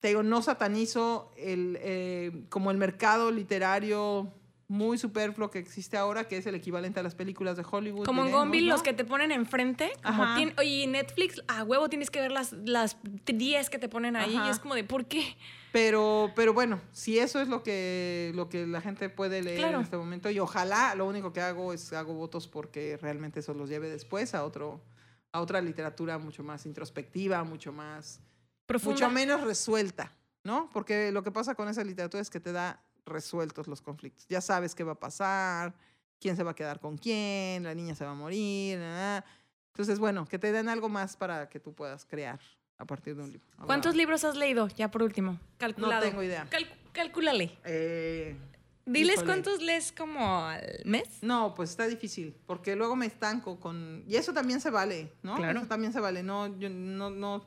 te digo, no satanizo el, eh, como el mercado literario muy superfluo que existe ahora, que es el equivalente a las películas de Hollywood. Como en Gombil, ¿no? los que te ponen enfrente. Como tiene, oye, Netflix, a huevo tienes que ver las, las 10 que te ponen ahí. Ajá. Y es como de, ¿por qué? Pero, pero bueno, si eso es lo que, lo que la gente puede leer claro. en este momento, y ojalá lo único que hago es hago votos porque realmente eso los lleve después a otro a otra literatura mucho más introspectiva, mucho más Profunda. mucho menos resuelta, ¿no? Porque lo que pasa con esa literatura es que te da resueltos los conflictos. Ya sabes qué va a pasar, quién se va a quedar con quién, la niña se va a morir, nada. Entonces, bueno, que te den algo más para que tú puedas crear a partir de un libro. ¿Cuántos libros has leído? Ya por último, calculado. No tengo idea. Cal calcúlale. Eh, Diles híjole. cuántos lees como al mes. No, pues está difícil, porque luego me estanco con... Y eso también se vale, ¿no? Claro. Eso también se vale. No, yo no, no...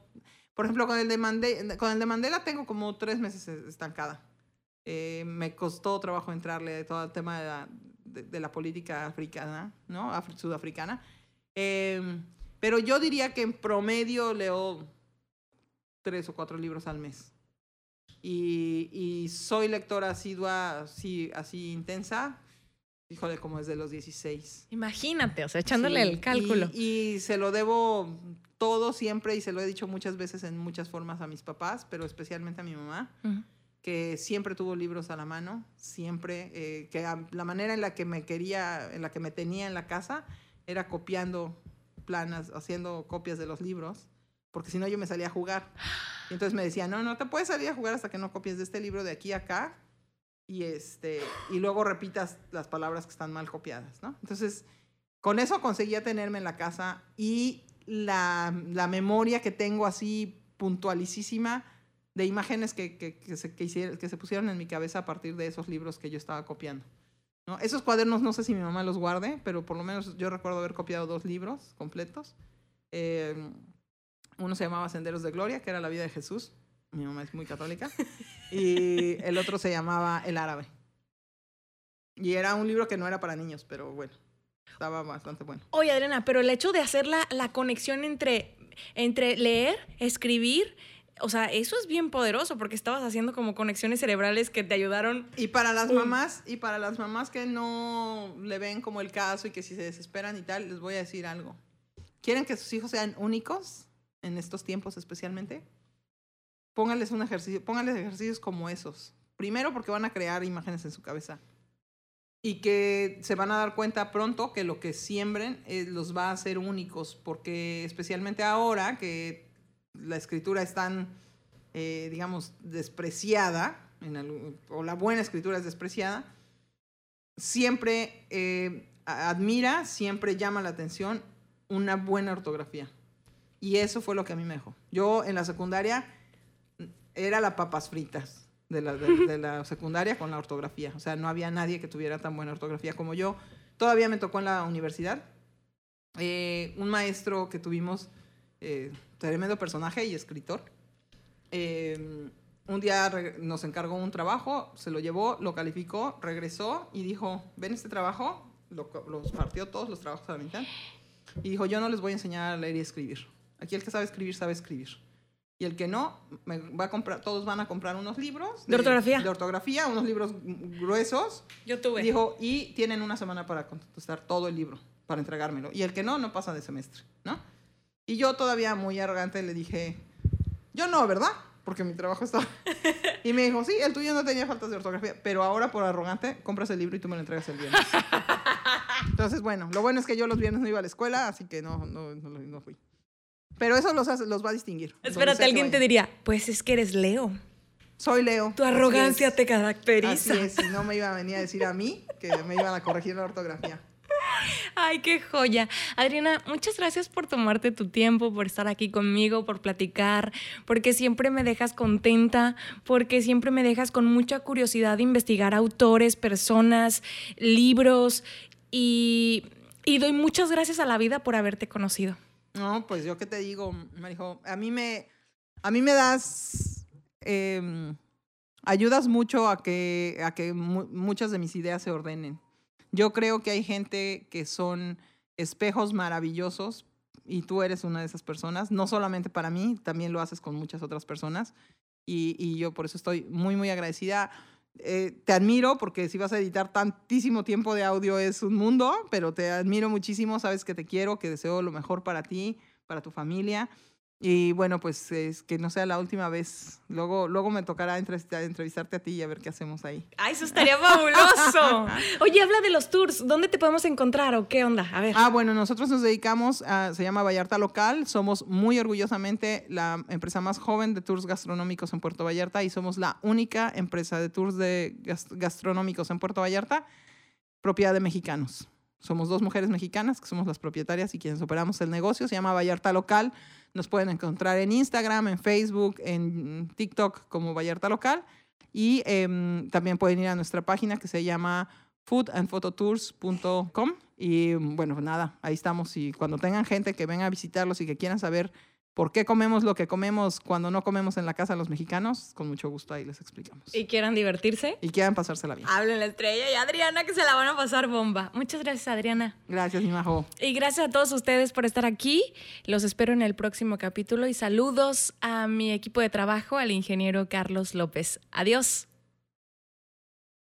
Por ejemplo, con el de, Mandela, con el de Mandela tengo como tres meses estancada. Eh, me costó trabajo entrarle a todo el tema de la, de, de la política africana, ¿no? Af sudafricana. Eh, pero yo diría que en promedio leo tres o cuatro libros al mes. Y, y, soy lectora asidua, así, así intensa, híjole, como desde los 16. Imagínate, o sea, echándole sí, el cálculo. Y, y, se lo debo todo siempre y se lo he dicho muchas veces en muchas formas a mis papás, pero especialmente a mi mamá, uh -huh. que siempre tuvo libros a la mano, siempre, eh, que a, la manera en la que me quería, en la que me tenía en la casa, era copiando planas, haciendo copias de los libros, porque si no yo me salía a jugar. Entonces me decía, no, no te puedes salir a jugar hasta que no copies de este libro de aquí a acá y, este, y luego repitas las palabras que están mal copiadas, ¿no? Entonces, con eso conseguía tenerme en la casa y la, la memoria que tengo así puntualicísima de imágenes que, que, que, se, que se pusieron en mi cabeza a partir de esos libros que yo estaba copiando. ¿no? Esos cuadernos no sé si mi mamá los guarde, pero por lo menos yo recuerdo haber copiado dos libros completos. Eh, Uno se llamaba Senderos de Gloria, que era la vida de Jesús. Mi mamá es muy católica. Y el otro se llamaba El Árabe. Y era un libro que no era para niños, pero bueno, estaba bastante bueno. Oye, Adriana, pero el hecho de hacer la, la conexión entre, entre leer, escribir, o sea, eso es bien poderoso porque estabas haciendo como conexiones cerebrales que te ayudaron. Y para las mamás, y para las mamás que no le ven como el caso y que si se desesperan y tal, les voy a decir algo. ¿Quieren que sus hijos sean únicos en estos tiempos especialmente? Pónganles un ejercicio, pónganles ejercicios como esos. Primero porque van a crear imágenes en su cabeza. Y que se van a dar cuenta pronto que lo que siembren eh, los va a hacer únicos, porque especialmente ahora que la escritura es tan, eh, digamos, despreciada, o la buena escritura es despreciada, siempre eh, admira, siempre llama la atención una buena ortografía. Y eso fue lo que a mí me dejó. Yo en la secundaria era la papas fritas de la, secundaria con la ortografía. O sea, no había nadie que tuviera tan buena ortografía como yo. Todavía me tocó en la universidad. Eh, un maestro que tuvimos, eh, tremendo personaje y escritor. Eh, un día nos encargó un trabajo, se lo llevó, lo calificó, regresó y dijo, ven este trabajo, los partió todos los trabajos a la mitad. Y dijo, yo no les voy a enseñar a leer y escribir. Aquí el que sabe escribir, sabe escribir. Y el que no, me va a comprar, todos van a comprar unos libros. ¿De ortografía? De ortografía, unos libros gruesos. Yo tuve. Dijo, y tienen una semana para contestar todo el libro, para entregármelo. Y el que no, no pasa de semestre, ¿no? Y yo todavía muy arrogante le dije, yo no, ¿verdad? Porque mi trabajo estaba... Y me dijo, sí, el tuyo no tenía faltas de ortografía, pero ahora por arrogante compras el libro y tú me lo entregas el viernes. Entonces, bueno, lo bueno es que yo los viernes no iba a la escuela, así que no, no, no, no fui. Pero eso los, hace- los va a distinguir. Espérate, alguien te diría, pues es que eres Leo. Soy Leo. Tu así arrogancia es. te Así caracteriza. es, y no me iba a venir a decir a mí que me iban a corregir la ortografía. Ay, qué joya. Adriana, muchas gracias por tomarte tu tiempo, por estar aquí conmigo, por platicar, porque siempre me dejas contenta, porque siempre me dejas con mucha curiosidad de investigar autores, personas, libros y, y doy muchas gracias a la vida por haberte conocido. No, pues yo qué te digo, Marijo, a mí me, a mí me das, em, ayudas mucho a que, a que mu- muchas de mis ideas se ordenen. Yo creo que hay gente que son espejos maravillosos y tú eres una de esas personas, no solamente para mí, también lo haces con muchas otras personas y, y yo por eso estoy muy, muy agradecida. Eh, te admiro porque si vas a editar tantísimo tiempo de audio es un mundo, pero te admiro muchísimo, sabes que te quiero, que deseo lo mejor para ti, para tu familia. Y bueno, pues es que no sea la última vez. Luego, luego me tocará entrevista- entrevistarte a ti y a ver qué hacemos ahí. Ay, eso estaría fabuloso. Oye, habla de los tours. ¿Dónde te podemos encontrar o qué onda? A ver. Ah, bueno, nosotros nos dedicamos a, se llama Vallarta Local, somos muy orgullosamente la empresa más joven de tours gastronómicos en Puerto Vallarta y somos la única empresa de tours de gas- gastronómicos en Puerto Vallarta, propiedad de mexicanos. Somos dos mujeres mexicanas que somos las propietarias y quienes operamos el negocio, se llama Vallarta Local. Nos pueden encontrar en Instagram, en Facebook, en TikTok como Vallarta Local. Y em, también pueden ir a nuestra página que se llama foodandphototours.com y bueno, nada, ahí estamos. Y cuando tengan gente que venga a visitarlos y que quieran saber por qué comemos lo que comemos cuando no comemos en la casa los mexicanos, con mucho gusto ahí les explicamos. ¿Y quieran divertirse? Y quieran pasársela bien. Hablen la estrella y Adriana que se la van a pasar bomba. Muchas gracias, Adriana. Gracias, mi majo. Y gracias a todos ustedes por estar aquí. Los espero en el próximo capítulo y saludos a mi equipo de trabajo, al ingeniero Carlos López. Adiós.